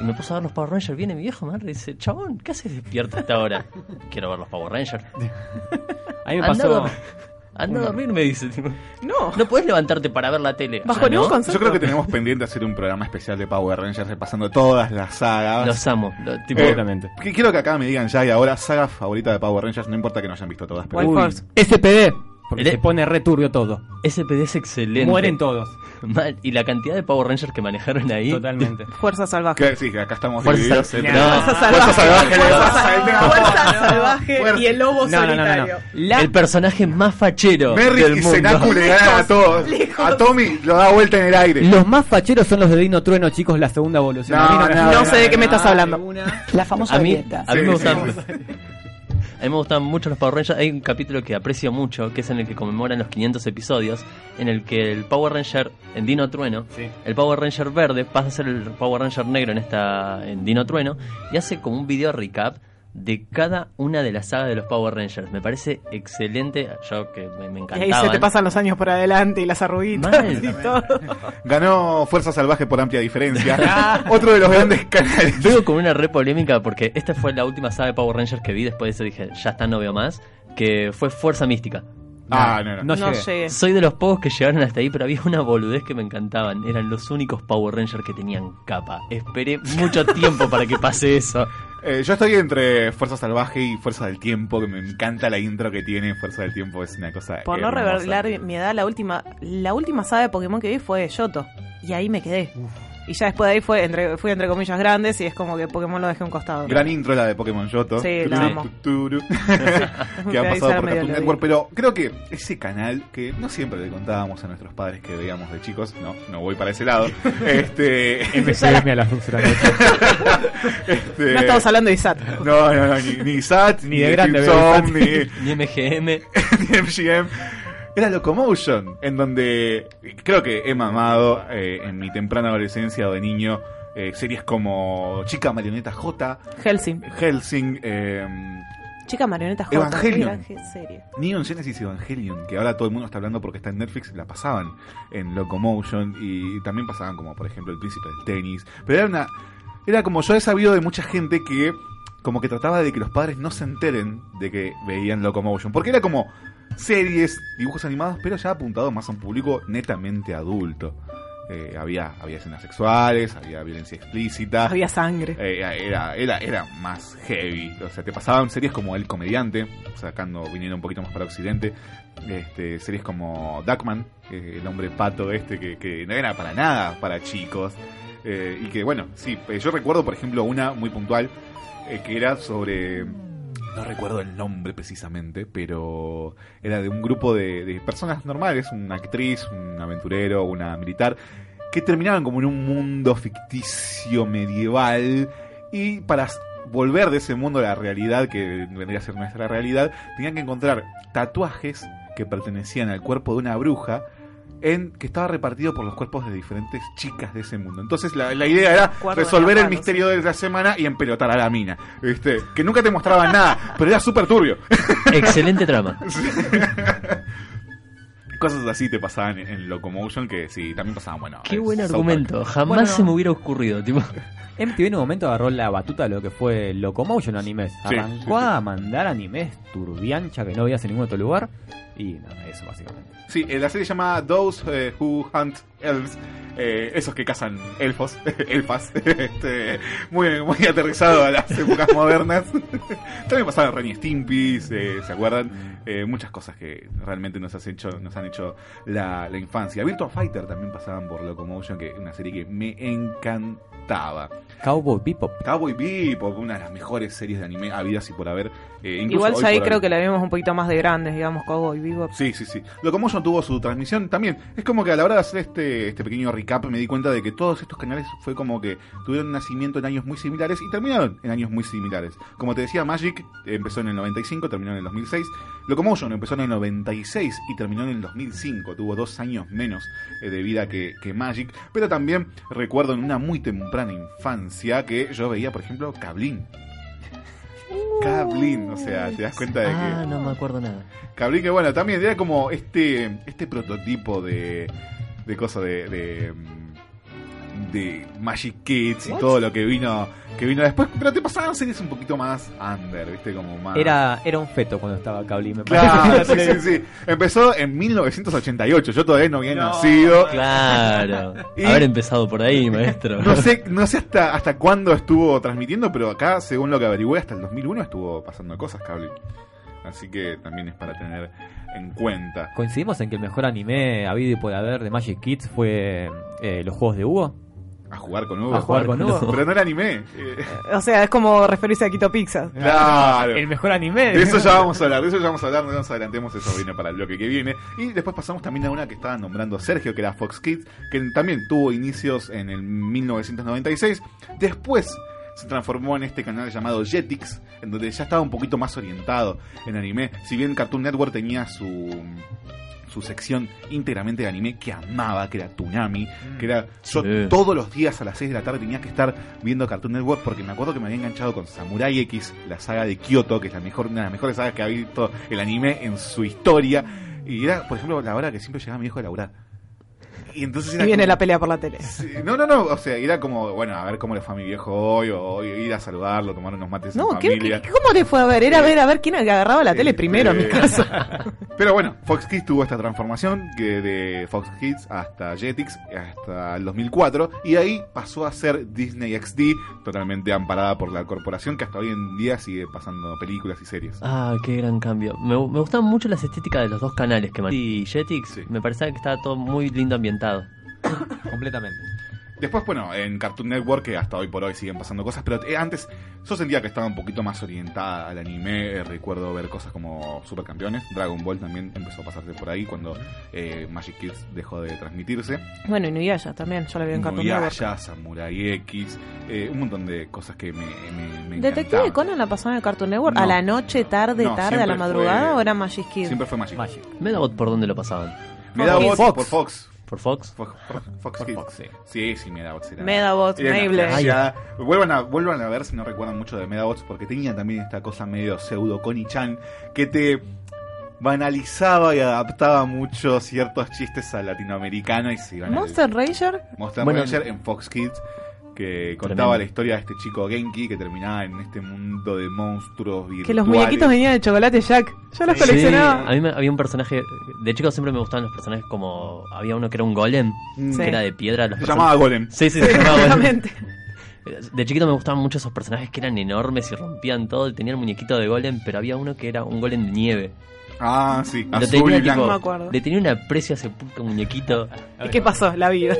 Y me puse a ver los Power Rangers. Viene mi viejo madre y dice, chabón, ¿qué haces despierto a esta hora? Quiero ver los Power Rangers. A mí me pasó. Anda a dormir, me dice. tipo. No. No puedes levantarte para ver la tele. Bajo Ah, ningún ¿no? concepto. Yo creo que tenemos pendiente hacer un programa especial de Power Rangers repasando todas las sagas. Los amo. lo- tipo, Eh, que- quiero que acá me digan ya y ahora saga favorita de Power Rangers, no importa que no hayan visto todas. Pero Uy, SPD. Porque El- se pone re turbio todo. SPD es excelente. Mueren todos. Mal. Y la cantidad de Power Rangers que manejaron ahí. Totalmente. Fuerza salvaje. Que- sí, acá estamos Fuerza- divididos no. entre- Fuerza Fuerza salvaje. Fuerza salvaje. salvaje. Fuerza salvaje Fuerza- y el lobo No, no, no, no, no. solitario. La- El personaje más fachero Merrick del y mundo. Senaku le ganan a todos. A Tommy lo da vuelta en el aire. Los más facheros son los de Dino Trueno, chicos, la segunda evolución. No, no, No sé de qué me estás hablando. La famosa A mí, grieta. a mí Sí, me sí. A mí me gustan mucho los Power Rangers. Hay un capítulo que aprecio mucho, que es en el que conmemoran los 500 episodios, en el que el Power Ranger en Dino Trueno, Sí. el Power Ranger verde pasa a ser el Power Ranger negro en esta en Dino Trueno y hace como un video recap de cada una de las sagas de los Power Rangers. Me parece excelente. Yo que me, me Y encantaba. ahí se te pasan los años por adelante y las arruguitas Mal. y todo. Ganó Fuerza Salvaje por amplia diferencia. Otro de los grandes canales. Vengo con una re polémica porque esta fue la última saga de Power Rangers que vi. Después de eso dije, ya está, no veo más. Que fue Fuerza Mística. Ah, no, no. No No llegué. llegué. Soy de los pocos que llegaron hasta ahí, pero había una boludez que me encantaban. Eran los únicos Power Rangers que tenían capa. Esperé mucho tiempo para que pase eso. Eh, yo estoy entre Fuerza Salvaje y Fuerza del Tiempo, que me encanta la intro que tiene. Fuerza del Tiempo es una cosa. Por no revelar mi edad, la última, la última saga de Pokémon que vi fue Yoto. Y ahí me quedé. Y ya después de ahí fue entre, fui entre comillas grandes y es como que Pokémon lo dejé a un costado. Gran intro la de Pokémon Yoto. Sí, la amo. que ha pasado por Cartoon Network. Pero creo que ese canal que no siempre le contábamos a nuestros padres que veíamos de chicos, no, no voy para ese lado. este. MCM a las 12 de la noche. este, No estamos hablando de ISAT. No, no, no, ni, ni SAT, Ni de grande, ni, Ni MGM. ni MGM. Era Locomotion, en donde creo que he mamado eh, en mi temprana adolescencia o de niño eh, series como Chica Marioneta J, Helsing. Helsing, eh, Chica marioneta J. Evangelion. Serie. Neon Genesis Evangelion, que ahora todo el mundo está hablando porque está en Netflix, la pasaban en Locomotion y también pasaban como por ejemplo El Príncipe del Tenis. Pero era una. Era como yo he sabido de mucha gente que como que trataba de que los padres no se enteren de que veían Locomotion. Porque era como series, dibujos animados, pero ya apuntado más a un público netamente adulto. Eh, había, había escenas sexuales, había violencia explícita. Había sangre. Eh, era, era, era más heavy. O sea, te pasaban series como El Comediante, sacando, viniendo un poquito más para Occidente. Este, series como Duckman, eh, el hombre pato este, que, que no era para nada para chicos. Eh, y que, bueno, sí, yo recuerdo, por ejemplo, una muy puntual, que era sobre... No recuerdo el nombre precisamente, pero era de un grupo de, personas normales, una actriz, un aventurero, una militar, que terminaban como en un mundo ficticio medieval. Y para volver de ese mundo a la realidad que vendría a ser nuestra realidad, tenían que encontrar tatuajes que pertenecían al cuerpo de una bruja en que estaba repartido por los cuerpos de diferentes chicas de ese mundo. Entonces la, la idea era resolver el misterio de la semana y empelotar a la mina. ¿viste? Que nunca te mostraban nada, pero era súper turbio. Excelente trama. Cosas así te pasaban en, en Locomotion que sí, también pasaban, bueno. Qué en buen argumento. Park. Jamás Bueno. se me hubiera ocurrido. Tipo. MTV en un momento agarró la batuta de lo que fue Locomotion animes. Sí, Arrancó sí, sí. a mandar animes turbiancha que no veías en ningún otro lugar. Y nada, eso básicamente. Sí, eh, la serie se llama Those eh, Who Hunt Elves. eh, esos que cazan elfos, elfas. este, muy, muy aterrizado a las épocas modernas. También pasaban Ren y Stimpy, se, ¿se acuerdan? Muchas cosas que realmente nos, has hecho, nos han hecho la, la infancia. Virtua Fighter también pasaban por Locomotion, que es una serie que me encantaba. Cowboy Bebop. Cowboy Bebop, una de las mejores series de anime habidas y por haber. Eh, Igual por creo que la vimos un poquito más de grandes, digamos, Cowboy Bebop. Sí, sí, sí. Locomotion tuvo su transmisión también. Es como que a la hora de hacer este, este pequeño recap me di cuenta de que todos estos canales fue como que tuvieron nacimiento en años muy similares y terminaron en años muy similares. Como te decía, Magic empezó en el 95, terminó en el 2006. Locomotion empezó en el 96 y terminó en el 2005. Tuvo dos años menos eh, de vida que, que Magic. Pero también recuerdo en una muy temprana infancia que yo veía, por ejemplo, Cablin. Cablin, o sea, te das cuenta de que... Ah, no me acuerdo nada. Cablín que bueno, también era como este este prototipo de de cosa de, de, de Magic Kids y todo lo que vino que vino después, pero te pasaban series un poquito más under, ¿viste? Como más... Era, era un feto cuando estaba Cable, me Claro, parece. sí, sí, sí. Empezó en 1988, yo todavía no había nacido. Claro. Y- Haber empezado por ahí, maestro. No sé, no sé hasta, hasta cuándo estuvo transmitiendo, pero acá, según lo que averigüé, hasta el 2001 estuvo pasando cosas, cable. Así que también es para tener en cuenta. Coincidimos en que el mejor anime habido y por haber de Magic Kids fue eh, los juegos de Hugo. A jugar con Hugo. A jugar con Hugo. Pero no era anime. O sea, es como referirse a Quito Pizza. Claro. El mejor anime. De eso ya vamos a hablar, de eso ya vamos a hablar, no nos adelantemos, eso viene para el bloque que viene. Y después pasamos también a una que estaba nombrando Sergio, que era Fox Kids, que también tuvo inicios en el 1996. Después se transformó en este canal llamado Jetix, en donde ya estaba un poquito más orientado en anime. Si bien Cartoon Network tenía su su sección íntegramente de anime que amaba, que era Tsunami, que era yo Sí. todos los días a las 6 de la tarde tenía que estar viendo Cartoon Network porque me acuerdo que me había enganchado con Samurai X, la saga de Kyoto, que es la mejor, una de las mejores sagas que ha visto el anime en su historia. Y era, por ejemplo, la hora que siempre llegaba mi hijo de laburar. Y entonces Y viene como- la pelea por la tele. Sí, No, no, no, o sea, era como, bueno, a ver cómo le fue a mi viejo hoy, o, o ir a saludarlo, tomar unos mates No, en ¿qué, familia. qué- cómo le fue a ver? Era ver a ver quién agarraba la tele primero, en mi Eh, caso. Pero bueno, Fox Kids tuvo esta transformación que de Fox Kids hasta Jetix hasta el 2004 y ahí pasó a ser Disney XD, totalmente amparada por la corporación que hasta hoy en día sigue pasando películas y series. Ah, qué gran cambio. Me, me gustaban mucho las estéticas de los dos canales que man- y Jetix. Me parecía que estaba todo muy lindo ambientado. Completamente. Después, bueno, en Cartoon Network, que hasta hoy por hoy siguen pasando cosas, pero eh, antes yo sentía que estaba un poquito más orientada al anime. eh, recuerdo ver cosas como Supercampeones, Dragon Ball también empezó a pasarse por ahí cuando eh, Magic Kids dejó de transmitirse. Bueno, y Nuyaya también, yo la vi en Cartoon Network. Inuyasha, Samurai X, eh, un montón de cosas que me, me, me ¿Detective. Conan la pasaba en el Cartoon Network? No. ¿A la noche, tarde, No, tarde, a la madrugada fue- o era Magic Kid? Siempre fue Magic. Medabot, ¿por dónde lo pasaban? Medabot Fox. por Fox. ¿Por Fox? Fox, Fox Kids. sí. sí, Medabots era. Medabots, era Beyblade. flasheada. Vuelvan a, vuelvan a ver si no recuerdan mucho de Medabots, porque tenía también esta cosa medio pseudo Connie-chan que te banalizaba y adaptaba mucho ciertos chistes al latinoamericano y se iban ¿Monster Ranger? Monster Bueno, Ranger en Fox Kids que contaba Tremendo. la historia de este chico Genki que terminaba en este mundo de monstruos virtuales. Que los muñequitos venían de chocolate Jack. Yo los Sí, coleccionaba. a mí me- había un personaje. De chico siempre me gustaban los personajes como. Había uno que era un golem, Sí. que era de piedra. Los Se llamaba Golem. Sí, sí, Sí, se llamaba Golem. exactamente. De chiquito me gustaban mucho esos personajes que eran enormes y rompían todo. Tenía el muñequito de golem, pero había uno que era un golem de nieve. Ah, sí, azul tenía, y blanco. tipo, No me acuerdo. Le tenía un aprecio a ese puto muñequito. ¿Y qué pasó? La vida.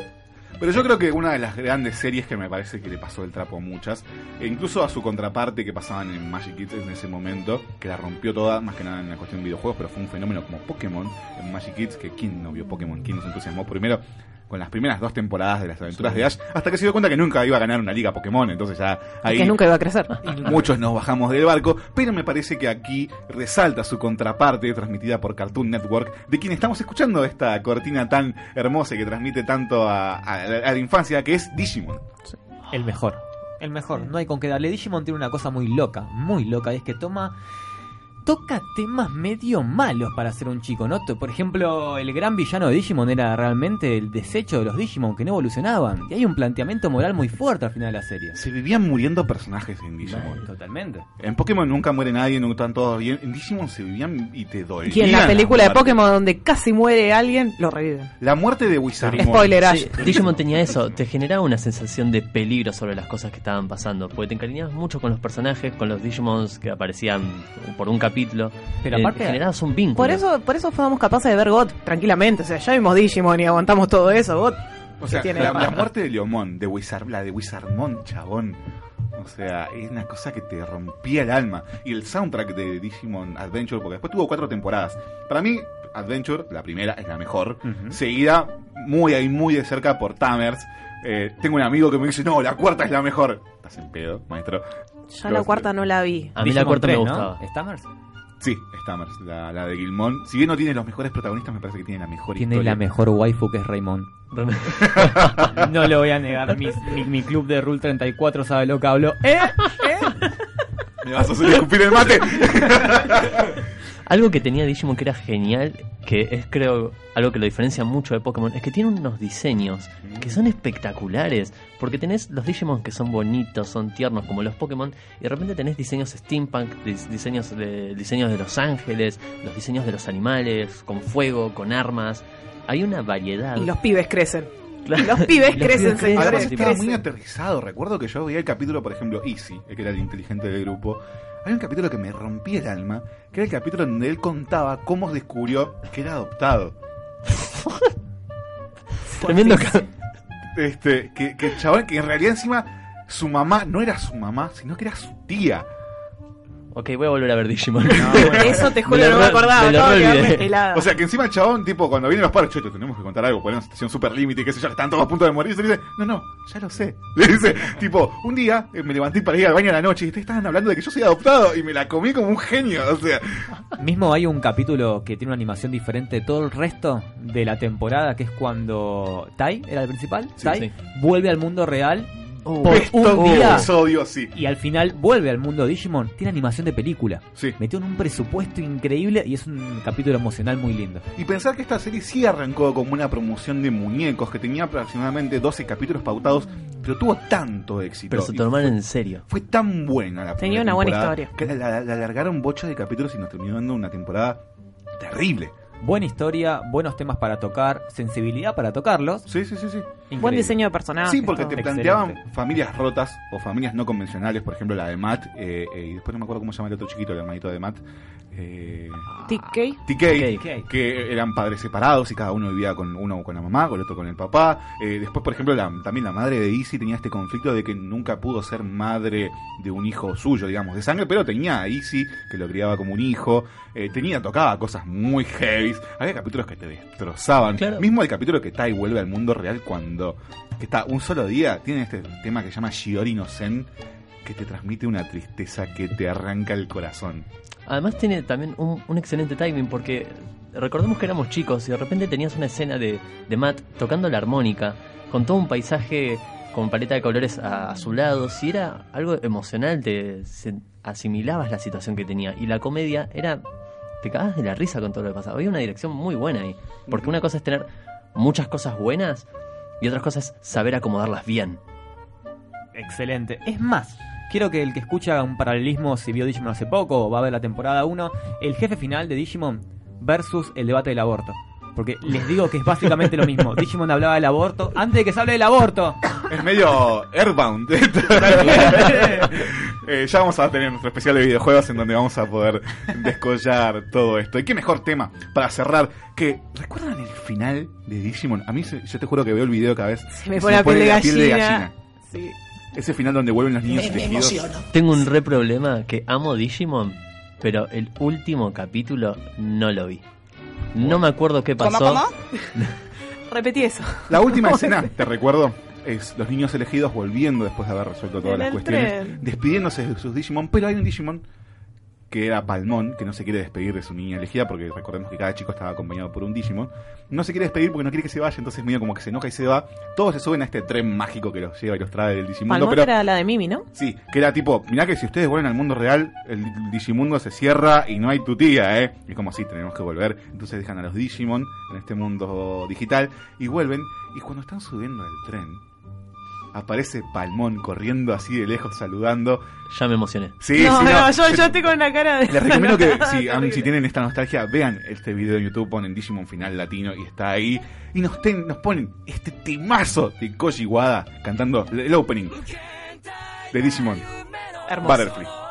Pero yo creo que una de las grandes series que me parece que le pasó el trapo a muchas, e incluso a su contraparte que pasaban en Magic Kids en ese momento, que la rompió toda, más que nada en la cuestión de videojuegos, pero fue un fenómeno como Pokémon en Magic Kids, que quién no vio Pokémon, quién nos entusiasmó. Primero con las primeras dos temporadas de las aventuras de Ash, hasta que se dio cuenta que nunca iba a ganar una liga Pokémon, entonces ya ahí Que nunca iba a crecer. muchos nos bajamos del barco, pero me parece que aquí resalta su contraparte transmitida por Cartoon Network, de quien estamos escuchando esta cortina tan hermosa y que transmite tanto a, a la- a la infancia, que es Digimon. El mejor. El mejor. No hay con qué darle. Digimon tiene una cosa muy loca. Muy loca. Y es que toma. Toca temas medio malos para ser un chico, ¿no? Por ejemplo, el gran villano de Digimon era realmente el desecho de los Digimon que no evolucionaban. Y hay un planteamiento moral muy fuerte al final de la serie. Se vivían muriendo personajes en Digimon. Totalmente. En Pokémon nunca muere nadie, nunca están todos bien. En Digimon se vivían y te dolían. Y en la película de. Pokémon donde casi muere alguien, lo reviven. La muerte de Wizardmon. Spoiler, Ash. Sí, Digimon tenía eso, te generaba una sensación de peligro sobre las cosas que estaban pasando, porque te encariñabas mucho con los personajes, con los Digimons que aparecían por un capítulo. Pero Eh, aparte- generabas un vínculo. Por eso, por eso fuimos capaces de ver GOT tranquilamente. O sea, ya vimos Digimon y aguantamos todo eso. GOT. O sea, ¿qué tiene la, muerte de Leomón, de Wizard, la de Wizardmon, chabón. O sea, es una cosa que te rompía el alma. Y el soundtrack de Digimon Adventure, porque después tuvo cuatro temporadas. Para mí, Adventure, la primera, es la mejor. Seguida muy ahí, muy de cerca por Tamers. Eh, tengo un amigo que me dice, no, la cuarta es la mejor. Estás en pedo, maestro. Ya la cuarta no la vi. A mí la cuarta me 3, ¿no? gustaba. ¿Stammers? Sí, es Tamers, la, la de Gilmon. Si bien no tiene los mejores protagonistas, me parece que tiene la mejor Tiene historia. la mejor waifu que es Raymond. no lo voy a negar. Mi, mi- mi club de Rule 34 sabe lo que hablo. ¿Eh? Me vas a hacer escupir el mate. Algo que tenía Digimon que era genial, que es creo algo que lo diferencia mucho de Pokémon, es que tiene unos diseños que son espectaculares. Porque tenés los Digimon que son bonitos, son tiernos como los Pokémon, y de repente tenés diseños steampunk, dis- diseños de, diseños de los ángeles, los diseños de los animales, con fuego, con armas. Hay una variedad. Y los pibes crecen. Claro. Los pibes Los crecen, pibes señores. Además estaba muy aterrizado. Recuerdo que yo veía el capítulo, por ejemplo, Easy, el que era el inteligente del grupo. Hay un capítulo que me rompía el alma, que era el capítulo donde él contaba cómo descubrió que era adoptado. Tremendo Este, que, que el chabón, que en realidad encima su mamá no era su mamá, sino que era su tía. Ok, voy a volver a ver Digimon. Eso te juro, Me lo no me acordaba. me acabo de quedarme. O sea, que encima el chabón, tipo, cuando vienen los padres, che, te tenemos que contar algo, ponemos una situación súper límite, qué sé yo, están todos a punto de morir, y se le dice, no, no, ya lo sé. Le dice, tipo, un día eh, me levanté para ir al baño a la noche y ustedes estaban hablando de que yo soy adoptado y me la comí como un genio, o sea. Mismo hay un capítulo que tiene una animación diferente de todo el resto de la temporada, que es cuando Tai era el principal, Sí, Tai sí. vuelve al mundo real Oh, por un día episodio, sí. y al final vuelve al mundo Digimon. Tiene animación de película. Sí. Metió en un presupuesto increíble y es un capítulo emocional muy lindo. Y pensar que esta serie sí arrancó como una promoción de muñecos, que tenía aproximadamente 12 capítulos pautados, pero tuvo tanto éxito. Pero se tomaron en serio. Fue tan buena la Tenía una buena historia. Que la, la alargaron bocha de capítulos y nos terminó dando una temporada terrible. Buena historia, buenos temas para tocar, sensibilidad para tocarlos. Sí, sí, sí, sí. Buen diseño de personajes. Sí, porque todo. te planteaban familias rotas o familias no convencionales, por ejemplo la de Matt, eh, eh, y después no me acuerdo cómo se llama el otro chiquito, el hermanito de Matt. Eh, TK. TK, TK. que eran padres separados y cada uno vivía con uno con la mamá, con el otro con el papá. Eh, después, por ejemplo, la- también la madre de Izzy tenía este conflicto de que nunca pudo ser madre de un hijo suyo, digamos, de sangre, pero tenía a Izzy, que lo criaba como un hijo. Eh, tenía, tocaba cosas muy heavy. Había capítulos que te destrozaban. Claro. Mismo el capítulo que Tai vuelve al mundo real cuando que está un solo día, tiene este tema que se llama Shiori no Zen, que te transmite una tristeza que te arranca el corazón. Además tiene también un, un excelente timing porque recordemos que éramos chicos y de repente tenías una escena de, de Matt tocando la armónica con todo un paisaje con paleta de colores a, a su lado. Si era algo emocional, te se- asimilabas la situación que tenía. Y la comedia era... Te cagabas de la risa con todo lo que pasaba. Había una dirección muy buena ahí. Porque una cosa es tener muchas cosas buenas y otra cosa es saber acomodarlas bien. Excelente. Es más, quiero que el que escucha un paralelismo, si vio Digimon hace poco o va a ver la temporada 1, el jefe final de Digimon versus el debate del aborto. Porque les digo que es básicamente lo mismo. Digimon hablaba del aborto antes de que se hable del aborto. Es medio Airbound. Eh, ya vamos a tener nuestro especial de videojuegos en donde vamos a poder descollar todo esto. Y qué mejor tema para cerrar que... ¿Recuerdan el final de Digimon? A mí, se- yo te juro que veo el video cada vez. Se me y pone la piel de gallina. Sí. Ese final donde vuelven los niños elegidos. Tengo un re problema que amo Digimon, pero el último capítulo no lo vi. No me acuerdo qué ¿Cómo, pasó. cómo? Repetí eso. La última escena, te recuerdo, es los niños elegidos volviendo después de haber resuelto todas En las cuestiones, tren. despidiéndose de sus Digimon, pero hay un Digimon que era Palmón, que no se quiere despedir de su niña elegida, porque recordemos que cada chico estaba acompañado por un Digimon. No se quiere despedir porque no quiere que se vaya, entonces medio como que se enoja y se va. Todos se suben a este tren mágico que los lleva y los trae del Digimundo, Palmón pero era la de Mimi, ¿no? Sí, que era tipo, mirá que si ustedes vuelven al mundo real, el Digimundo se cierra y no hay tu tía, ¿eh? Y como así, tenemos que volver. Entonces dejan a los Digimon en este mundo digital y vuelven. Y cuando están subiendo al tren, aparece Palmón corriendo así de lejos, saludando. Ya me emocioné. Sí, no, sí, no, no. yo, yo estoy con una cara de. Les recomiendo que si, tienen esta nostalgia, vean este video en YouTube, ponen Digimon Final Latino y está ahí. Y nos, ten- nos ponen este temazo de Koji Wada cantando el opening de Digimon Hermoso. Butterfly.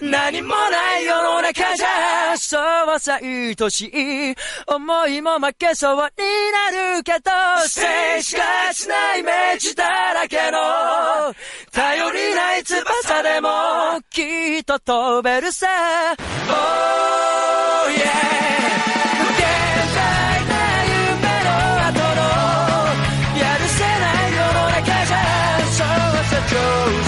何もない世の中じゃそうはさ愛しい思いも負けそうになるけど静しかしないイメージだらけの頼りない翼でもきっと飛べるさ。Oh yeah 現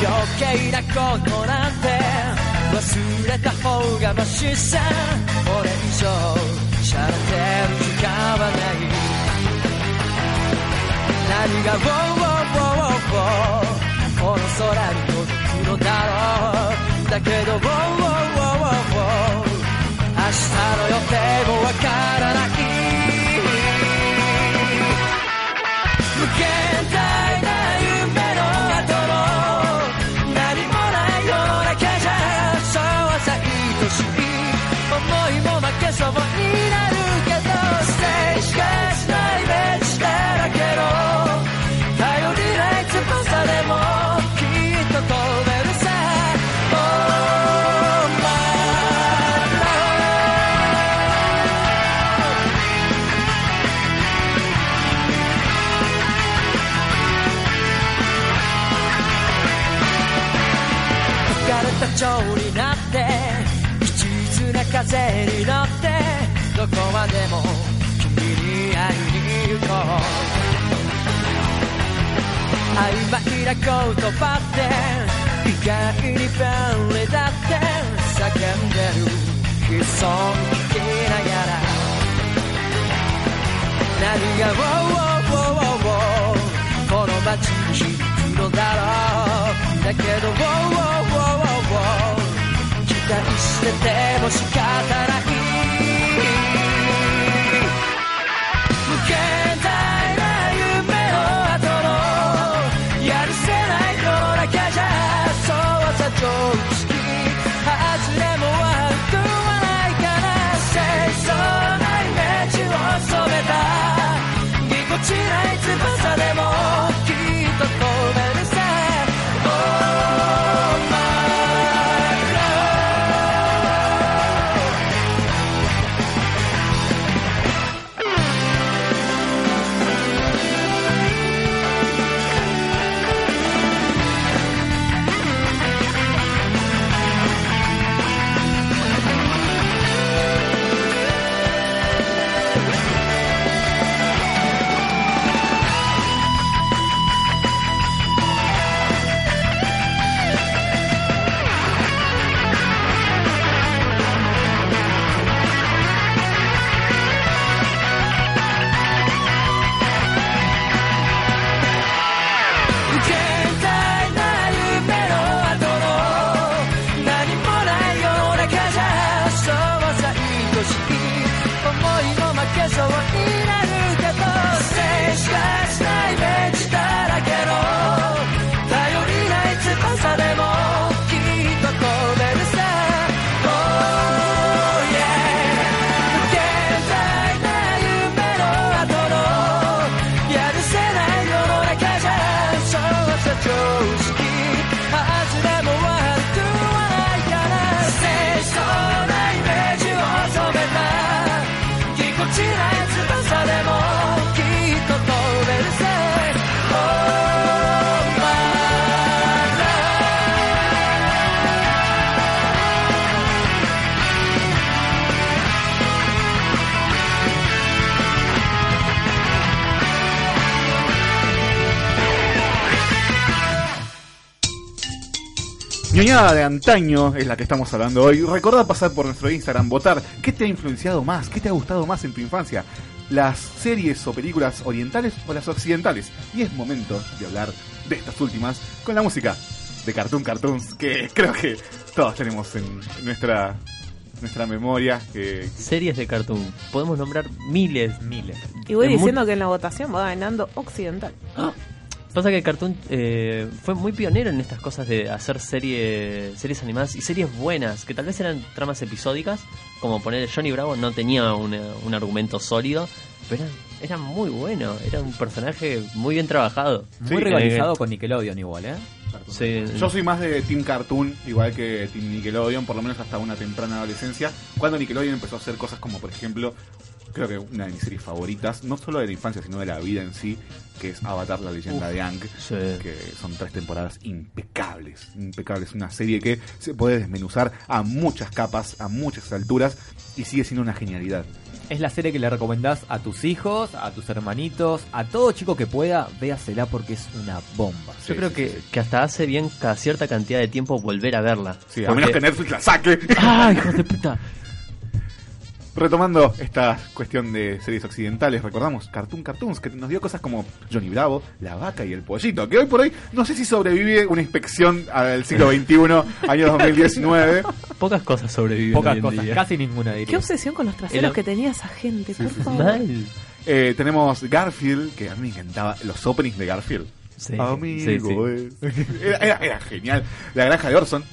計なことなんて忘れた方がマシさ。これ以上しゃれてる時間はない。何が「ウォーウォーウォーウォーこの空に届くのだろう。だけど「ウォーウォーウォーウォー明日の予定もわから曖昧な言葉って意外に便利だって叫んでる悲壮聞きながら何が「ウォーウォーウォーウォーウォーこの街に響くのだろうだけど「ウォーウォーウォーウォーウォー期待してても仕方ない shit ñoñada de antaño es la que estamos hablando hoy. Recordá pasar por nuestro Instagram, votar qué te ha influenciado más, qué te ha gustado más en tu infancia, las series o películas orientales o las occidentales. Y es momento de hablar de estas últimas con la música de Cartoon Cartoons, que creo que todos tenemos en nuestra nuestra memoria. Que, Series de cartoon. Podemos nombrar miles. Miles. Y voy diciendo que en la votación va ganando Occidental. Pasa que Cartoon eh, fue muy pionero en estas cosas de hacer serie, series animadas y series buenas, que tal vez eran tramas episódicas, como poner Johnny Bravo no tenía una- un argumento sólido, pero era, era muy bueno, era un personaje muy bien trabajado. Muy rivalizado con Nickelodeon igual, ¿eh? Sí. Yo soy más de Team Cartoon, igual que Team Nickelodeon, por lo menos hasta una temprana adolescencia, cuando Nickelodeon empezó a hacer cosas como, por ejemplo, creo que una de mis series favoritas, no solo de la infancia, sino de la vida en sí, que es Avatar, la leyenda Uf, de Aang, sí. que son tres temporadas impecables, impecables, una serie que se puede desmenuzar a muchas capas, a muchas alturas, y sigue siendo una genialidad. Es la serie que le recomendás a tus hijos, a tus hermanitos, a todo chico que pueda, véasela porque es una bomba. Yo creo que, que hasta hace bien cada cierta cantidad de tiempo volver a verla. Sí, a menos que Netflix la saque. ¡Ah, hijos de puta! Retomando esta cuestión de series occidentales, recordamos Cartoon Cartoons, que nos dio cosas como Johnny Bravo, La Vaca y el Pollito, que hoy por hoy no sé si sobrevive una inspección al siglo XXI, año 2019. Pocas cosas sobreviven. Pocas hoy en cosas, día. casi ninguna Qué diría. obsesión con los traseros El- que tenía esa gente, por sí, favor. Mal. Eh, tenemos Garfield, que a mí me encantaba los openings de Garfield. Sí, Amigo, sí, eh. Era, era- era genial. La granja de Orson,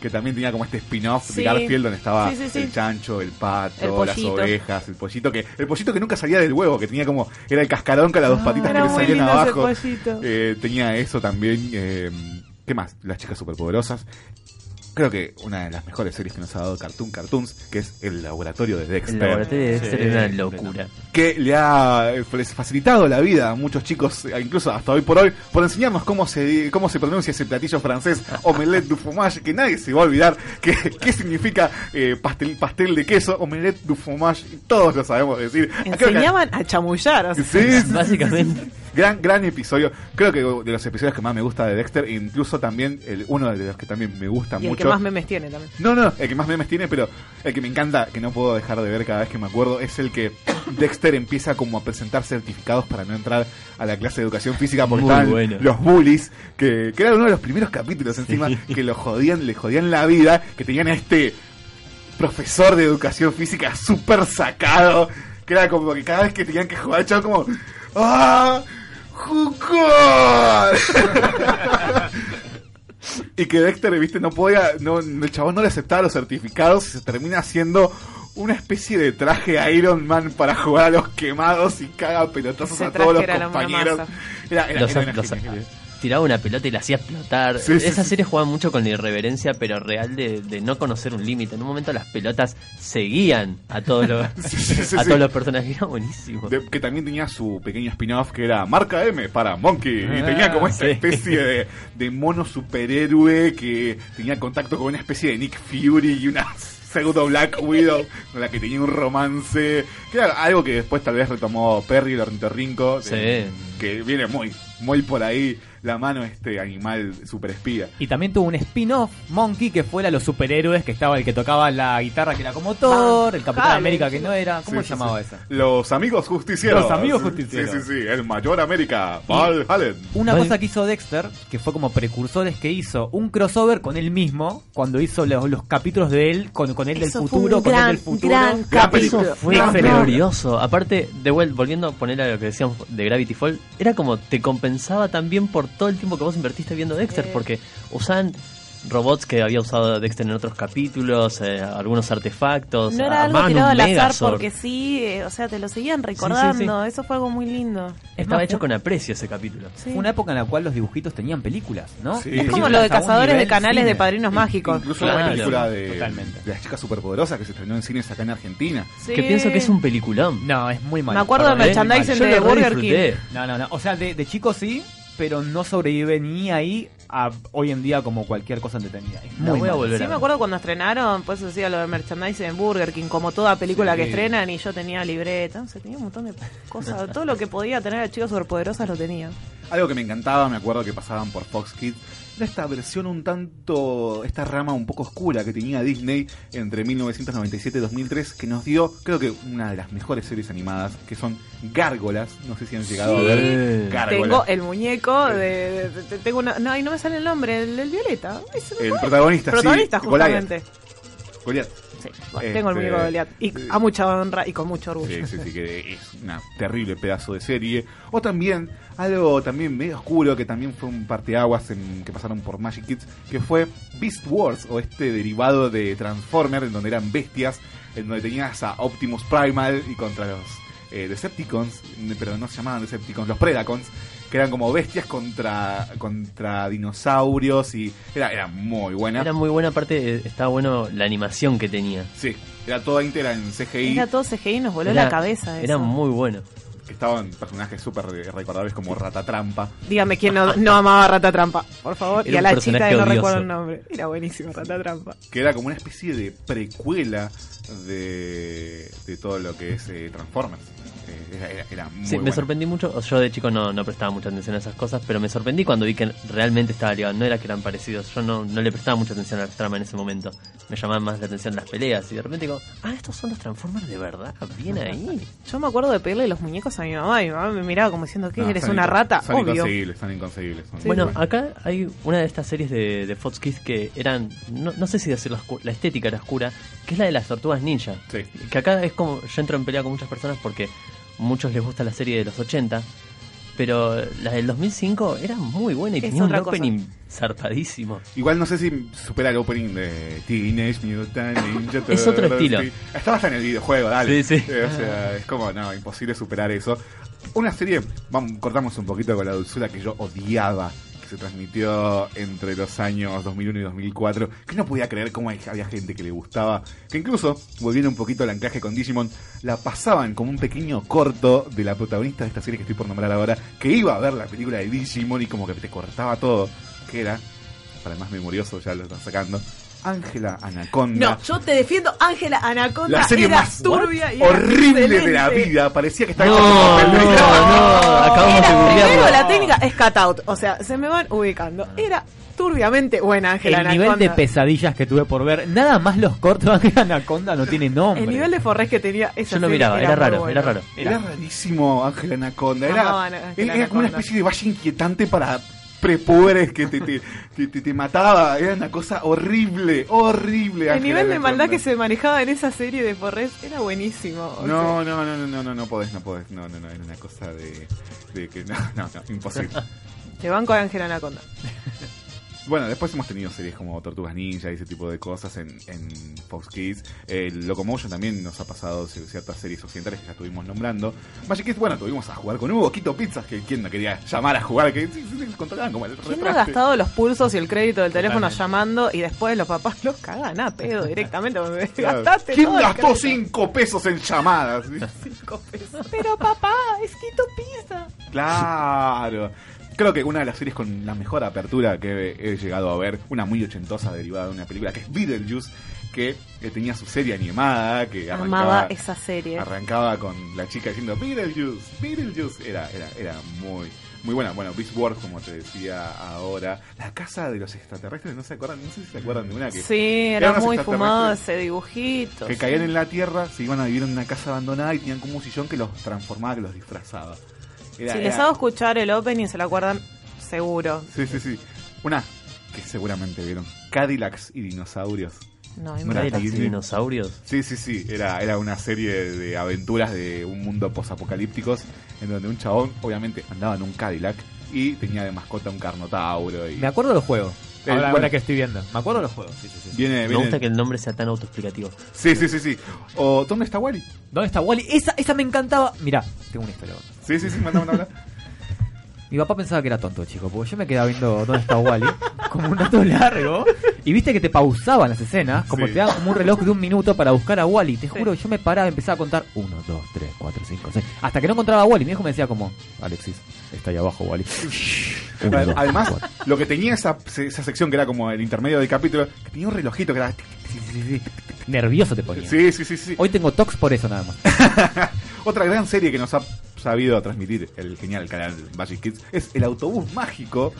que también tenía como este spin-off Sí. de Garfield donde estaba Sí, sí, sí. el chancho, el pato, El las ovejas, el pollito que el pollito que nunca salía del huevo, que tenía como era el cascarón con las dos Ah, patitas que le muy salían abajo. Eh, tenía eso también. eh, ¿Qué más? Las chicas superpoderosas. Creo que una de las mejores series que nos ha dado Cartoon Cartoons, que es El Laboratorio de Dexter. El laboratorio de Dexter Sí, era una locura. que le ha eh, les facilitado la vida a muchos chicos, eh, incluso hasta hoy por hoy, por enseñarnos cómo se cómo se pronuncia ese platillo francés, omelette du fromage, que nadie se va a olvidar que, qué significa eh, pastel, pastel de queso, omelette du fromage, y todos lo sabemos decir. Enseñaban a chamullar. o sea. Sí, Básicamente. Sí. Gran, gran episodio. Creo que de los episodios que más me gusta de Dexter, e incluso también el, uno de los que también me gusta Y el mucho. que más memes tiene también. No, no, el que más memes tiene, pero el que me encanta, que no puedo dejar de ver cada vez que me acuerdo, es el que Dexter empieza como a presentar certificados para no entrar a la clase de educación física estaban bueno. los bullies, que, que era uno de los primeros capítulos encima, que lo jodían, le jodían la vida, que tenían a este profesor de educación física súper sacado, que era como que cada vez que tenían que jugar, chavo, como... ¡Ah! ¡Jucón! y que Dexter, viste, no podía, no, el chabón no le aceptaba los certificados y se termina haciendo una especie de traje Iron Man para jugar a los quemados y caga pelotazos Ese a todos los compañeros. Era, era- Los- era los-. Tiraba una pelota y la hacía explotar. Sí, sí, Esa sí. serie jugaba mucho con la irreverencia, pero real de, de no conocer un límite. En un momento las pelotas seguían a todos los, Sí, sí, sí, a sí. todos los personajes. Era buenísimo. De- que también tenía su pequeño spin-off que era Marca M para Monkey. y Ah, tenía como esta sí. especie de, de mono superhéroe que tenía contacto con una especie de Nick Fury y una pseudo Black Widow con la que tenía un romance. Que era algo que después tal vez retomó Perry el ornitorrinco. de- Que viene muy, muy por ahí la mano este animal super espía. Y también tuvo un spin-off, Monkey, que fuera los superhéroes, que estaba el que tocaba la guitarra, que era como Thor, el Capitán Jale. América, que no era. ¿Cómo Sí, se llamaba sí. esa? Los amigos justicieros. Los amigos justicieros. Sí, sí, sí. El mayor América. Val Hallen. Una Vale. cosa que hizo Dexter, que fue como precursor, es que hizo un crossover con él mismo, cuando hizo los, los capítulos de él, con, con él del Eso futuro, con gran, él del futuro. gran. Fue glorioso. Aparte, de vuelta, volviendo a poner a lo que decíamos de Gravity Fall, era como te compensaba también por todo el tiempo que vos invertiste viendo Dexter, porque usaban robots que había usado Dexter en otros capítulos, eh, algunos artefactos, No era algo tirado al azar porque sí, eh, o sea, te lo seguían recordando. Eso fue algo muy lindo. Estaba hecho con aprecio ese capítulo. Sí. Fue una época en la cual los dibujitos tenían películas, ¿no? Es como lo de cazadores de canales de padrinos mágicos. Incluso Claro. la película de, Totalmente. de las chicas superpoderosas que se estrenó en cines acá en Argentina. Sí. Que pienso que es un peliculón. No, es muy mal. Me acuerdo de Perdón, ¿eh? merchandising de re Burger. King. No, no, no. O sea, de, de chico sí, pero no sobrevive ni ahí a hoy en día como cualquier cosa entretenida. Es muy voy a volver Sí, a me acuerdo cuando estrenaron, pues decía lo de merchandising en Burger King, como toda película Sí. que estrenan, y yo tenía libreta, tenía un montón de cosas, todo lo que podía tener a chicas superpoderosas lo tenía. Algo que me encantaba, me acuerdo que pasaban por Fox Kids, esta versión un tanto, esta rama un poco oscura que tenía Disney entre 1997 y 2003, que nos dio, creo que una de las mejores series animadas, que son Gárgolas, no sé si han llegado a ver Gárgolas. Tengo el muñeco de, de- de- tengo una, no, y no me sale el nombre, el, el Violeta. El fue. protagonista, sí, protagonista Goliath. justamente. Goliath. Sí, bueno, tengo el Este, muñeco de Goliath. Y a mucha honra y con mucho orgullo. Sí, sí, sí, que es una terrible pedazo de serie. O también, algo también medio oscuro, que también fue un parteaguas en, que pasaron por Magic Kids, que fue Beast Wars, o este derivado de Transformer, en donde eran bestias, en donde tenías a Optimus Primal y contra los eh, Decepticons, pero no se llamaban Decepticons, los Predacons, que eran como bestias contra, contra dinosaurios y era, era muy buena. Era muy buena, aparte eh, estaba bueno la animación que tenía. Sí, era toda íntegra en CGI. Era todo CGI nos voló Era- la cabeza. Era eso. muy bueno. estaban personajes súper recordables como Ratatrampa. Dígame quién no, no amaba a Rata Trampa, por favor. Era y a la chica que no odioso. recuerdo el nombre. Era buenísimo Rata Trampa. que era como una especie de precuela de, de todo lo que es eh, Transformers. Era, era- era muy Sí, me buena. sorprendí mucho. o Yo de chico no, no prestaba mucha atención a esas cosas, pero me sorprendí cuando vi que realmente estaba ligado. No era que eran parecidos. Yo no, no le prestaba mucha atención a la trama en ese momento. Me llamaban más la atención las peleas. Y de repente digo, ah, estos son los Transformers de verdad. Bien ahí. Yo me acuerdo de pedirle los muñecos a mi mamá y mi mamá me miraba como diciendo, ¿qué? No, ¿Eres una rata? Son Obvio. inconseguibles, son inconseguibles. son Bueno, acá hay una de estas series de, de Fox Kids que eran, no, no sé si decir la, la estética era oscura, que es la de las tortugas ninja. Que acá es como, yo entro en pelea con muchas personas porque muchos les gusta la serie de los 80, pero la del 2005 era muy buena y Es tenía un cosa. opening zarpadísimo. Igual no sé si supera el opening de Teenage Mutant Ninja Es otro Turtles. estilo. Estaba hasta en el videojuego, dale. Sí, sí. O sea, es como, no, imposible superar eso. Una serie, vamos, cortamos un poquito con la dulzura que yo odiaba, se transmitió entre los años 2001 y 2004, que no podía creer cómo había gente que le gustaba, que incluso, volviendo un poquito al anclaje con Digimon, la pasaban como un pequeño corto de la protagonista de esta serie que estoy por nombrar ahora, que iba a ver la película de Digimon y como que te cortaba todo, que era, para el más memorioso ya lo están sacando, Ángela Anaconda. No, yo te defiendo Ángela Anaconda. La serie era más turbia y horrible de la vida. Parecía que estaba No, papel. no, no, acabamos de Era, googlearlo. primero la técnica es cut out, o sea, se me van ubicando. Era turbiamente buena Ángela El Anaconda. nivel de pesadillas que tuve por ver, nada más los cortos de Anaconda no tiene nombre. El nivel de forrés que tenía esa Yo lo miraba, era raro, bueno. era raro. Era rarísimo Ángela Anaconda. Era, Amaba Ángela como una especie de valle inquietante para prepubres que te, te, te, te- te mataba. Era una cosa horrible, horrible. El nivel de maldad que se manejaba en esa serie de Forrest era buenísimo. No, no, no, no, no, no, no podés, no podés. No, no, no, era una cosa de, de que no, no, no, imposible. te banco a Ángela Anaconda. Bueno, después hemos tenido series como Tortugas Ninja y ese tipo de cosas en, en Fox Kids. El Locomotion también nos ha pasado ci- ciertas series occidentales que ya estuvimos nombrando. Magic Kids, bueno, tuvimos a jugar con Hugo, Quito Pizzas, que quien no quería llamar a jugar, que sí, sí, sí, controlaban como el ¿Quién no ha gastado los pulsos y el crédito del teléfono Totalmente. llamando y después los papás los cagan a pedo directamente? porque Claro. Gastaste ¿Quién todo gastó crédito. 5 pesos en llamadas? Cinco pesos. Pero papá, es Quito Pizza. Claro. Creo que una de las series con la mejor apertura que he, he llegado a ver, una muy ochentosa derivada de una película que es Beetlejuice, que, que tenía su serie animada, que Amaba arrancaba, esa serie. arrancaba con la chica diciendo Beetlejuice, Beetlejuice. Era, era, era muy, muy buena. Bueno, Beast Wars, como te decía ahora. La casa de los extraterrestres, ¿no se acuerdan? No sé si se acuerdan de una que... Sí, era muy fumado ese dibujito. Que sí. caían en la tierra, se iban a vivir en una casa abandonada y tenían como un sillón que los transformaba, que los disfrazaba. Era- si era- les hago escuchar el opening, se lo acuerdan seguro. Sí, sí, sí. Una que seguramente vieron. Cadillacs y dinosaurios. No, ¿No hay era Cadillacs y dinosaurios. Sí, sí, sí. Era, era una serie de aventuras de un mundo posapocalípticos en donde un chabón, obviamente, andaba en un Cadillac y tenía de mascota un carnotauro. Y... Me acuerdo de los juegos. El- Ahora, bueno. ahora que estoy viendo. Me acuerdo de los juegos. Sí, sí, sí. Viene, Me viene- gusta que el nombre sea tan autoexplicativo. Sí, sí, sí, sí. O ¿dónde está Wally? ¿Dónde está Wally? Esa, esa me encantaba. Mirá, tengo una historia. Sí, sí, sí, manda, manda, manda. Mi papá pensaba que era tonto, chico, porque yo me quedaba viendo dónde está Wally, como un rato largo, y viste que te pausaban las escenas, como Sí. te daban como un reloj de un minuto para buscar a Wally. Te juro, yo me paraba y empezaba a contar 1, 2, 3, 4, 5, 6, hasta que no encontraba a Wally. Mi hijo me decía como, Alexis, está ahí abajo Wally. Uno, dos, Además, cuatro. lo que tenía esa, esa sección que era como el intermedio del capítulo, que tenía un relojito que era... Nervioso te ponía. Sí, sí, sí, sí. Hoy tengo tox por eso nada más. Otra gran serie que nos ha sabido transmitir el genial canal Magic Kids es El Autobús Mágico.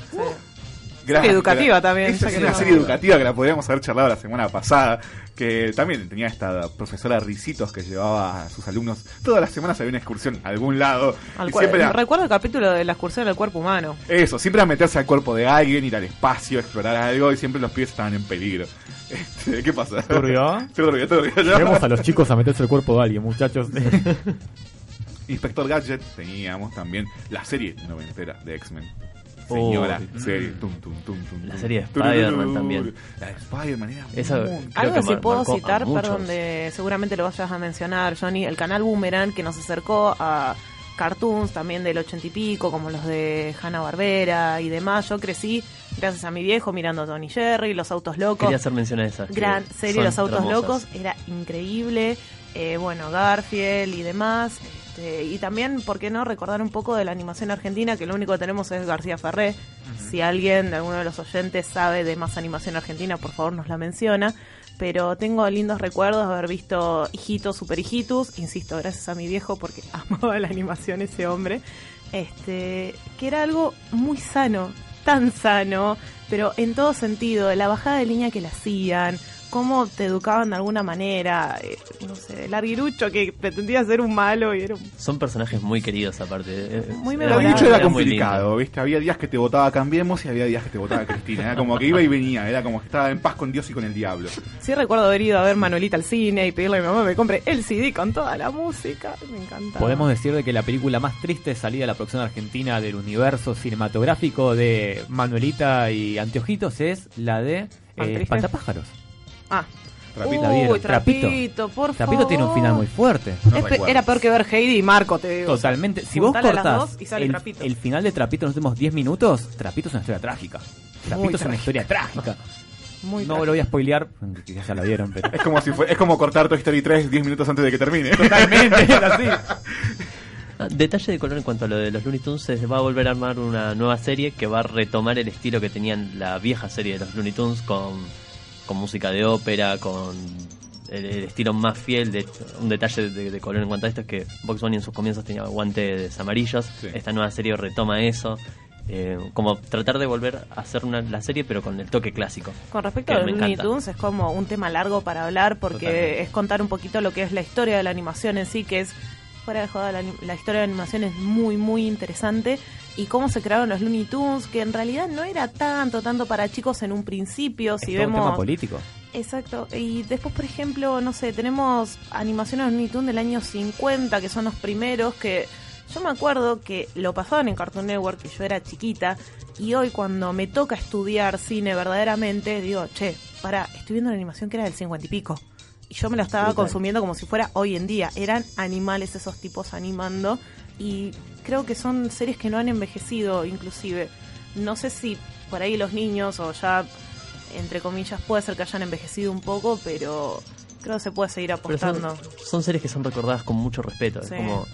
Serie educativa también, Esa es una no- serie educativa que la podríamos haber charlado la semana pasada. Que también tenía esta profesora Ricitos que llevaba a sus alumnos. Todas las semanas había una excursión a algún lado. Al y cual- siempre era- Recuerdo el capítulo de la excursión del cuerpo humano. eso, siempre a meterse al cuerpo de alguien, ir al espacio, explorar algo. Y siempre los pibes estaban en peligro. Este, ¿Qué pasa? ¿Turbio? Turbio, turbio. Llevemos a los chicos a meterse el cuerpo de alguien, muchachos. Inspector Gadget teníamos también la serie noventera de X-Men. Señora Oh, serie. Tum, tum, tum, tum, La serie de. Spider-Man también. La de Spider-Man era Esa- muy- Algo que mar- puedo a citar, perdón, de, seguramente lo vayas a mencionar, Johnny, el canal Boomerang que nos acercó a cartoons también del ochenta y pico, como los de Hanna Barbera y demás. Yo crecí gracias a mi viejo mirando Tony Jerry, Los Autos Locos. Quería hacer mención a esa. Gran serie Los Autos hermosas. Locos, era increíble. Eh, bueno, Garfield y demás. Este, y también, ¿por qué no recordar un poco de la animación argentina? Que lo único que tenemos es García Ferré. Si alguien de alguno de los oyentes sabe de más animación argentina, por favor nos la menciona. Pero tengo lindos recuerdos de haber visto Hijitos, Super Hijitus, insisto, gracias a mi viejo porque amaba la animación ese hombre. Este, que era algo muy sano, tan sano, pero en todo sentido, la bajada de línea que le hacían, cómo te educaban de alguna manera, eh, no sé, el arguirucho que pretendía ser un malo y era un... Son personajes muy queridos aparte. eh, Muy eh, El memorable. dicho era muy complicado, ¿viste? Había días que te votaba Cambiemos y había días que te votaba Cristina. Era como que iba y venía, era como que estaba en paz con Dios y con el diablo. Sí recuerdo haber ido a ver Manuelita al cine y pedirle a mi mamá que me compre el CD con toda la música. Me encanta. Podemos decir de que la película más triste salida de la producción argentina del universo cinematográfico de Manuelita y Anteojitos es la de ¿Tan eh, triste? Ah. Trapito. Uy. Trapito, por Trapito tiene un final muy fuerte. Pe- era peor que ver Heidi y Marco, te digo. Totalmente. Si vos Juntale las cortás dos y sale el, Trapito. el final de Trapito en los últimos 10 minutos, Trapito es una historia trágica. Trapito Muy es una historia trágica. Muy no lo voy a spoilear, quizás ya la vieron, pero... Es como si fue, es como cortar Toy Story 3 10 minutos antes de que termine. Totalmente, es así. Ah, Detalle de color en cuanto a lo de los Looney Tunes, se va a volver a armar una nueva serie que va a retomar el estilo que tenían la vieja serie de los Looney Tunes con, con música de ópera, con el, el estilo más fiel. De hecho, un detalle de, de color en cuanto a esto es que Box Bunny en sus comienzos tenía guantes amarillos. Esta nueva serie retoma eso. eh, como tratar de volver a hacer una, la serie pero con el toque clásico. Con respecto a los me Looney. Tunes, es como un tema largo para hablar porque Totalmente. es contar un poquito lo que es la historia de la animación en sí, que es, fuera de joda, la, la historia de la animación es muy, muy interesante. Y cómo se crearon los Looney Tunes, que en realidad no era tanto, tanto para chicos en un principio. Si Es todo un vemos. tema político. Exacto. Y después, por ejemplo, no sé, tenemos animaciones de Looney Tunes del año 50, que son los primeros, que yo me acuerdo que lo pasaban en Cartoon Network, que yo era chiquita, y hoy cuando me toca estudiar cine verdaderamente, digo, che, para, estoy viendo una animación que era del 50 y pico. Y yo me la estaba consumiendo como si fuera hoy en día. Eran animales esos tipos animando. Y creo que son series que no han envejecido, inclusive. No sé si por ahí los niños o ya entre comillas, puede ser que hayan envejecido un poco, pero creo que se puede seguir son, apostando. son series que son recordadas con mucho respeto. Sí. Es como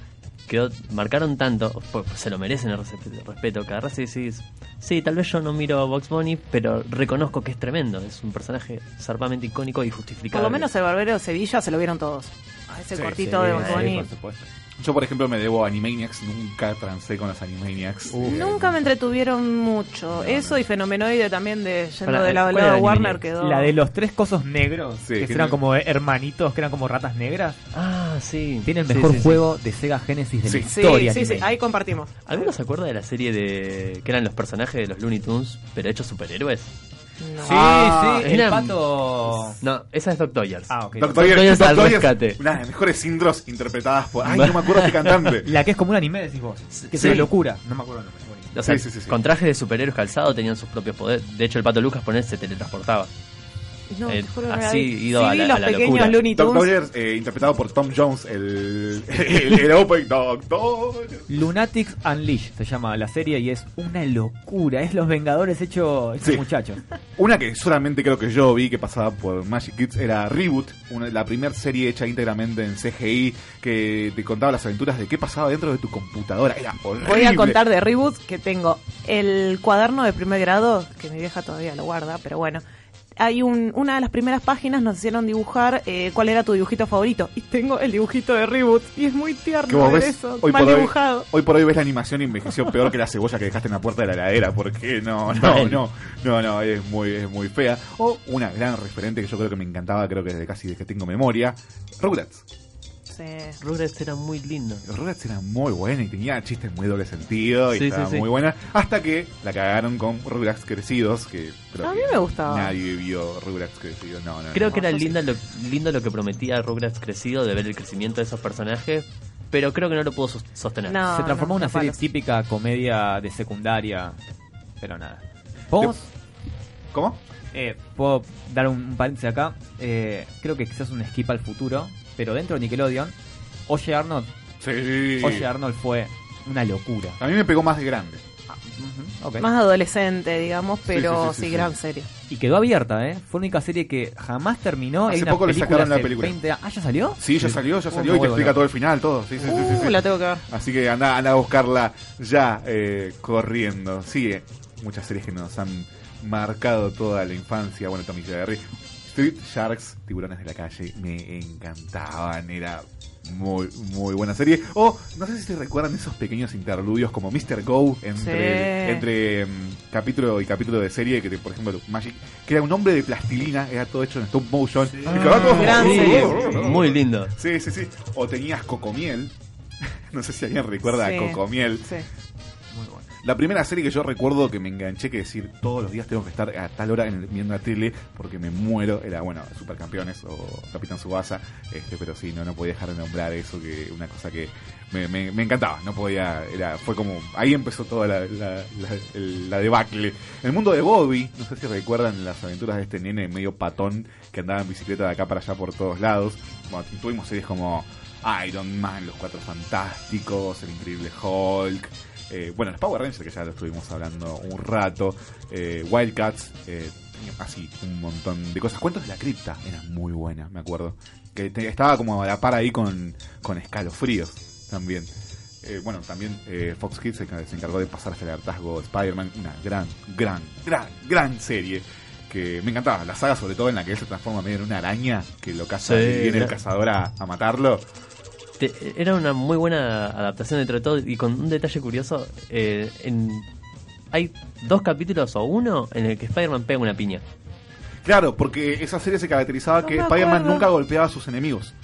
quedó, marcaron tanto, pues, se lo merecen el res- respeto. Agarrás y decís, sí, tal vez yo no miro a Box Bunny, pero reconozco que es tremendo. Es un personaje zarpamente icónico y Por justificable. lo menos el Barbero de Sevilla se lo vieron todos. A ese Sí, cortito sí, de Bugs Bunny. por supuesto. Yo, por ejemplo, me debo a Animaniacs. Nunca trancé con los Animaniacs. Nunca me entretuvieron mucho. Eso y Fenomenoide también de yendo Para, ¿cuál lado era de Warner quedó. La de los tres cosos negros, Sí, que que eran no- como hermanitos, que eran como ratas negras. Ah, sí. Tiene el Sí, mejor sí, sí. juego de Sega Genesis de Sí. la Sí, historia. sí, sí, anime. ahí compartimos. ¿Alguno se acuerda de la serie de que eran los personajes de los Looney Tunes, pero hechos superhéroes? Sí, Ah, sí, el eran- pato. No, esa es Doc Toyers. Ah, ok. Doc Doc al rescate. una de las mejores intros interpretadas por. Ay, no me acuerdo este cantante. La que es como un anime, decís vos. Que es Sí. una locura. No me acuerdo el nombre. O sea, Sí, sí, sí, sí. con trajes de superhéroes calzados tenían sus propios poderes. De hecho, el pato Lucas poner se teletransportaba. No, Eh, juro así, ido Sí a la- los a la pequeños locura. Looney Doc Tunes. Eh, interpretado por Tom Jones, el, el, el Open Doctor. Lunatics Unleashed se llama la serie y es una locura. Es los Vengadores hechos hechos Sí. muchachos. Una que solamente creo que yo vi que pasaba por Magic Kids era Reboot, una, la primera serie hecha íntegramente en CGI que te contaba las aventuras de qué pasaba dentro de tu computadora. Era horrible. Voy a contar de Reboot que tengo el cuaderno de primer grado, que mi vieja todavía lo guarda, pero bueno. Hay un, una de las primeras páginas nos hicieron dibujar eh, cuál era tu dibujito favorito. Y tengo el dibujito de Reboot. Y es muy tierno ver ves eso. hoy mal hoy, dibujado. hoy por hoy ves la animación y envejeció peor que la cebolla que dejaste en la puerta de la heladera porque no no no no no es muy es muy fea o una gran referente que yo creo que me encantaba creo que desde casi desde que tengo memoria Rugrats Sí. Rugrats era muy lindo. los Rugrats eran muy buenos y tenía chistes muy doble sentido y Sí, estaba sí, sí. muy buena hasta que la cagaron con Rugrats crecidos que creo A que mí me gustaba. nadie vio Rugrats crecidos no no Creo no. que era linda lo, lindo lo que prometía Rugrats crecido de ver el crecimiento de esos personajes, pero creo que no lo pudo sos- sostener. No, se transformó en una serie palos. típica comedia de secundaria. Pero nada. ¿Podemos? ¿cómo? Eh, Puedo dar un, un paréntesis acá. Eh, creo que quizás un skip al futuro. Pero dentro de Nickelodeon, Oye Arnold, sí Oye Arnold fue una locura. a mí me pegó más de grande Ok. Más adolescente, digamos, pero sí, sí, sí, sí, gran sí. serie. Y quedó abierta, ¿eh? Fue la única serie que jamás terminó. Hace poco le sacaron la película. 20 Ah, ¿ya salió? Sí, ya salió, ya Uh, salió me y te explica todo el final, todo. Sí, sí, sí, sí, sí. Uh, la tengo que ver. Así que anda, anda a buscarla ya eh, corriendo. Sí, eh, muchas series que nos han marcado toda la infancia. Bueno, Tommy Jerry. Street Sharks, Tiburones de la Calle, me encantaban. Era muy, muy buena serie. O, no sé si se recuerdan esos pequeños interludios como Mr. Go entre, Sí. entre mm, capítulo y capítulo de serie. Que, por ejemplo, Magic, que era un hombre de plastilina, era todo hecho en stop motion. Que va todo- Gran serie. Muy lindo. Sí, sí, sí. O tenías Cocomiel. No sé si alguien recuerda Sí. a Cocomiel. Sí. La primera serie que yo recuerdo que me enganché, que decir todos los días tengo que estar a tal hora viendo la tele porque me muero, era, bueno, Supercampeones o Capitán Subasa, este, pero sí, no, no podía dejar de nombrar eso, que una cosa que me, me- encantaba, no podía, era, fue como, ahí empezó toda la, la, la- la debacle. El mundo de Bobby, no sé si recuerdan las aventuras de este nene medio patón que andaba en bicicleta de acá para allá por todos lados. Tuvimos series como Iron Man, Los Cuatro Fantásticos, El Increíble Hulk, eh, bueno, los Power Rangers, que ya lo estuvimos hablando un rato, eh, Wildcats, eh, así, un montón de cosas. Cuentos de la cripta, era muy buena, me acuerdo. Que te- estaba como a la par ahí con, con escalofríos también. Eh, bueno, también eh, Fox Kids se, se encargó de pasar hasta el hartazgo de Spider-Man, una gran, gran, gran, gran serie. Que me encantaba, la saga sobre todo en la que él se transforma medio en una araña, que lo caza Sí, y viene el cazador a, a matarlo. Te- era una muy buena adaptación dentro de todo y con un detalle curioso. eh, en, hay dos capítulos o uno en el que Spider-Man pega una piña. Claro, porque esa serie se caracterizaba que Spider-Man nunca golpeaba a sus enemigos.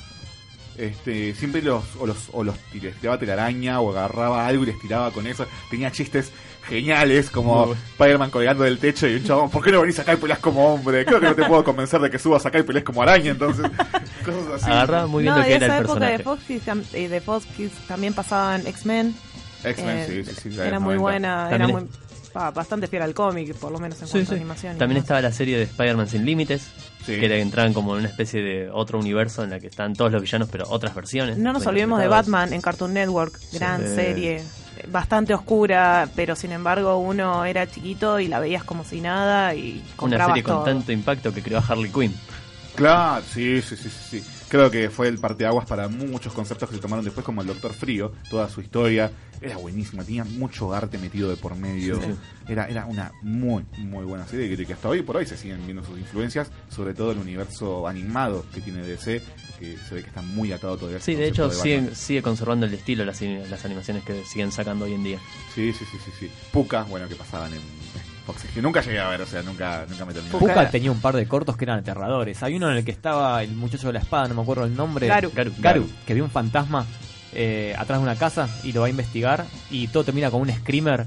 Este, siempre los o los o los les tiraba telaraña o agarraba algo y les tiraba con eso. Tenía chistes geniales como. Spider-Man colgando del techo y un chabón, ¿por qué no venís acá y peleas como hombre? Creo que no te puedo convencer de que subas acá y pelees como araña, entonces cosas así. Agarraba muy bien no, lo que de era esa el época personaje. de Fox, tam- eh, de Fox Kids también pasaban X-Men. X-Men, Eh, sí, sí, sí, Era muy 90. buena, era muy, bastante fiel al cómic, por lo menos en Sí, cuanto sí. a animación. y También estaba la serie de Spider-Man sin límites, que era, entraban como en una especie de otro universo en la que están todos los villanos, pero otras versiones. No nos olvidemos de. Batman en Cartoon Network, gran Sí. serie, bastante oscura, pero sin embargo uno era chiquito y la veías como si nada y Una serie con tanto impacto que creó a Harley Quinn. Claro, sí, sí, sí, sí, sí. Creo que fue el parteaguas para muchos conceptos que se tomaron después, como el Doctor Frío, toda su historia. Era buenísima, tenía mucho arte metido de por medio. Sí, sí. Era, era una muy, muy buena serie que, que hasta hoy por hoy se siguen viendo sus influencias, sobre todo el universo animado que tiene DC, que se ve que está muy atado todavía. Sí, de hecho Batman. sigue, sigue conservando el estilo las, las animaciones que siguen sacando hoy en día. Sí, sí, sí, sí, sí. Puka, bueno, que pasaban en Fox, que nunca llegué a ver, o sea, nunca, nunca me terminé. Puka tenía un par de cortos que eran aterradores. Hay uno en el que estaba el muchacho de la espada, no me acuerdo el nombre. Garu. Garu, Garu. que vio un fantasma eh, atrás de una casa y lo va a investigar y todo termina con un screamer.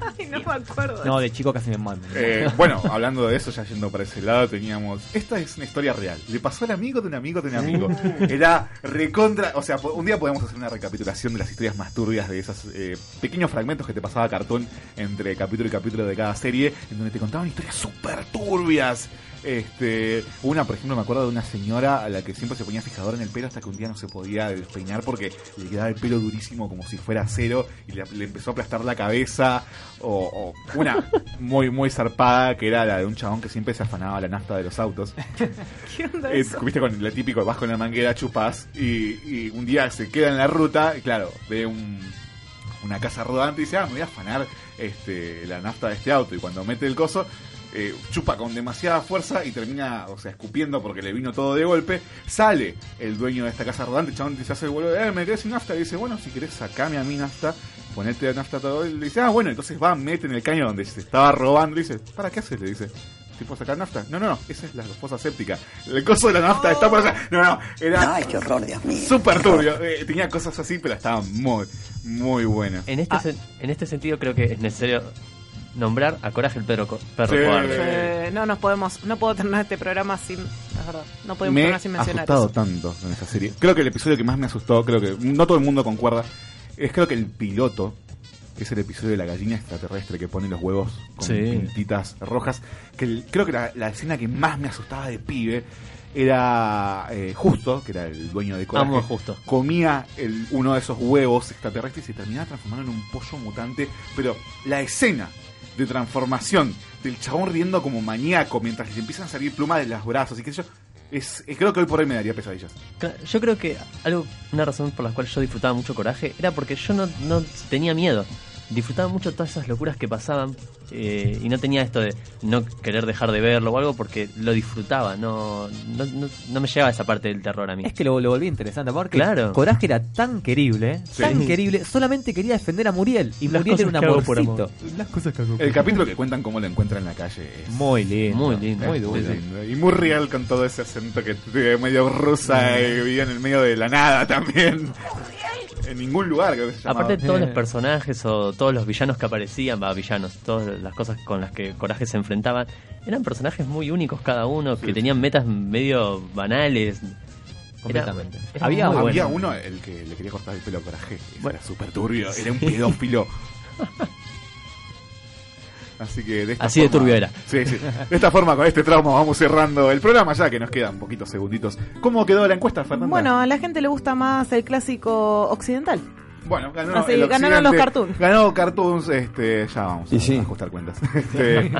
Ay, no me acuerdo. No, de chico casi me mando. Eh, bueno, hablando de eso, ya yendo para ese lado, teníamos. Esta es una historia real. Le pasó al amigo de un amigo de un amigo. Era recontra. O sea, un día podemos hacer una recapitulación de las historias más turbias de esos eh, pequeños fragmentos que te pasaba cartón entre capítulo y capítulo de cada serie, en donde te contaban historias súper turbias. Este, una, por ejemplo, me acuerdo de una señora a la que siempre se ponía fijador en el pelo hasta que un día no se podía despeinar porque le quedaba el pelo durísimo como si fuera acero y le, le empezó a aplastar la cabeza. O, o una muy, muy zarpada que era la de un chabón que siempre se afanaba la nafta de los autos. ¿Qué onda Eh, eso? Viste con lo típico, vas con la manguera, chupas y, y un día se queda en la ruta y claro, ve un, una casa rodante y dice, ah, me voy a afanar este, la nafta de este auto y cuando mete el coso eh, chupa con demasiada fuerza y termina, o sea, escupiendo porque le vino todo de golpe. Sale el dueño de esta casa rodante, chabón se hace el vuelo, eh, me quedé sin nafta. Y dice, bueno, si querés, sacame a mi nafta, ponete la nafta todo. Y le dice, ah, bueno, entonces va, mete en el caño donde se estaba robando. Y dice, ¿para qué haces? Le dice. ¿Tipo sacar nafta? No, no, no, esa es la fosa séptica. El coso de la nafta está por allá. No, no, era. Ay, qué horror, Dios mío. Súper turbio. Eh, tenía cosas así, pero estaban muy, muy buenas. En este, sen- en este sentido creo que es necesario nombrar a Coraje el perro, co- perro Sí. cobarde. Eh, no nos podemos, no puedo terminar este programa sin, es verdad, no podemos me terminar sin mencionar asustado eso. tanto con esa serie. Creo que el episodio que más me asustó, creo que no todo el mundo concuerda, es creo que el piloto, que es el episodio de la gallina extraterrestre que pone los huevos con Sí. pintitas rojas, que el- creo que la, la escena que más me asustaba de pibe era eh, Justo, que era el dueño de Coraje, Amo Justo. comía el, uno de esos huevos extraterrestres y se terminaba transformando en un pollo mutante. Pero la escena de transformación del chabón riendo como maníaco mientras le empiezan a salir plumas de los brazos y qué sé yo, es, eh, creo que hoy por hoy me daría pesadillas. Yo creo que algo, una razón por la cual yo disfrutaba mucho Coraje era porque yo no, no tenía miedo. Disfrutaba mucho todas esas locuras que pasaban eh, y no tenía esto de no querer dejar de verlo o algo porque lo disfrutaba. No, no, no, no me llevaba esa parte del terror a mí. Es que lo, lo volví interesante, porque Claro. Coraje era tan querible, Sí. tan querible, solamente quería defender a Muriel. Y Las Muriel era un amorcito. amor. Las cosas que hago por El capítulo que cuentan cómo lo encuentra en la calle es Muy lindo. Muy lindo. Muy dulce. lindo. Y muy real con todo ese acento que medio rusa y vivía en el medio de la nada también. En ningún lugar creo que se. Aparte todos los personajes o todos los villanos que aparecían, va, villanos, todas las cosas con las que Coraje se enfrentaban, eran personajes muy únicos cada uno, que tenían metas medio banales. Completamente. era Había- Había bueno. uno el que le quería cortar el pelo a Coraje. Ese Era súper turbio, era un pedófilo. Así que de esta Así de forma- turbio era. Sí, sí. De esta forma, con este trauma, vamos cerrando el programa ya que nos quedan poquitos segunditos. ¿Cómo quedó la encuesta, Fernanda? Bueno, a la gente le gusta más el clásico occidental. Bueno, ganó Así, el ganaron los cartoons. Ganó Cartoons, este, ya vamos a ajustar cuentas. Este,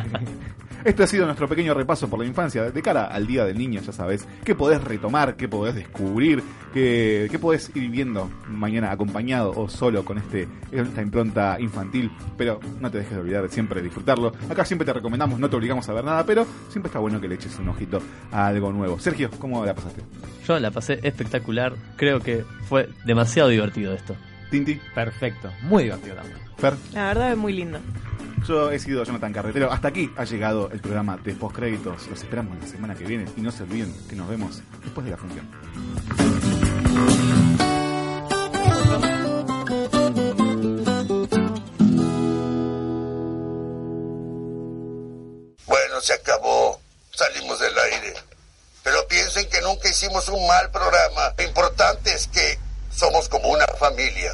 este ha sido nuestro pequeño repaso por la infancia. De cara al Día del Niño, ya sabes, qué podés retomar, qué podés descubrir, qué, qué podés ir viendo mañana acompañado o solo con este esta impronta infantil. Pero no te dejes de olvidar siempre disfrutarlo. Acá siempre te recomendamos, no te obligamos a ver nada, pero siempre está bueno que le eches un ojito a algo nuevo. Sergio, ¿cómo la pasaste? Yo la pasé espectacular, creo que fue demasiado divertido esto. Tinti. Perfecto, muy divertido también. Fer. La verdad es muy lindo. Yo he sido Jonathan Carretero. Hasta aquí ha llegado el programa de postcréditos. Los esperamos la semana que viene y no se olviden que nos vemos después de la función. Bueno, se acabó. Salimos del aire. Pero piensen que nunca hicimos un mal programa. Lo importante es que somos como una familia.